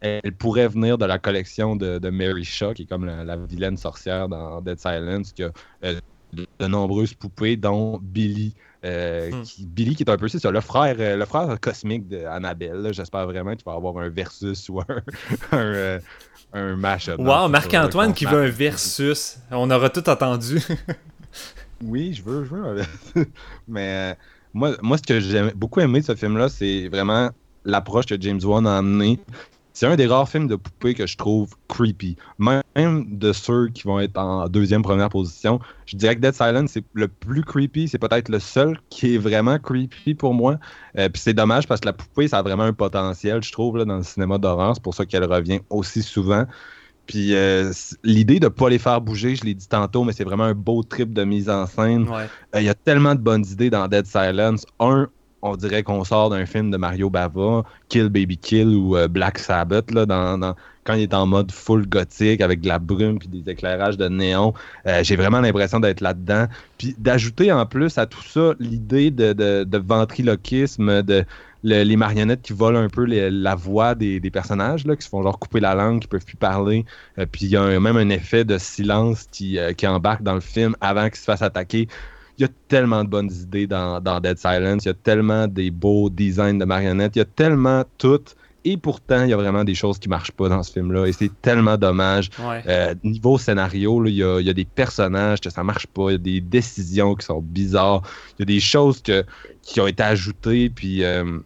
elle pourrait venir de la collection de, Mary Shaw, qui est comme la, la vilaine sorcière dans Dead Silence, qui a euh, de nombreuses poupées, dont Billy. Euh, Hmm. qui- Billy qui est un peu c'est ça, le frère, euh, le frère cosmique d'Annabelle. J'espère vraiment qu'il va avoir un versus ou un, un, euh, un match-up. dans wow, Marc-Antoine qui veut un versus. On aura tout entendu. Oui, je veux, je veux. un versus. Mais euh, moi, moi, ce que j'ai beaucoup aimé de ce film-là, c'est vraiment l'approche que James Wan a amenée. C'est un des rares films de poupées que je trouve creepy. Même de ceux qui vont être en deuxième, première position. Je dirais que Dead Silence, c'est le plus creepy. C'est peut-être le seul qui est vraiment creepy pour moi. Euh, Puis c'est dommage parce que la poupée, ça a vraiment un potentiel, je trouve, là, dans le cinéma d'horreur. C'est pour ça qu'elle revient aussi souvent. Puis euh, l'idée de ne pas les faire bouger, je l'ai dit tantôt, mais c'est vraiment un beau trip de mise en scène. ouais. Euh, Il y a tellement de bonnes idées dans Dead Silence. Un, on dirait qu'on sort d'un film de Mario Bava, Kill Baby Kill ou euh, Black Sabbath, là, dans, dans- quand il est en mode full gothique avec de la brume puis des éclairages de néon. Euh, J'ai vraiment l'impression d'être là-dedans. Puis d'ajouter en plus à tout ça l'idée de, ventriloquisme, de le- les marionnettes qui volent un peu la voix des, personnages, là, qui se font genre couper la langue, qui peuvent plus parler. Euh, puis il y a même un effet de silence qui, euh, embarque dans le film avant qu'ils se fassent attaquer. Il y a tellement de bonnes idées dans, dans Dead Silence. Il y a tellement des beaux designs de marionnettes. Il y a tellement tout. Et pourtant, il y a vraiment des choses qui marchent pas dans ce film-là. Et c'est tellement dommage. Ouais. Euh, niveau scénario, il y, a, il y a des personnages que ça marche pas. Il y a des décisions qui sont bizarres. Il y a des choses que, qui ont été ajoutées. Puis, euh,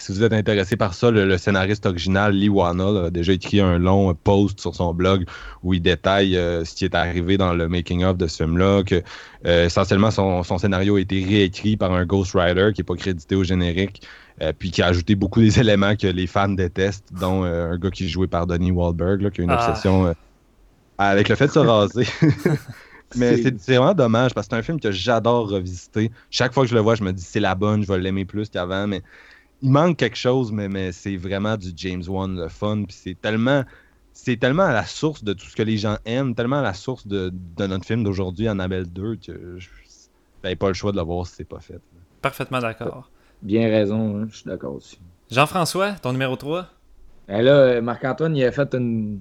si vous êtes intéressé par ça, le, le scénariste original, Lee Wanell, a déjà écrit un long post sur son blog où il détaille euh, ce qui est arrivé dans le making-of de ce film-là, que euh, essentiellement son, son scénario a été réécrit par un ghostwriter qui n'est pas crédité au générique, euh, puis qui a ajouté beaucoup des éléments que les fans détestent, dont un gars qui est joué par Donnie Wahlberg, là, qui a une Ah. obsession avec le fait de se raser. Mais c'est vraiment dommage parce que c'est un film que j'adore revisiter. Chaque fois que je le vois, je me dis c'est la bonne, je vais l'aimer plus qu'avant. Mais il manque quelque chose, mais, mais c'est vraiment du James Wan le fun. Puis c'est tellement. C'est tellement à la source de tout ce que les gens aiment, tellement à la source de, de notre film d'aujourd'hui, Annabelle 2, que je n'avais pas le choix de le voir si c'est pas fait. Parfaitement d'accord. Bien raison, hein, je suis d'accord aussi. Jean-François, ton numéro 3 Et là, euh, Marc-Antoine, il a fait une,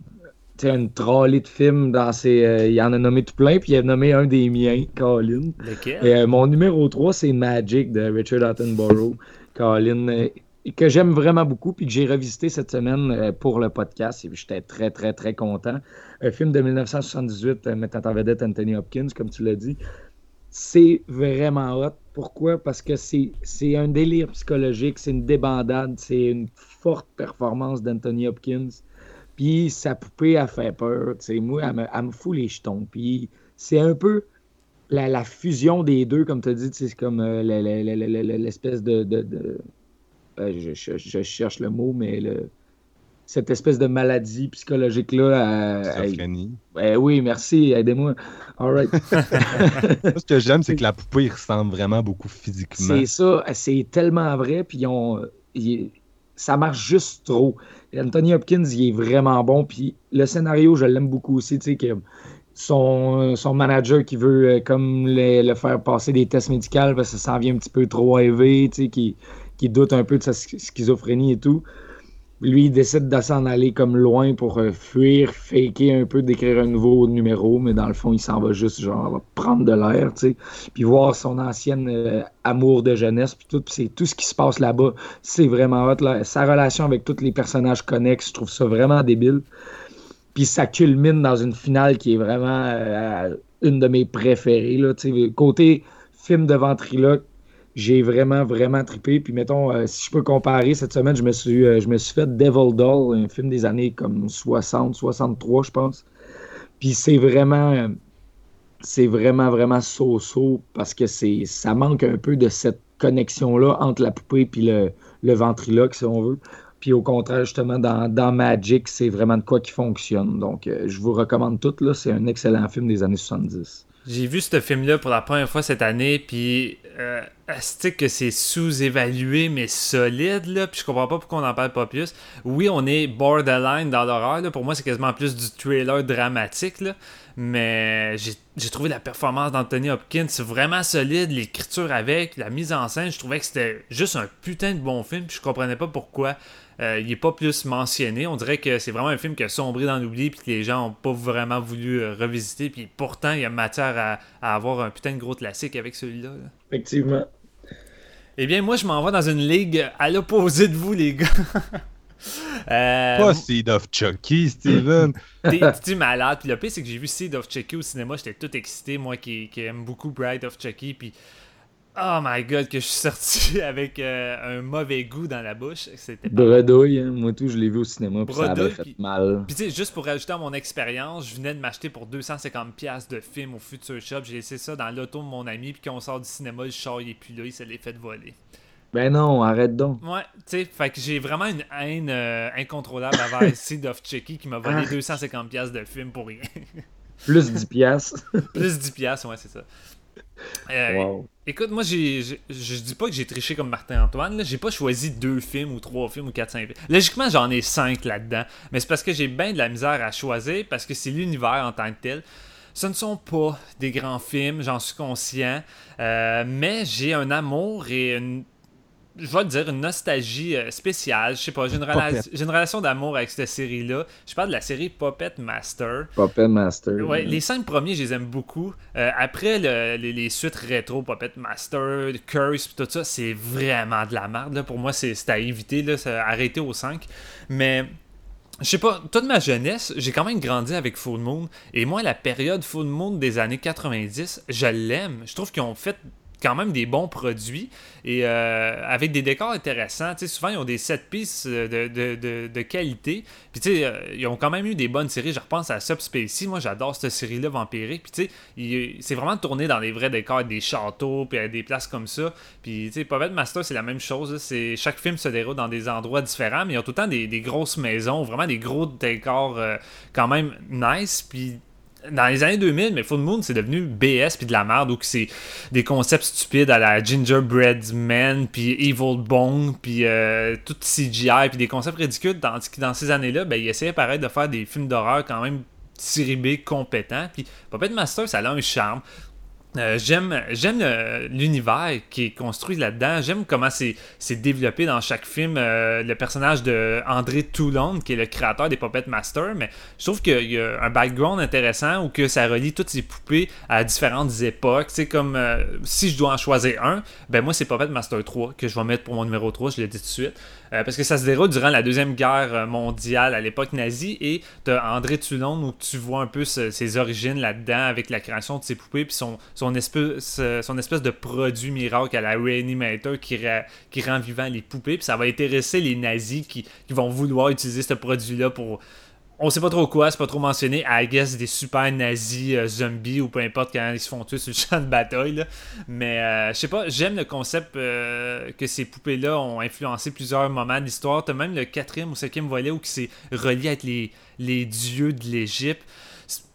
tu sais, une trolley de films dans ses. euh, il en a nommé tout plein, puis il a nommé un des miens, Colin. Lequel? Et, euh, mon numéro 3, c'est Magic de Richard Attenborough. Colin, euh, que j'aime vraiment beaucoup, puis que j'ai revisité cette semaine euh, pour le podcast, et j'étais très, très, très content. Un film de 1978 euh, mettant en vedette Anthony Hopkins, comme tu l'as dit. C'est vraiment hot. Pourquoi? Parce que c'est un délire psychologique, c'est une débandade, c'est une forte performance d'Anthony Hopkins. Puis sa poupée a fait peur. tu. Moi, me, elle me fout les jetons. Puis c'est un peu la, la fusion des deux, comme tu as dit, c'est comme euh, le- le- le- le- le- l'espèce de. de- de- euh, je, je- je cherche le mot, mais le- cette espèce de maladie psychologique-là. euh, Schizophrénie. ben oui, merci, aidez-moi. All right. Ce que j'aime, c'est que la poupée il ressemble vraiment beaucoup physiquement. C'est ça, c'est tellement vrai. Puis ils ont, ils- ça marche juste trop. Anthony Hopkins, il est vraiment bon. Puis le scénario, je l'aime beaucoup aussi. Tu sais, que son, manager qui veut euh, comme le, faire passer des tests médicaux parce que ça s'en vient un petit peu trop élevé, tu qui, qui doute un peu de sa sch- schizophrénie et tout. Lui, il décide de s'en aller comme loin pour euh, fuir, faker un peu, d'écrire un nouveau numéro, mais dans le fond, il s'en va juste genre prendre de l'air, tu sais, puis voir son ancienne euh, amour de jeunesse, puis tout, c'est tout ce qui se passe là-bas, c'est vraiment hot. Sa relation avec tous les personnages connexes, je trouve ça vraiment débile. Puis ça culmine dans une finale qui est vraiment euh, une de mes préférées, là, côté film de ventriloque, j'ai vraiment, vraiment trippé. Puis mettons, euh, si je peux comparer, cette semaine, je me suis, euh, je me suis fait Devil Doll, un film des années comme 60, 63, je pense. Puis c'est vraiment, c'est vraiment, vraiment so-so parce que c'est, ça manque un peu de cette connexion-là entre la poupée puis le, le ventriloque, si on veut. Puis au contraire, justement, dans, dans Magic, c'est vraiment de quoi qui fonctionne. Donc, euh, je vous recommande tout. Là, c'est un excellent film des années 70. J'ai vu ce film-là pour la première fois cette année, puis euh, asti que c'est sous-évalué, mais solide, là, puis je comprends pas pourquoi on n'en parle pas plus. Oui, on est borderline dans l'horreur, là. pour moi c'est quasiment plus du trailer dramatique, là. mais j'ai j'ai trouvé la performance d'Anthony Hopkins vraiment solide, l'écriture avec, la mise en scène, je trouvais que c'était juste un putain de bon film, puis je comprenais pas pourquoi il est pas plus mentionné. On dirait que c'est vraiment un film qui a sombré dans l'oubli puis que les gens ont pas vraiment voulu euh, revisiter. Puis pourtant, il y a matière à, à avoir un putain de gros classique avec celui-là. là. Effectivement. Eh bien, moi, je m'en vais dans une ligue à l'opposé de vous, les gars. Euh, Pas Seed of Chucky, Steven. T'es t'es malade? Puis le pire, c'est que j'ai vu Seed of Chucky au cinéma. J'étais tout excité, moi qui, qui aime beaucoup Bride of Chucky. Puis, oh my god, que je suis sorti avec euh, un mauvais goût dans la bouche. C'était pas Bredouille, hein, moi tout, je l'ai vu au cinéma, puis ça avait fait mal. Puis tu sais, juste pour rajouter à mon expérience, je venais de m'acheter pour 250$ de film au Future Shop. J'ai laissé ça dans l'auto de mon ami. Puis quand on sort du cinéma, le char il est plus là, il se l'est fait voler. Ben non, arrête donc. Ouais, tu sais, fait que j'ai vraiment une haine euh, incontrôlable envers Seed of Chucky qui m'a volé Ah. 250$ de film pour rien. Plus 10 piastres. Plus 10$, ouais, c'est ça. Euh, Wow. Écoute, moi, j'ai, j'ai- je dis pas que j'ai triché comme Martin-Antoine. J'ai pas choisi deux films ou trois films ou quatre, cinq films. Logiquement, j'en ai cinq là-dedans. Mais c'est parce que j'ai bien de la misère à choisir parce que c'est l'univers en tant que tel. Ce ne sont pas des grands films, j'en suis conscient. Euh, mais j'ai un amour et une. Je vais le dire, une nostalgie euh, spéciale. Je sais pas, j'ai une, rela- relation d'amour avec cette série-là. Je parle de la série Puppet Master. Puppet Master. Ouais, les cinq premiers, je les aime beaucoup. Euh, après, le- les, les suites rétro, Puppet Master, Curse, pis tout ça, c'est vraiment de la merde. là. Pour moi, c'est à éviter, là, arrêter aux 5. Mais, je sais pas, toute ma jeunesse, j'ai quand même grandi avec Full Moon. Et moi, la période Full Moon des années 90, je l'aime. Je trouve qu'ils ont fait quand même des bons produits et euh, avec des décors intéressants. Souvent, ils ont des set pieces euh, de, qualité. Puis, euh, ils ont quand même eu des bonnes séries. Je repense à Subspacey. Moi, j'adore cette série-là, Vampirique. Puis, tu sais, c'est vraiment tourné dans des vrais décors, des châteaux, puis des places comme ça. Puis, tu sais, Master, c'est la même chose. chaque film se déroule dans des endroits différents, mais ils ont tout le temps des, grosses maisons, vraiment des gros décors quand même nice. Dans les années 2000, mais Full Moon, c'est devenu BS puis de la merde, où que c'est des concepts stupides à la Gingerbread Man, puis Evil Bone, puis euh, tout CGI, puis des concepts ridicules. Tandis dans ces années-là, ben, ils essayaient pareil de faire des films d'horreur quand même B compétents. Puis Puppet Master, ça a un charme. Euh, j'aime j'aime le- l'univers qui est construit là-dedans. J'aime comment c'est c'est développé dans chaque film. euh, le personnage de André Toulon, qui est le créateur des Puppet Master, mais je trouve qu'il y a un background intéressant où que ça relie toutes ces poupées à différentes époques. Sais, comme euh, si je dois en choisir un, ben moi c'est Puppet Master 3 que je vais mettre pour mon numéro 3, je l'ai dit tout de suite. Parce que ça se déroule durant la Deuxième Guerre mondiale à l'époque nazie et t'as André Toulon où tu vois un peu ses origines là-dedans avec la création de ses poupées puis son, son, espèce, son espèce de produit miracle à la Reanimator qui, qui rend vivant les poupées puis ça va intéresser les nazis qui, qui vont vouloir utiliser ce produit-là pour on sait pas trop quoi, c'est pas trop mentionné. I guess des super nazis euh, zombies ou peu importe quand ils se font tuer sur le champ de bataille. là. Mais euh, je sais pas, j'aime le concept euh, que ces poupées-là ont influencé plusieurs moments de l'histoire. T'as même le quatrième ou cinquième volet où c'est relié avec les, les dieux de l'Égypte.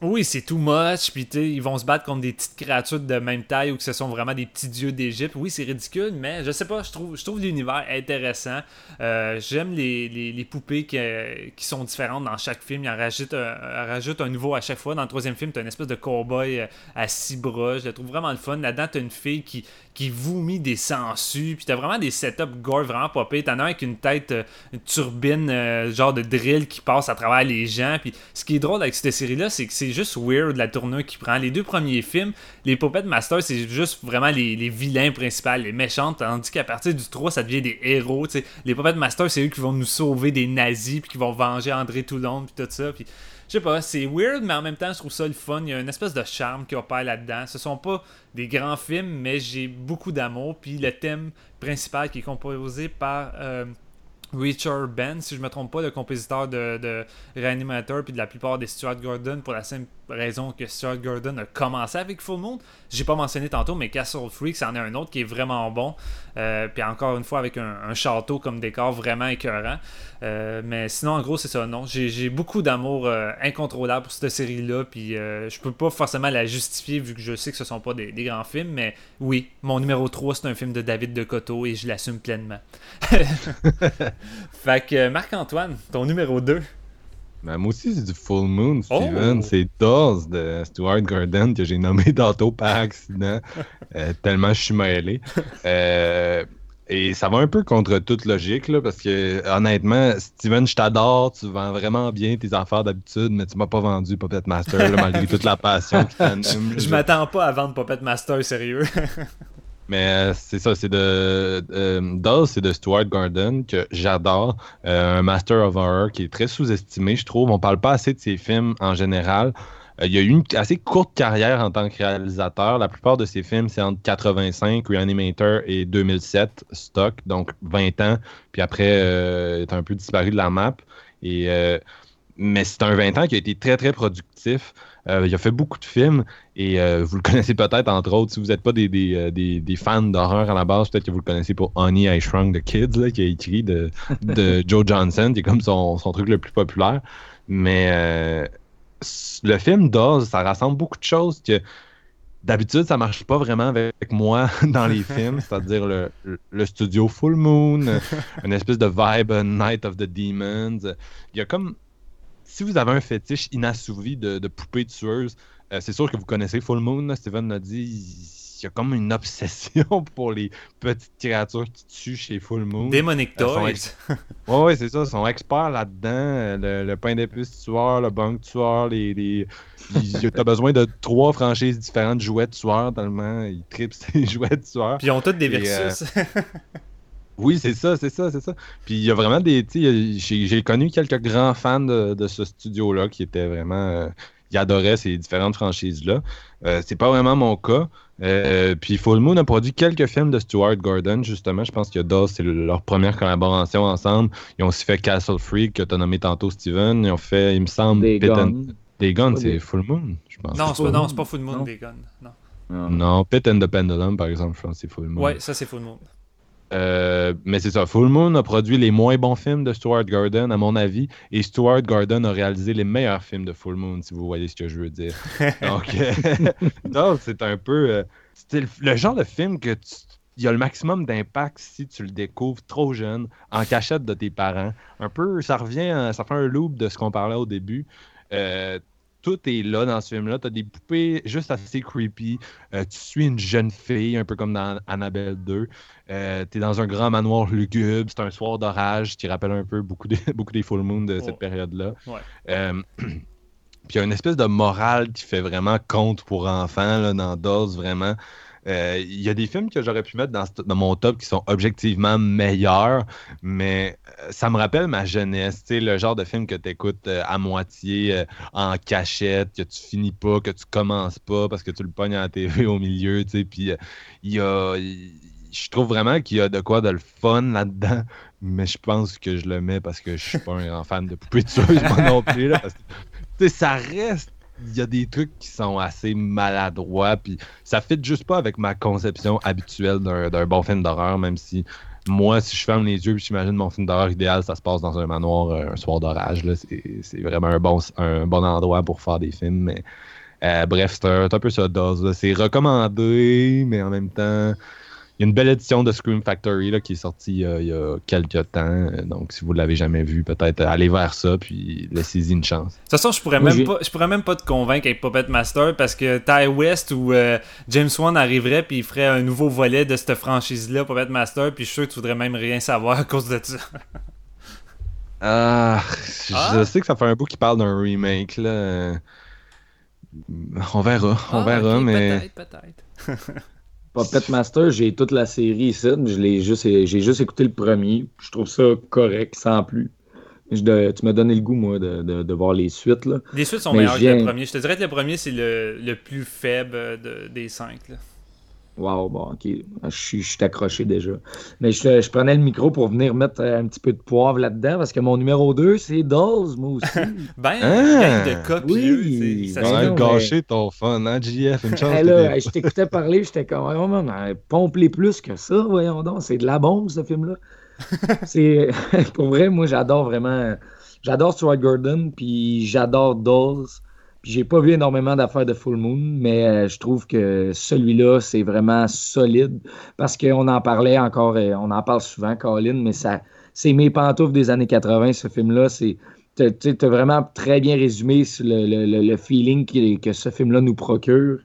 Oui, c'est too much, puis tu ils vont se battre contre des petites créatures de même taille ou que ce sont vraiment des petits dieux d'Égypte. Oui, c'est ridicule, mais je sais pas, je trouve, l'univers intéressant. Euh, J'aime les, poupées qui, sont différentes dans chaque film. Ils en rajoutent un, en rajoutent un nouveau à chaque fois. Dans le troisième film, t'as une espèce de cowboy euh, à six bras. Je le trouve vraiment le fun. Là-dedans, t'as une fille qui, qui vomit des sangsues, puis t'as vraiment des setups gore vraiment pires. T'en as avec une tête, euh, turbine, euh, genre de drill qui passe à travers les gens. Puis ce qui est drôle avec cette série-là, c'est que c'est juste weird la tournure qui prend. Les deux premiers films, les Puppet Masters, c'est juste vraiment les, vilains principaux, les méchants, tandis qu'à partir du 3, ça devient des héros. tu sais. Les Puppet Masters, c'est eux qui vont nous sauver des nazis, puis qui vont venger André Toulon, puis tout ça. Puis je sais pas, c'est weird, mais en même temps, je trouve ça le fun. Il y a une espèce de charme qui opère là-dedans. Ce sont pas des grands films, mais j'ai beaucoup d'amour. Puis le thème principal qui est composé par euh, Richard Ben, si je me trompe pas, le compositeur de, de Reanimator, puis de la plupart des Stuart Gordon, pour la simple raison que Stuart Gordon a commencé avec Full Moon. J'ai pas mentionné tantôt, mais Castle Freak, c'en est un autre qui est vraiment bon. Euh, puis encore une fois, avec un, un château comme décor vraiment écœurant. Euh, mais sinon, en gros, c'est ça. Non, j'ai beaucoup d'amour euh, incontrôlable pour cette série-là. Puis euh, je peux pas forcément la justifier vu que je sais que ce sont pas des, des grands films. Mais oui, mon numéro 3, c'est un film de David de Coteau et je l'assume pleinement. fait que Marc-Antoine, ton numéro 2. Ben, moi aussi, c'est du Full Moon, Steven. Oh! C'est Dolls de Stuart Gordon que j'ai nommé tantôt par accident, tellement je suis mêlé. Euh, et ça va un peu contre toute logique, là, parce que honnêtement, Steven, je t'adore, tu vends vraiment bien tes affaires d'habitude, mais tu m'as pas vendu Puppet Master, là, malgré toute la passion qui t'anime. Je m'attends pas à vendre Puppet Master, sérieux. Mais euh, c'est ça, c'est de. Euh, c'est de Stuart Gordon, que j'adore. Euh, un Master of Horror qui est très sous-estimé, je trouve. On parle pas assez de ses films en général. Euh, il a eu une assez courte carrière en tant que réalisateur. La plupart de ses films, c'est entre 85, Reanimator et 2007, stock, donc 20 ans. Puis après, euh, il est un peu disparu de la map. Et, euh, mais c'est un 20 ans qui a été très, très productif. Euh, il a fait beaucoup de films et euh, vous le connaissez peut-être, entre autres, si vous n'êtes pas des, des, euh, des- des fans d'horreur à la base, peut-être que vous le connaissez pour Honey, I Shrunk the Kids, là, qui a écrit de, de Joe Johnson, qui est comme son, son truc le plus populaire. Mais euh, le film Dawes, ça rassemble beaucoup de choses que d'habitude, ça marche pas vraiment avec moi dans les films, c'est-à-dire le, studio Full Moon, une espèce de vibe euh, Night of the Demons. Il y a comme si vous avez un fétiche inassouvi de, de poupées tueuses, euh, c'est sûr que vous connaissez Full Moon, là, Steven l'a dit, y a comme une obsession pour les petites créatures qui tuent chez Full Moon. Sont Toys. ex- Ouais, ouais, c'est ça, ils sont experts là-dedans. Le, le pain d'épices tueur, le bunk tueur, les. les... T'as besoin de trois franchises différentes de jouets tueurs tellement ils tripent ces jouets tueurs. Puis ils ont tous des Et, euh, versus. Oui, c'est ça, c'est ça, c'est ça. Puis il y a vraiment des. J'ai j'ai connu quelques grands fans de, de ce studio-là qui étaient vraiment. euh, ils adoraient ces différentes franchises-là. Euh, c'est pas vraiment mon cas. Euh, puis Full Moon a produit quelques films de Stuart Gordon, justement. Je pense que DOS, c'est le- leur première collaboration ensemble. Ils ont aussi fait Castle Freak, que tu as nommé tantôt, Steven. Ils ont fait, il me semble, Des Pit and- guns. Des Guns, c'est Full Moon, je pense. non, c'est pas, pas Full Moon, Non? des guns. Non. Ah. Non, Pit and the Pendulum, par exemple, je pense que c'est Full Moon. Ouais, ça c'est Full Moon. Euh, mais c'est ça, Full Moon a produit les moins bons films de Stuart Gordon, à mon avis, et Stuart Gordon a réalisé les meilleurs films de Full Moon, si vous voyez ce que je veux dire. Donc, euh, donc, c'est un peu. euh, le, le genre de film que tu. Il y a le maximum d'impact si tu le découvres trop jeune, en cachette de tes parents. Un peu, ça revient, à- ça fait un loop de ce qu'on parlait au début. Tout est là dans ce film-là. Tu as des poupées juste assez creepy. Euh, tu suis une jeune fille, un peu comme dans Annabelle 2. Euh, tu es dans un grand manoir lugubre. C'est un soir d'orage qui rappelle un peu beaucoup des, beaucoup des full moon de Oh. cette période-là. Ouais. Euh, Puis il y a une espèce de morale qui fait vraiment conte pour enfants là, dans Dolls, vraiment. Euh, Il y a des films que j'aurais pu mettre dans, dans mon top qui sont objectivement meilleurs, mais euh, ça me rappelle ma jeunesse, le genre de film que tu écoutes à moitié euh, en cachette, que tu finis pas, que tu commences pas parce que tu le pognes à la TV au milieu, puis euh, il y a... il- Je trouve vraiment qu'il y a de quoi de le fun là-dedans, mais je pense que je le mets parce que je suis pas un grand fan de poupées tueuses, moi non plus, là, parce que tu sais, ça reste il y a des trucs qui sont assez maladroits, puis ça fit juste pas avec ma conception habituelle d'un bon film d'horreur, même si moi, si je ferme les yeux et j'imagine mon film d'horreur idéal, ça se passe dans un manoir euh, un soir d'orage. C'est vraiment un bon, un bon endroit pour faire des films. Mais, euh, bref, c'est un, un peu ça, là. C'est recommandé, mais en même temps, il y a une belle édition de Scream Factory là, qui est sortie euh, il y a quelques temps. Donc, si vous ne l'avez jamais vu, peut-être euh, allez vers ça puis laissez-y une chance. De toute façon, je pourrais, même pas, je pourrais même pas te convaincre avec Puppet Master parce que Ty West ou euh, James Wan arriverait puis il ferait un nouveau volet de cette franchise-là, Puppet Master, puis je suis sûr que tu voudrais même rien savoir à cause de ça. Ah, Ah? je sais que ça fait un bout qu'il parle d'un remake. Là. On verra, on Ah, verra, mais. Peut-être, peut-être. Puppet Master, j'ai toute la série ici. Je l'ai juste, j'ai juste écouté le premier. Je trouve ça correct, sans plus. Je de- tu m'as donné le goût, moi, de, de- de voir les suites. Là. Les suites sont Mais meilleures que le premier. Je te dirais que le premier, c'est le, le plus faible de- des cinq. là. Wow, bon, ok. Je suis, je suis accroché déjà. Mais je, je prenais le micro pour venir mettre un petit peu de poivre là-dedans parce que mon numéro 2, c'est Dolls, moi aussi. Ben, Ah! de copieux, Oui, c'est- ça a gâché ton fun, hein, JF? Une chance. Là, je t'écoutais parler, j'étais comme, oh, man, pompe-les plus que ça, voyons donc. C'est de la bombe, ce film-là. c'est Pour vrai, moi, j'adore vraiment. J'adore Stuart Gordon, puis j'adore Dolls. J'ai pas vu énormément d'affaires de Full Moon, mais euh, je trouve que celui-là, c'est vraiment solide. Parce qu'on en parlait encore, euh, on en parle souvent, Colin, mais ça, c'est mes pantoufles des années 80, ce film-là. C'est. Tu as vraiment très bien résumé le, feeling que, que ce film-là nous procure.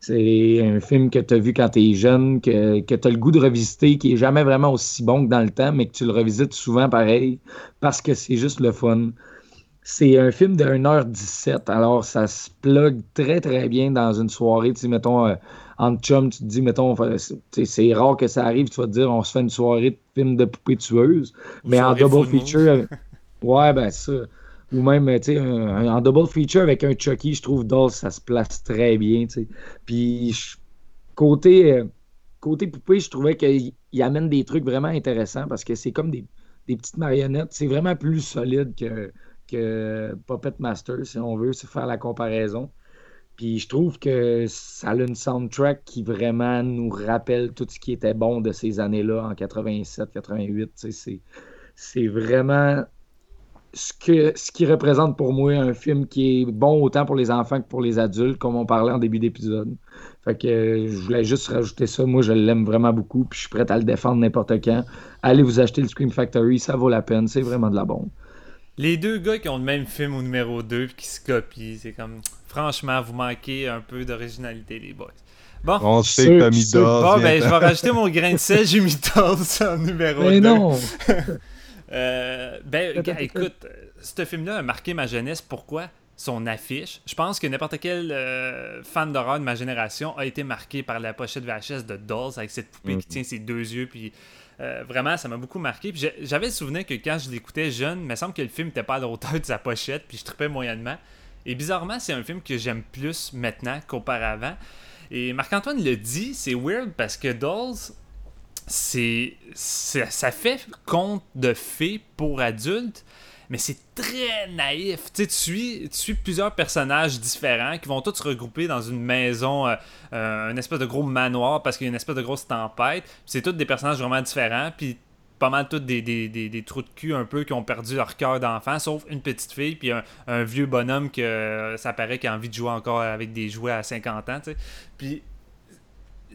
C'est un film que tu as vu quand tu es jeune, que, que tu as le goût de revisiter, qui est jamais vraiment aussi bon que dans le temps, mais que tu le revisites souvent pareil, parce que c'est juste le fun. C'est un film de 1h17, alors ça se plug très très bien dans une soirée. Tu sais, mettons, euh, en chum, tu te dis, mettons, c'est rare que ça arrive, tu vas te dire, on se fait une soirée de film de poupées tueuses, Ou mais en double feature. Ouais, ben ça. Ou même, tu sais, en double feature avec un Chucky, je trouve Dolls, ça se place très bien, tu sais. Puis, je- côté, euh, côté poupée, je trouvais qu'il il amène des trucs vraiment intéressants parce que c'est comme des, des petites marionnettes. C'est vraiment plus solide que, Puppet Master, si on veut se faire la comparaison. Puis je trouve que ça a une soundtrack qui vraiment nous rappelle tout ce qui était bon de ces années-là, en 87, 88. tu sais, C'est, c'est vraiment ce, ce qui représente pour moi un film qui est bon autant pour les enfants que pour les adultes, comme on parlait en début d'épisode. Fait que euh, je voulais juste rajouter ça. Moi, je l'aime vraiment beaucoup, puis je suis prêt à le défendre n'importe quand. Allez vous acheter le Scream Factory, ça vaut la peine. C'est vraiment de la bombe. Les deux gars qui ont le même film au numéro 2 puis qui se copient, c'est comme. Franchement, vous manquez un peu d'originalité, les boys. Bon, On sait que t'as mis bon ben, je vais rajouter mon grain de sel, j'ai mis Dolls en numéro 2. Mais non! Euh, ben, gars, écoute, ce film-là a marqué ma jeunesse. Pourquoi? Son affiche. Je pense que n'importe quel euh, fan d'horreur de ma génération a été marqué par la pochette VHS de Dolls avec cette poupée qui Mhm. tient ses deux yeux. Puis euh, vraiment, ça m'a beaucoup marqué. J'avais le souvenir que quand je l'écoutais jeune, il me semble que le film n'était pas à la hauteur de sa pochette. Puis je tripais moyennement. Et bizarrement, c'est un film que j'aime plus maintenant qu'auparavant. Et Marc-Antoine le dit, c'est weird parce que Dolls, c'est- ça fait conte de fées pour adultes, mais c'est très naïf. Tu sais, tu suis, tu suis plusieurs personnages différents qui vont tous se regrouper dans une maison, euh, euh, un espèce de gros manoir parce qu'il y a une espèce de grosse tempête. C'est tous des personnages vraiment différents, puis pas mal tous des, des, des, trous de cul un peu qui ont perdu leur cœur d'enfant, sauf une petite fille, puis un, vieux bonhomme que euh, ça paraît qu'il a envie de jouer encore avec des jouets à 50 ans, tu sais. Puis,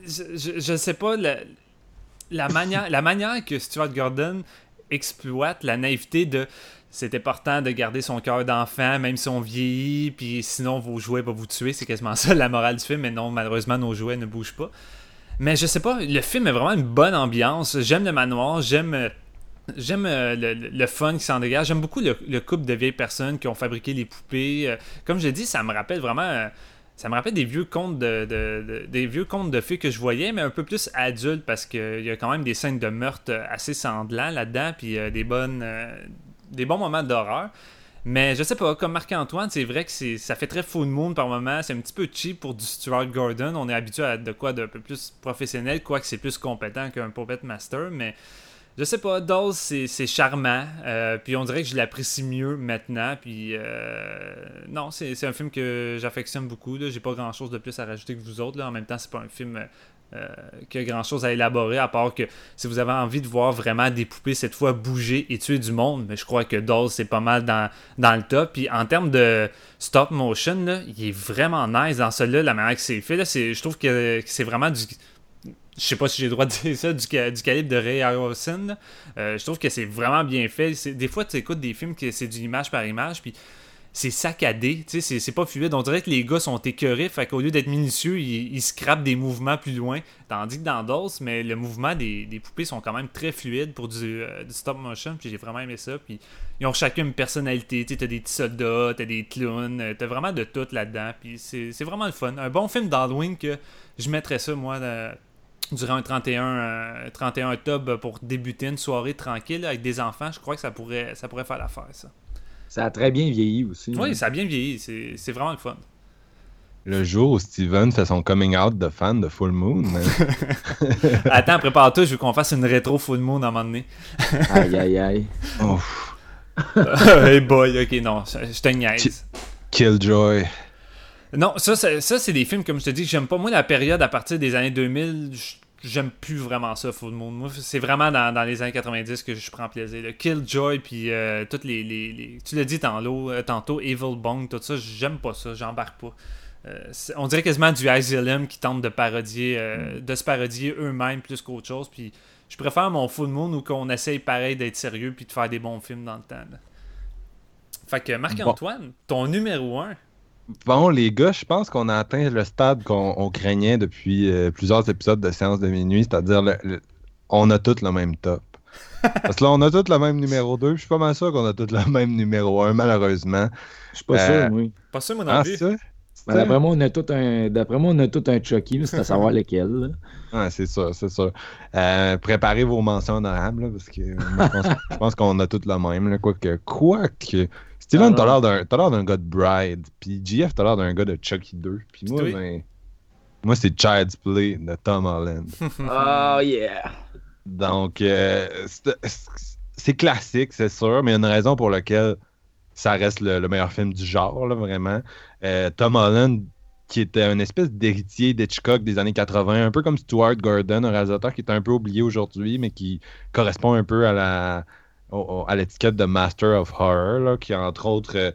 je, je, je sais pas, la, manière, la manière que Stuart Gordon exploite la naïveté de c'est important de garder son cœur d'enfant, même si on vieillit, puis sinon vos jouets vont vous tuer. C'est quasiment ça la morale du film, mais non, malheureusement, nos jouets ne bougent pas. Mais je sais pas, le film est vraiment une bonne ambiance. J'aime le manoir, j'aime. J'aime euh, le, le- fun qui s'en dégage. J'aime beaucoup le, le couple de vieilles personnes qui ont fabriqué les poupées. Euh, comme je dis, ça me rappelle vraiment. euh, ça me rappelle des vieux contes de, de- de- des vieux contes de fées que je voyais, mais un peu plus adultes parce qu'il y a quand même des scènes de meurtre assez sanglants là-dedans, puis euh, des bonnes, des bons moments d'horreur. Mais je sais pas, comme Marc-Antoine, c'est vrai que c'est, ça fait très full moon par moment. C'est un petit peu cheap pour du Stuart Gordon. On est habitué à de quoi d'un peu plus professionnel, quoique c'est plus compétent qu'un Puppet Master. Mais je sais pas, Dolls, c'est charmant. euh, puis on dirait que je l'apprécie mieux maintenant. Puis euh, non, c'est un film que j'affectionne beaucoup. J'ai pas grand chose de plus à rajouter que vous autres. Là. En même temps, c'est pas un film euh, qui a grand chose à élaborer, à part que si vous avez envie de voir vraiment des poupées cette fois bouger et tuer du monde, mais je crois que Dolls, c'est pas mal dans, le top. Puis en termes de stop motion, là, il est vraiment nice dans celui-là, la manière que c'est fait. Là, je trouve que, que c'est vraiment du je sais pas si j'ai le droit de dire ça, du, du calibre de Ray là. Euh, je trouve que c'est vraiment bien fait. Des fois, tu écoutes des films que c'est du image par image, puis c'est saccadé, tu sais, c'est- pas fluide. On dirait que les gars sont écœurés, fait qu'au lieu d'être minutieux, ils, scrapent des mouvements plus loin. Tandis que dans Dolls, mais le mouvement des, poupées sont quand même très fluides pour du, euh, du stop motion, puis j'ai vraiment aimé ça. Puis ils ont chacun une personnalité, t'as des petits soldats, t'as des clowns, euh, t'as vraiment de tout là-dedans, puis c'est vraiment le fun. Un bon film d'Halloween que je mettrais ça, moi, dans- durant un 31, euh, 31 octobre pour débuter une soirée tranquille avec des enfants, je crois que ça pourrait, ça pourrait faire l'affaire, ça. Ça a très bien vieilli aussi. Oui, hein. ça a bien vieilli, c'est c'est vraiment le fun. Le jour où Steven fait son coming out de fan de Full Moon, man. Attends, prépare-toi, je veux qu'on fasse une rétro full moon à un moment donné. Aïe, aïe, aïe. Ouf. hey boy, ok, non, je te niaise. Killjoy. Non, ça, c'est- ça c'est des films, comme je te dis, que j'aime pas. Moi, la période à partir des années 2000, j- j'aime plus vraiment ça, Full Moon. Moi, c'est vraiment dans, dans les années 90 que je prends plaisir. là. Killjoy, puis euh, toutes les, les, les- Tu l'as dit tantôt, euh, tantôt, Evil Bong, tout ça, j'aime pas ça, j'embarque pas. Euh, on dirait quasiment du Asylum qui tente de parodier, euh, de se parodier eux-mêmes plus qu'autre chose. Puis je préfère mon Full Moon où qu'on essaye pareil d'être sérieux puis de faire des bons films dans le temps. là. Fait que Marc-Antoine, ton numéro 1. Bon, les gars, je pense qu'on a atteint le stade qu'on on craignait depuis euh, plusieurs épisodes de séance de minuit, c'est-à-dire on a tous le même top. Parce que là, on a tous le même numéro 2, je suis pas mal sûr qu'on a tous le même numéro 1, malheureusement. Je suis pas Euh, sûr, oui. Pas sûr, moi non Ah? Mais D'après moi, on a tout un, d'après moi, on a tout un Chucky, c'est à savoir lequel. Ouais, c'est ça, c'est ça. Euh, préparez vos mentions honorables, là, parce que moi, je pense, je pense qu'on a tous le même. Là, quoique, quoique, Steven, T'as non. l'air d'un- t'as l'air d'un gars de Bride, puis GF, t'as l'air d'un gars de Chucky 2. Puis moi, Oui. ben, moi c'est Child's Play de Tom Holland. Oh yeah! Donc, euh, c'est c'est classique, c'est sûr, mais il y a une raison pour laquelle ça reste le, le meilleur film du genre, là, vraiment. Euh, Tom Holland, qui était une espèce d'héritier d'Hitchcock des années 80, un peu comme Stuart Gordon, un réalisateur qui est un peu oublié aujourd'hui, mais qui correspond un peu à la au- au- à l'étiquette de Master of Horror, là, qui entre autres euh,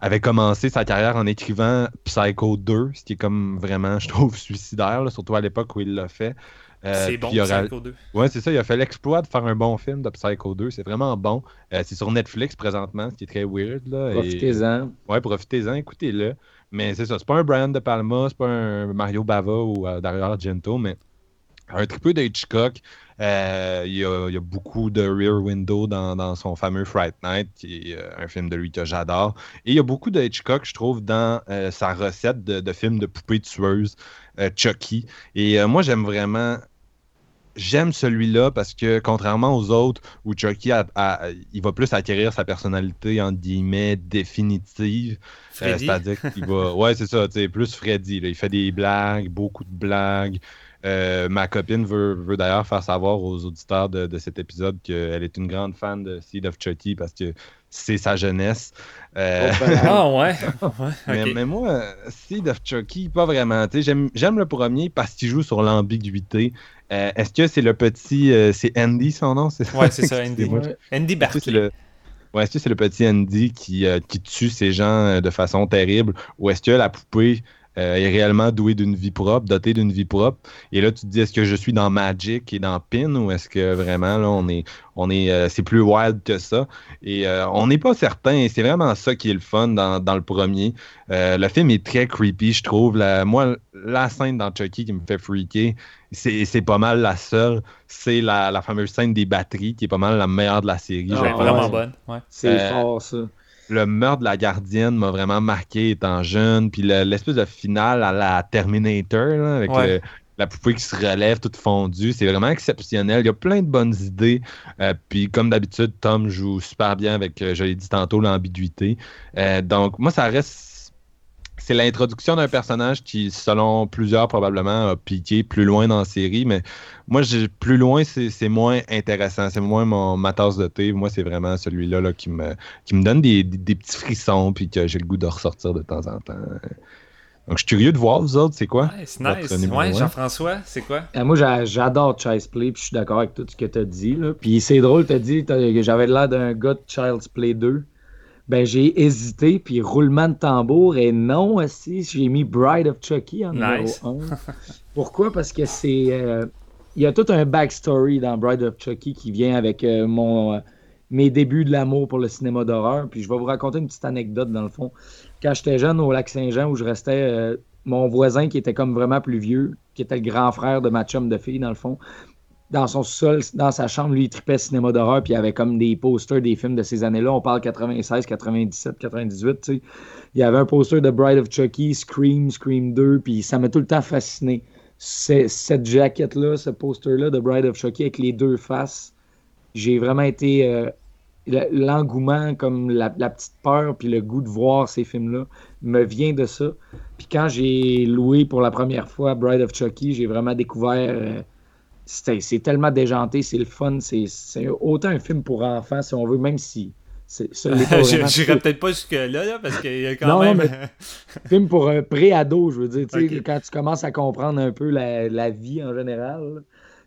avait commencé sa carrière en écrivant Psycho 2, ce qui est comme vraiment, je trouve, suicidaire, là, surtout à l'époque où il l'a fait. Euh, c'est bon, il aura- Psycho 2. Ouais, c'est ça. Il a fait l'exploit de faire un bon film de Psycho 2. C'est vraiment bon. Euh, c'est sur Netflix présentement, ce qui est très weird. Là, et- Profitez-en. Ouais, profitez-en, écoutez-le. Mais c'est ça. C'est pas un Brian De Palma, c'est pas un Mario Bava ou euh, Dario Argento, mais un triple de Hitchcock. Euh, il, y a, il y a beaucoup de Rear Window dans, dans son fameux Fright Night, qui est euh, un film de lui que j'adore. Et il y a beaucoup de Hitchcock, je trouve, dans euh, sa recette de, de films de poupées tueuses, euh, Chucky. Et moi, j'aime vraiment j'aime celui-là parce que contrairement aux autres où Chucky a- a- il va plus acquérir sa personnalité en guillemets définitive euh, c'est-à-dire qu'il va ouais c'est ça tu sais plus Freddy là. il fait des blagues beaucoup de blagues Euh, ma copine veut, veut d'ailleurs faire savoir aux auditeurs de, de cet épisode qu'elle est une grande fan de Seed of Chucky parce que c'est sa jeunesse Euh, Oh, ben, Ah ouais. ouais mais, moi, Seed of Chucky, pas vraiment. Tu sais, J'aime le premier parce qu'il joue sur l'ambiguïté. Euh, Est-ce que c'est le petit. euh, c'est Andy son nom c'est Ouais, c'est ça, Andy. Ouais. Andy le. Ouais, est-ce que c'est le petit Andy qui, euh, qui tue ces gens euh, de façon terrible? Ou est-ce que la poupée euh, est réellement douée d'une vie propre, dotée d'une vie propre Et là, tu te dis est-ce que je suis dans Magic et dans Pin ou est-ce que vraiment là on est on est euh, c'est plus wild que ça? Et euh, on n'est pas certain. et C'est vraiment ça qui est le fun dans, dans le premier. Euh, le film est très creepy, je trouve. La, moi, la scène dans Chucky qui me fait freaker, c'est c'est pas mal la seule. C'est la, la fameuse scène des batteries qui est pas mal la meilleure de la série. Ah, vraiment bonne. Ouais. C'est Euh, fort, ça. Le meurtre de la gardienne m'a vraiment marqué étant jeune. Puis le- l'espèce de finale à la Terminator, là, avec Ouais. le- la poupée qui se relève toute fondue, c'est vraiment exceptionnel. Il y a plein de bonnes idées. Euh, puis comme d'habitude, Tom joue super bien avec, euh, je l'ai dit tantôt, l'ambiguïté. Euh, donc moi, ça reste... c'est l'introduction d'un personnage qui, selon plusieurs, probablement, a piqué plus loin dans la série. Mais moi, j'ai- plus loin, c'est c'est moins intéressant. C'est moins mon, ma tasse de thé. Moi, c'est vraiment celui-là là, qui, me, qui me donne des, des- des petits frissons puis que j'ai le goût de ressortir de temps en temps. Donc, je suis curieux de voir, vous autres, c'est quoi? Ouais, c'est nice. Ouais? Jean-François, c'est quoi? Euh, moi, j'a- j'adore Child's Play, puis je suis d'accord avec tout ce que tu as dit. Là. Puis c'est drôle, tu as dit que j'avais l'air d'un gars de Child's Play 2. Ben, j'ai hésité, puis roulement de tambour, et non, aussi, j'ai mis Bride of Chucky en Nice. numéro 1. Pourquoi? Parce que c'est. euh, Il y a tout un backstory dans Bride of Chucky qui vient avec euh, mon, euh, mes débuts de l'amour pour le cinéma d'horreur. Puis je vais vous raconter une petite anecdote, dans le fond. Quand j'étais jeune au lac Saint-Jean, où je restais, mon voisin qui était comme vraiment plus vieux, qui était le grand frère de ma chum de fille, dans le fond, dans son sol, dans sa chambre, lui, il tripait cinéma d'horreur, puis il avait comme des posters des films de ces années-là. On parle 96, 97, 98, tu sais. Il y avait un poster de Bride of Chucky, Scream, Scream 2, puis ça m'a tout le temps fasciné. Cette jaquette-là, ce poster-là de Bride of Chucky avec les deux faces, j'ai vraiment été. euh, le- L'engouement, comme la, la petite peur, puis le goût de voir ces films-là, me vient de ça. Puis quand j'ai loué pour la première fois Bride of Chucky, j'ai vraiment découvert. euh, c'est tellement déjanté, c'est le fun. C'est autant un film pour enfants, si on veut, même si. J'irai peut-être pas jusque-là, là, parce qu'il y a quand Non, même. mais- film pour un pré-ado, je veux dire. tu sais, Ok. Quand tu commences à comprendre un peu la, la vie en général. là.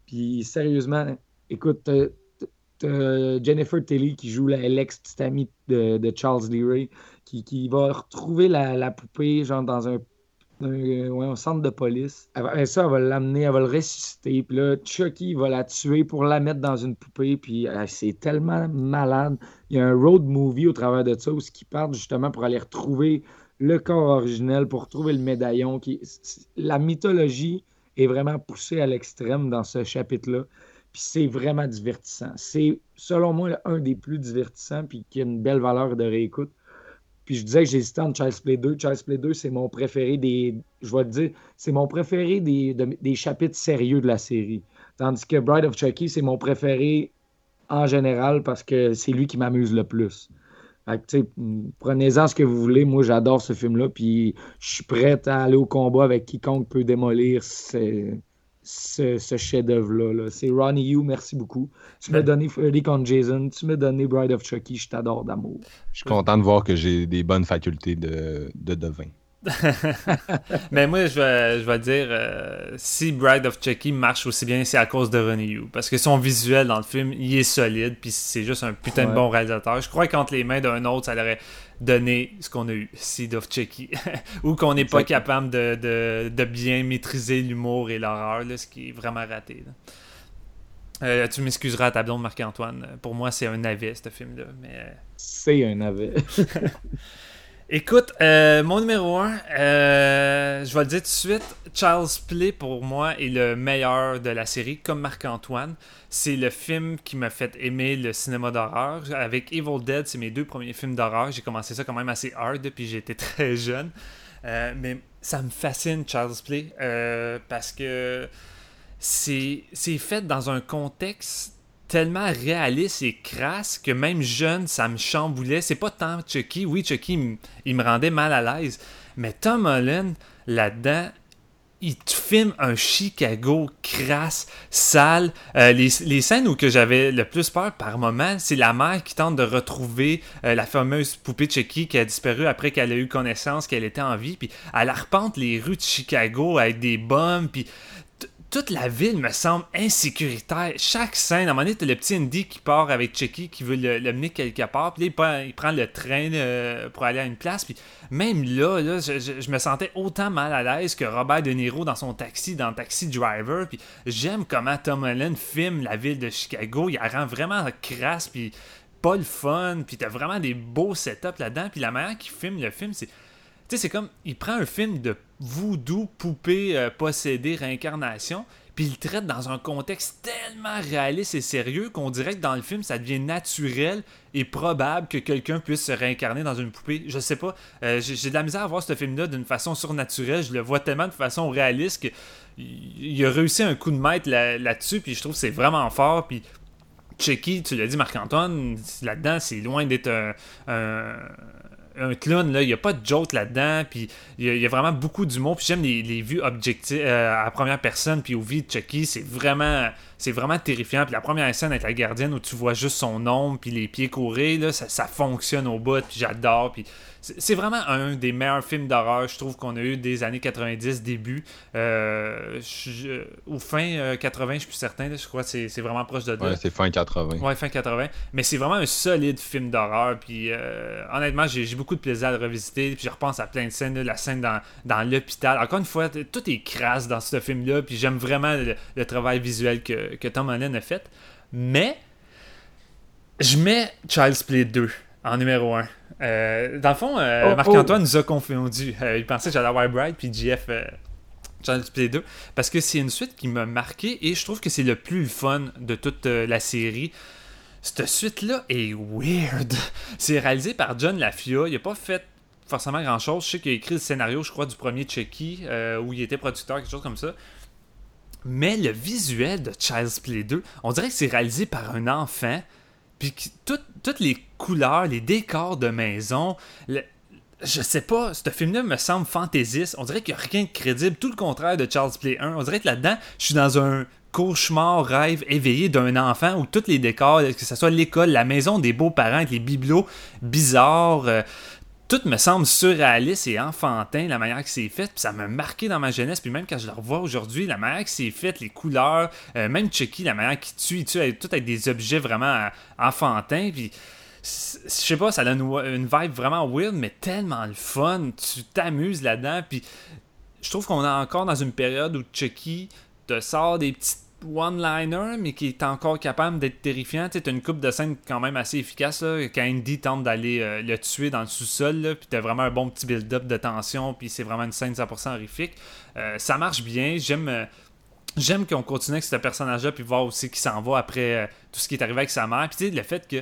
Puis sérieusement, écoute, t'as- t'as Jennifer Tilly qui joue la- l'ex-petite amie de, de Charles Lee Ray, qui, qui va retrouver la, la poupée genre dans un- ouais, un centre de police. Après ça, elle va l'amener, elle va le ressusciter. Puis là, Chucky va la tuer pour la mettre dans une poupée. Puis euh, c'est tellement malade. Il y a un road movie au travers de ça où qui partent justement pour aller retrouver le corps originel, pour retrouver le médaillon. Qui... La mythologie est vraiment poussée à l'extrême dans ce chapitre-là. Puis c'est vraiment divertissant. C'est, selon moi, un des plus divertissants, puis qui a une belle valeur de réécoute. Puis je disais que j'hésitais entre Child's Play 2. Child's Play 2, c'est mon préféré des. Je vais dire, c'est mon préféré des, de- des chapitres sérieux de la série. Tandis que Bride of Chucky, c'est mon préféré en général parce que c'est lui qui m'amuse le plus. Prenez-en ce que vous voulez. Moi, j'adore ce film-là. Puis je suis prêt à aller au combat avec quiconque peut démolir ce, ce chef-d'œuvre-là. là. C'est Ronnie Yu, merci beaucoup. Tu m'as donné Freddy contre Jason. Tu m'as donné Bride of Chucky. Je t'adore d'amour. Je suis content de voir que j'ai des bonnes facultés de, de devin. Mais moi, je vais, je vais dire, euh, si Bride of Chucky marche aussi bien, c'est à cause de Ronnie Yu. Parce que son visuel dans le film, il est solide, puis c'est juste un putain de bon réalisateur. Je crois qu'entre les mains d'un autre, ça aurait donné ce qu'on a eu, Seed of Chucky. Ou qu'on n'est pas capable de, de- de bien maîtriser l'humour et l'horreur, ce qui est vraiment raté. là. Euh, tu m'excuseras à ta blonde Marc-Antoine. Pour moi, c'est un navet, ce film-là. Mais. euh, C'est un navet. Écoute, euh, mon numéro 1, je vais le dire tout de suite, Child's Play pour moi est le meilleur de la série, comme Marc-Antoine. C'est le film qui m'a fait aimer le cinéma d'horreur. Avec Evil Dead, c'est mes deux premiers films d'horreur. J'ai commencé ça quand même assez hard, puis j'étais très jeune. Euh, mais ça me fascine, Child's Play, euh, parce que c'est fait dans un contexte tellement réaliste et crasse que même jeune, ça me chamboulait. C'est pas tant Chucky. Oui, Chucky, il me- rendait mal à l'aise. Mais Tom Holland, là-dedans, il te filme un Chicago crasse, sale. Euh, les, les scènes où que j'avais le plus peur par moment, c'est la mère qui tente de retrouver euh, la fameuse poupée Chucky qui a disparu après qu'elle a eu connaissance qu'elle était en vie. Puis elle arpente les rues de Chicago avec des bombes. Puis toute la ville me semble insécuritaire. Chaque scène, à un moment donné, t'as le petit Andy qui part avec Chucky qui veut le, le quelque part. Puis là, il prend, le train euh, pour aller à une place. Puis même là, là je me sentais autant mal à l'aise que Robert De Niro dans son taxi, dans Taxi Driver. Puis j'aime comment Tom Holland filme la ville de Chicago. Il la rend vraiment crasse. Puis pas le fun. Puis t'as vraiment des beaux setups là-dedans. Puis la manière qu'il filme le film, c'est. Tu sais, c'est comme, il prend un film de voodoo, poupée euh, réincarnation, puis il traite dans un contexte tellement réaliste et sérieux qu'on dirait que dans le film, ça devient naturel et probable que quelqu'un puisse se réincarner dans une poupée. Je sais pas, euh, j'ai de la misère à voir ce film-là d'une façon surnaturelle. Je le vois tellement de façon réaliste que il a réussi un coup de maître là- là-dessus, puis je trouve que c'est vraiment fort, puis Chucky, tu l'as dit Marc-Antoine, là-dedans, c'est loin d'être un- un clown, là. Il n'y a pas de joke là-dedans. Puis il y, a- il y a vraiment beaucoup d'humour. Puis j'aime les, les vues objectives euh, à première personne. Puis aux vies de Chucky, c'est vraiment, c'est vraiment terrifiant. Puis la première scène avec la gardienne où tu vois juste son ombre. Puis les pieds courir, là, ça, ça fonctionne au bout. Puis j'adore. Puis c'est vraiment un des meilleurs films d'horreur, je trouve, qu'on a eu des années 90, début. Euh, je- ou fin euh, 80, je suis plus certain. là. je crois que c'est vraiment proche de là. Ouais, c'est fin 80. Ouais, fin 80. Mais c'est vraiment un solide film d'horreur. Puis euh, honnêtement, j'ai j'ai beaucoup de plaisir à le revisiter. Puis je repense à plein de scènes. là, la scène dans, dans l'hôpital. Encore une fois, tout est crasse dans ce film-là. Puis j'aime vraiment le, le travail visuel que, que Tom Holland a fait. Mais je mets Child's Play 2 en numéro 1. dans le fond, euh, Oh, Marc-Antoine nous a confondu. Euh, il pensait que j'allais avoir Bright, puis JF. euh, Child's Play 2 parce que c'est une suite qui m'a marqué et je trouve que c'est le plus fun de toute euh, la série. Cette suite-là est weird. C'est réalisé par John Lafia. Il a pas fait forcément grand-chose. Je sais qu'il a écrit le scénario, je crois, du premier Chucky, euh, où il était producteur, quelque chose comme ça. Mais le visuel de Child's Play 2, on dirait que c'est réalisé par un enfant. Puis toutes les couleurs, les décors de maison, le- je sais pas, ce film-là me semble fantaisiste. On dirait qu'il n'y a rien de crédible. Tout le contraire de Charles Play 1. On dirait que là-dedans, je suis dans un cauchemar, rêve éveillé d'un enfant où tous les décors, que ce soit l'école, la maison des beaux-parents, les bibelots bizarres, euh, tout me semble surréaliste et enfantin, la manière que c'est fait. Puis ça m'a marqué dans ma jeunesse. Puis même quand je le revois aujourd'hui, la manière que c'est fait, les couleurs, euh, même Chucky, la manière qu'il tue, il tue tout avec des objets vraiment euh, enfantins. Puis je sais pas, ça donne une vibe vraiment weird, mais tellement le fun. Tu t'amuses là-dedans. Puis je trouve qu'on est encore dans une période où Chucky te sort des petits one-liners, mais qui est encore capable d'être terrifiant. Tu as une coupe de scène quand même assez efficace. Là, quand Andy tente d'aller euh, le tuer dans le sous-sol, puis t'as vraiment un bon petit build-up de tension, puis c'est vraiment une scène 100% horrifique. Euh, ça marche bien. J'aime. euh, J'aime qu'on continue avec ce personnage-là, puis voir aussi qui s'en va après tout ce qui est arrivé avec sa mère. Puis tu sais, le fait que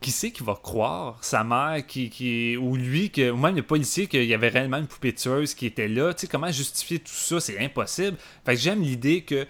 qui c'est qui va croire sa mère qui, qui ou lui que ou même le policier qu'il y avait réellement une poupée tueuse qui était là? Tu sais comment justifier tout ça? C'est impossible fait que j'aime l'idée que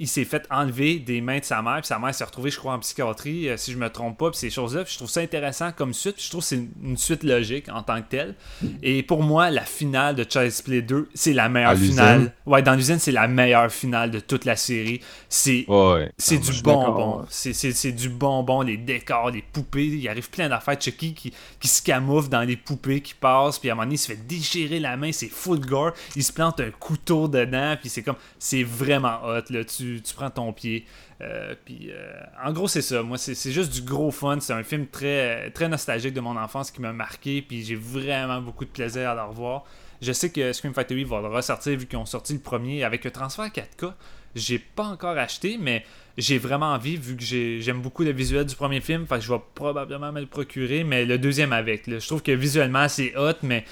il s'est fait enlever des mains de sa mère, puis sa mère s'est retrouvée, je crois, en psychiatrie, euh, si je me trompe pas, puis ces choses-là. Puis je trouve ça intéressant comme suite, puis je trouve que c'est une, une suite logique en tant que telle. Et pour moi, la finale de Child's Play 2, c'est la meilleure finale. Ouais, dans l'usine, c'est la meilleure finale de toute la série. C'est Ouais. c'est du bonbon. c'est du bonbon, les décors, les poupées. Il arrive plein d'affaires. Chucky qui, qui se camoufle dans les poupées qui passent. Puis à un moment donné, il se fait déchirer la main. C'est full gore. Il se plante un couteau dedans. Puis c'est comme. C'est vraiment hot. Là. Tu, tu prends ton pied. Euh, euh, en gros, c'est ça. Moi, c'est juste du gros fun. C'est un film très, nostalgique de mon enfance qui m'a marqué. Puis j'ai vraiment beaucoup de plaisir à le revoir. Je sais que Scream Factory va le ressortir vu qu'ils ont sorti le premier avec le transfert 4K. J'ai pas encore acheté, mais j'ai vraiment envie vu que j'ai- j'aime beaucoup le visuel du premier film. Fait que je vais probablement me le procurer, mais le deuxième avec. Je trouve que visuellement c'est hot, mais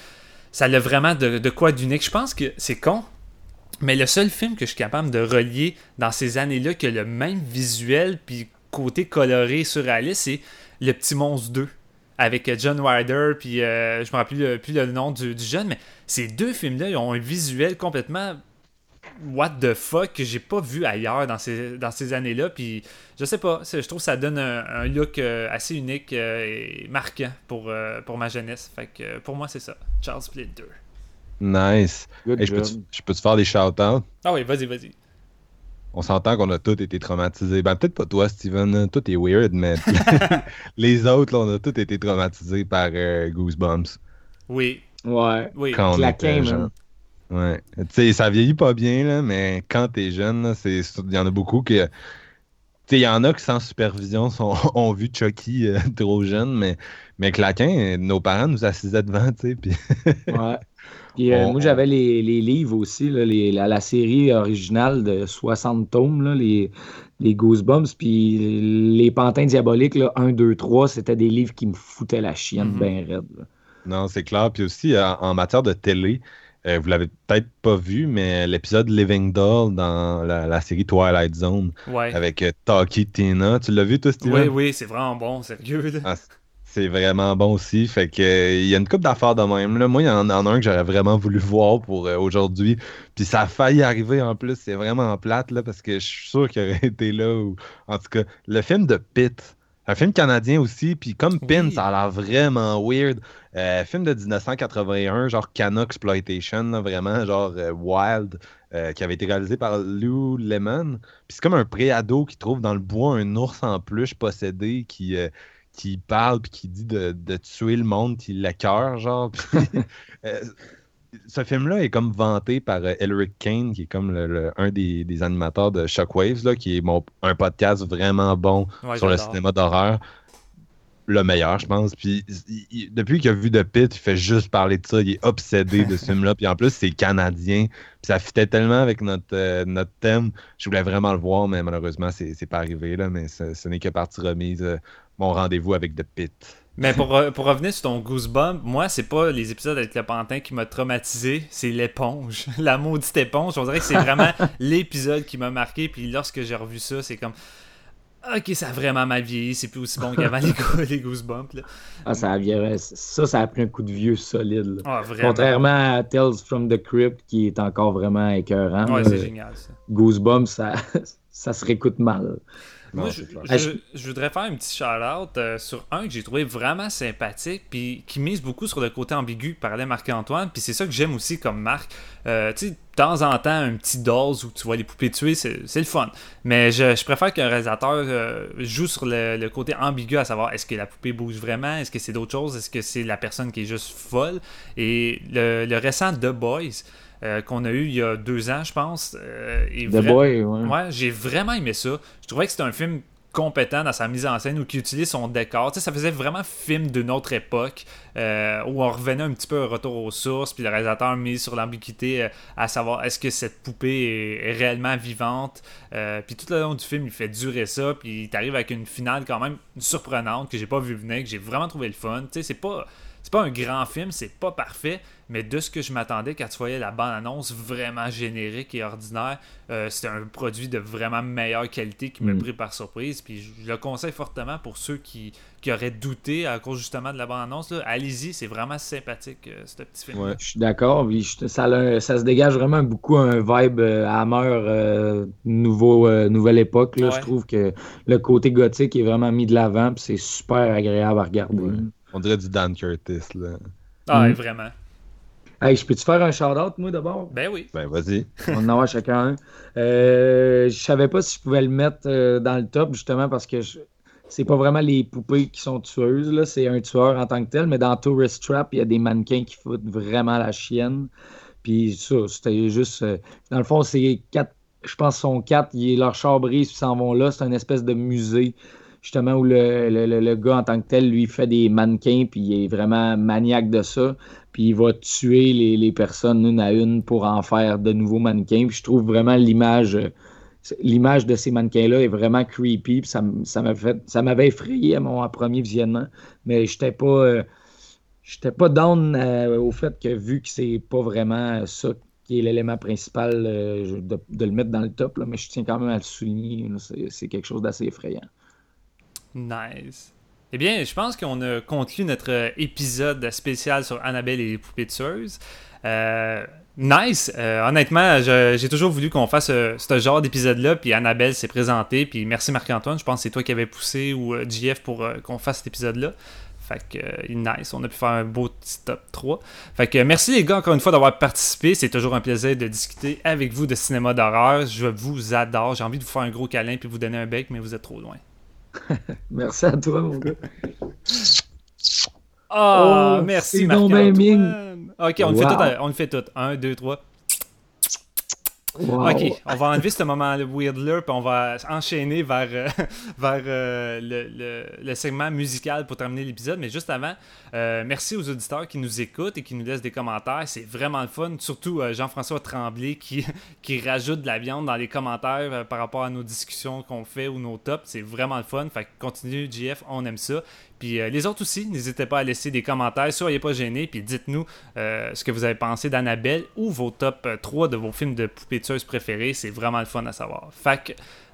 ça a vraiment de, de quoi d'unique. Je pense que c'est con, mais le seul film que je suis capable de relier dans ces années-là qui a le même visuel puis côté coloré surréaliste, c'est Le Petit Monstre 2 avec euh, John Wilder puis euh, je me rappelle plus, le- nom du, jeune, mais ces deux films-là ils ont un visuel complètement what the fuck que j'ai pas vu ailleurs dans ces, dans ces années-là. Puis je sais pas, je trouve que ça donne un, look euh, assez unique euh, et marquant pour, pour ma jeunesse. Fait que pour moi, c'est ça. Charles Split 2. Nice. Hey, je je peux-tu faire des shout-outs? Ah oui, vas-y, vas-y. On s'entend qu'on a tous été traumatisés. Ben, peut-être pas toi, Steven. Tout est weird, mais les autres, là, on a tous été traumatisés par euh, Goosebumps. Oui, Ouais. oui. Quand on Claquin, était jeune. Ouais. Tu sais, ça vieillit pas bien, là, mais quand t'es jeune, il y en a beaucoup que. Tu sais, il y en a qui, sans supervision, sont, ont vu Chucky euh, trop jeune, mais, mais Claquin, nos parents nous assisaient devant, tu sais, puis Ouais. Puis, euh, On- moi, j'avais les, les livres aussi, là, les- la, la série originale de 60 tomes, là, les, les Goosebumps. Puis les Pantins Diaboliques, là, 1, 2, 3, c'était des livres qui me foutaient la chienne Mhm. bien raide. là. Non, c'est clair. Puis aussi, en, en matière de télé, euh, vous l'avez peut-être pas vu, mais l'épisode Living Doll dans la, la série Twilight Zone Ouais. avec euh, Taki Tina, tu l'as vu, toi, Steven? Oui, oui, c'est vraiment bon, sérieux. Ah, c'est vraiment bon aussi. Fait que euh, il y a une coupe d'affaires de même. Là. Moi, il y en, en a un que j'aurais vraiment voulu voir pour euh, aujourd'hui. Puis ça a failli arriver en plus. C'est vraiment plate là, parce que je suis sûr qu'il aurait été là. ou- En tout cas, le film de Pitt Un film canadien aussi, puis comme Pin, Oui. ça a l'air vraiment weird. Euh, film de 1981, genre Cana Exploitation, là, vraiment, genre euh, Wild, euh, qui avait été réalisé par Lou Lemon. Puis c'est comme un préado qui trouve dans le bois un ours en peluche possédé qui, qui parle puis qui dit de, de tuer le monde, qui l'écœure, genre. Puis, euh, ce film-là est comme vanté par euh, Elric Kane, qui est comme le- le- un des, des animateurs de Shockwaves, là, qui est mon- un podcast vraiment bon Ouais, sur le cinéma d'horreur. Le meilleur, je pense. Puis il- il- depuis qu'il a vu The Pit, il fait juste parler de ça. Il est obsédé de ce film-là. Puis en plus, c'est canadien. Puis ça fitait tellement avec notre, euh, notre thème. Je voulais vraiment le voir, mais malheureusement, c'est c'est pas arrivé. Là, mais ce, ce n'est que partie remise. euh, mon rendez-vous avec The Pit. Mais pour, re- pour revenir sur ton Goosebump, moi, c'est pas les épisodes avec le pantin qui m'a traumatisé, c'est l'éponge. La maudite éponge. On dirait que c'est vraiment l'épisode qui m'a marqué. Puis lorsque j'ai revu ça, c'est comme. Ok, ça a vraiment mal vieilli. C'est plus aussi bon qu'avant les, go- les Goosebumps. Là. Ah, ça, avait- ça, ça a pris un coup de vieux solide. là. Ah, vraiment. Contrairement à Tales from the Crypt, qui est encore vraiment écœurant. Ouais, c'est génial ça. Goosebumps, ça, ça se réécoute mal. Moi, Non, je, c'est clair. je- je- je voudrais faire un petit shout-out euh, sur un que j'ai trouvé vraiment sympathique, puis qui mise beaucoup sur le côté ambigu que parlait Marc-Antoine, puis c'est ça que j'aime aussi comme Marc. Euh, tu sais, de temps en temps, un petit dolls où tu vois les poupées tuer, c'est c'est le fun. Mais je, je préfère qu'un réalisateur euh, joue sur le, le côté ambigu, à savoir est-ce que la poupée bouge vraiment, est-ce que c'est d'autres choses, est-ce que c'est la personne qui est juste folle? Et le, le récent The Boys, euh, qu'on a eu il y a deux ans, je pense, euh, The vra- Boy, ouais. Ouais, j'ai vraiment aimé ça. Je trouvais que c'était un film compétent dans sa mise en scène ou qui utilise son décor. Tu sais, ça faisait vraiment film d'une autre époque euh, où on revenait un petit peu au retour aux sources, puis le réalisateur mise sur l'ambiguïté euh, à savoir est-ce que cette poupée est, est réellement vivante? Euh, puis tout le long du film, il fait durer ça, puis il t'arrive avec une finale quand même surprenante que j'ai pas vu venir, que j'ai vraiment trouvé le fun. Tu sais, c'est pas c'est pas un grand film, c'est pas parfait, mais de ce que je m'attendais quand tu voyais la bande-annonce vraiment générique et ordinaire, euh, c'était un produit de vraiment meilleure qualité qui m'a Mm. pris par surprise. Puis je le conseille fortement pour ceux qui, qui auraient douté à cause justement de la bande-annonce. Allez-y, c'est vraiment sympathique, euh, ce petit film. Ouais. Je suis d'accord. Ça, se dégage vraiment beaucoup un vibe euh, Hammer, euh, nouveau, euh, nouvelle époque. Là. Ouais. Je trouve que le côté gothique est vraiment mis de l'avant. puis C'est super agréable à regarder. Ouais. On dirait du Dan Curtis, là. Ah, Mm. ouais, vraiment. Hey, je peux-tu faire un shout-out, moi, d'abord? Ben oui. Ben, vas-y. On en a chacun un. Euh, je savais pas si je pouvais le mettre euh, dans le top, justement, parce que je- c'est pas vraiment les poupées qui sont tueuses, là. C'est un tueur en tant que tel, mais dans Tourist Trap, il y a des mannequins qui foutent vraiment la chienne. Puis ça, c'était juste. euh, dans le fond, c'est quatre. Je pense qu'ils sont quatre. Ils, leur char brise, puis ils s'en vont là. C'est une espèce de musée, justement, où le, le- le- gars en tant que tel, lui, fait des mannequins, puis il est vraiment maniaque de ça. Puis il va tuer les, les personnes une à une pour en faire de nouveaux mannequins. Puis je trouve vraiment l'image. L'image de ces mannequins-là est vraiment creepy. Puis ça, m'avait effrayé à mon premier visionnement. Mais j'étais pas. euh, J'étais pas down euh, au fait que vu que c'est pas vraiment ça qui est l'élément principal euh, de, de le mettre dans le top, là, mais je tiens quand même à le souligner. c'est quelque chose d'assez effrayant. Nice. Eh bien, je pense qu'on a conclu notre euh, épisode spécial sur Annabelle et les poupées tueuses. Euh, nice. Euh, honnêtement, j'ai toujours voulu qu'on fasse ce genre d'épisode-là, puis Annabelle s'est présentée, puis merci Marc-Antoine, je pense que c'est toi qui avais poussé, ou JF, pour qu'on fasse cet épisode-là. Fait que, nice, on a pu faire un beau petit top 3. Fait que, merci les gars encore une fois d'avoir participé. C'est toujours un plaisir de discuter avec vous de cinéma d'horreur. Je vous adore. J'ai envie de vous faire un gros câlin puis vous donner un bec, mais vous êtes trop loin. Merci à toi, mon gars. Ah, Oh, merci Marc-Antoine. Ok, on le fait tout. à- On le fait tout. Un, deux, trois. Ok, on va enlever ce moment weird-là, puis on va enchaîner vers, euh, vers euh, le, le- segment musical pour terminer l'épisode. Mais juste avant, euh, merci aux auditeurs qui nous écoutent et qui nous laissent des commentaires. C'est vraiment le fun. Surtout Jean-François Tremblay qui, qui rajoute de la viande dans les commentaires par rapport à nos discussions qu'on fait ou nos tops. C'est vraiment le fun. Fait que continue, JF, on aime ça. Puis euh, les autres aussi, n'hésitez pas à laisser des commentaires, soyez pas gênés, puis dites-nous euh, ce que vous avez pensé d'Annabelle ou vos top euh, 3 de vos films de poupées tueuses préférés. C'est vraiment le fun à savoir. Que,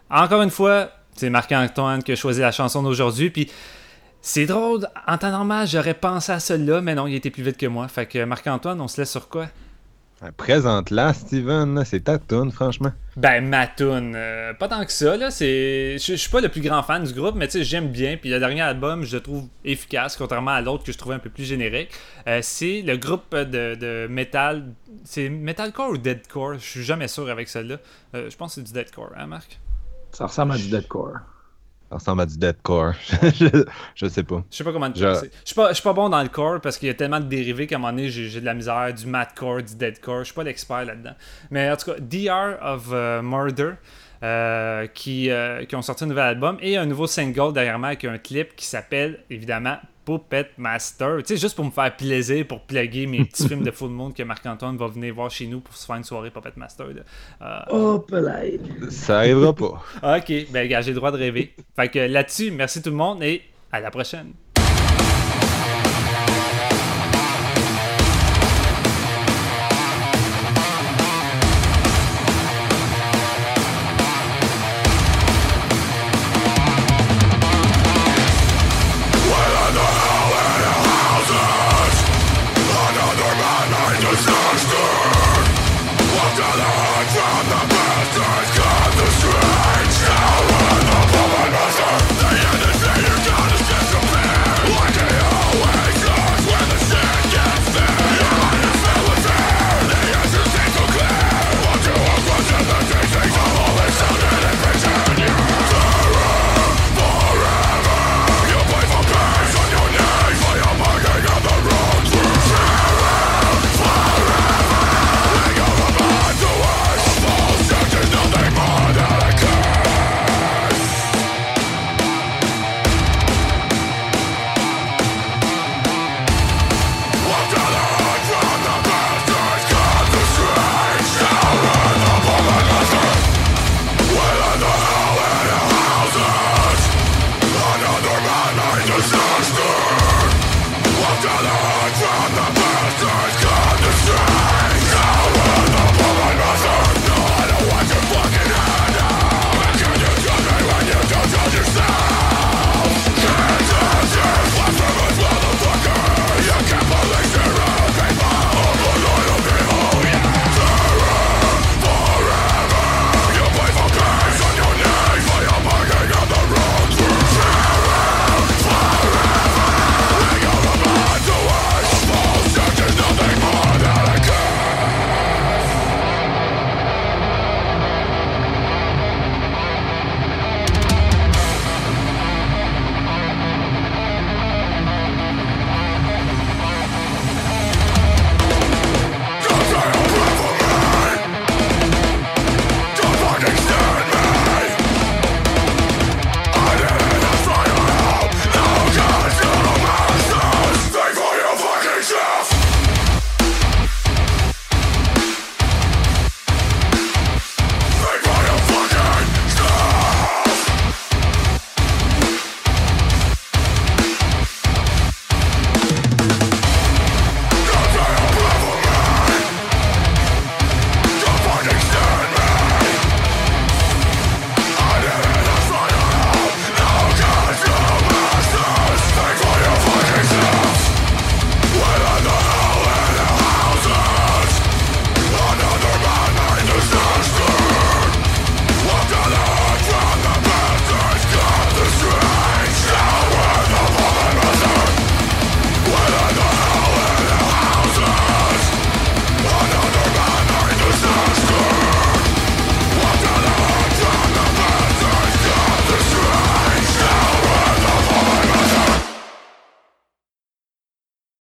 encore une fois, c'est Marc-Antoine qui a choisi la chanson d'aujourd'hui, puis c'est drôle, en temps normal, j'aurais pensé à celle-là, mais non, il était plus vite que moi. Fait que Marc-Antoine, on se laisse sur quoi? Présente-la, Steven. C'est ta toune, franchement. Ben, ma tune, euh, pas tant que ça, là. C'est... Je je suis pas le plus grand fan du groupe, mais tu sais, j'aime bien. Puis le dernier album, je le trouve efficace, contrairement à l'autre que je trouvais un peu plus générique. Euh, c'est le groupe de, de metal. C'est metalcore ou deadcore? Je suis jamais sûr avec celle-là. Euh, je pense que c'est du deadcore, hein, Marc? Ça ressemble à du deadcore. Ça ressemble à du deadcore. je, je sais pas. Je sais pas comment Je- dire. Je suis pas, je suis pas bon dans le core parce qu'il y a tellement de dérivés qu'à un moment donné, j'ai de la misère, du madcore, du deadcore. Je suis pas l'expert là-dedans. Mais en tout cas, DR of euh, Murder, euh, qui, euh, qui ont sorti un nouvel album et un nouveau single derrière moi avec un clip qui s'appelle évidemment Puppet Master. Tu sais, juste pour me faire plaisir, pour plugger mes petits films de full monde que Marc-Antoine va venir voir chez nous pour se faire une soirée Puppet Master. Euh, là. Ça arrivera pas. ok, ben gars, j'ai le droit de rêver. Fait que là-dessus, merci tout le monde et à la prochaine.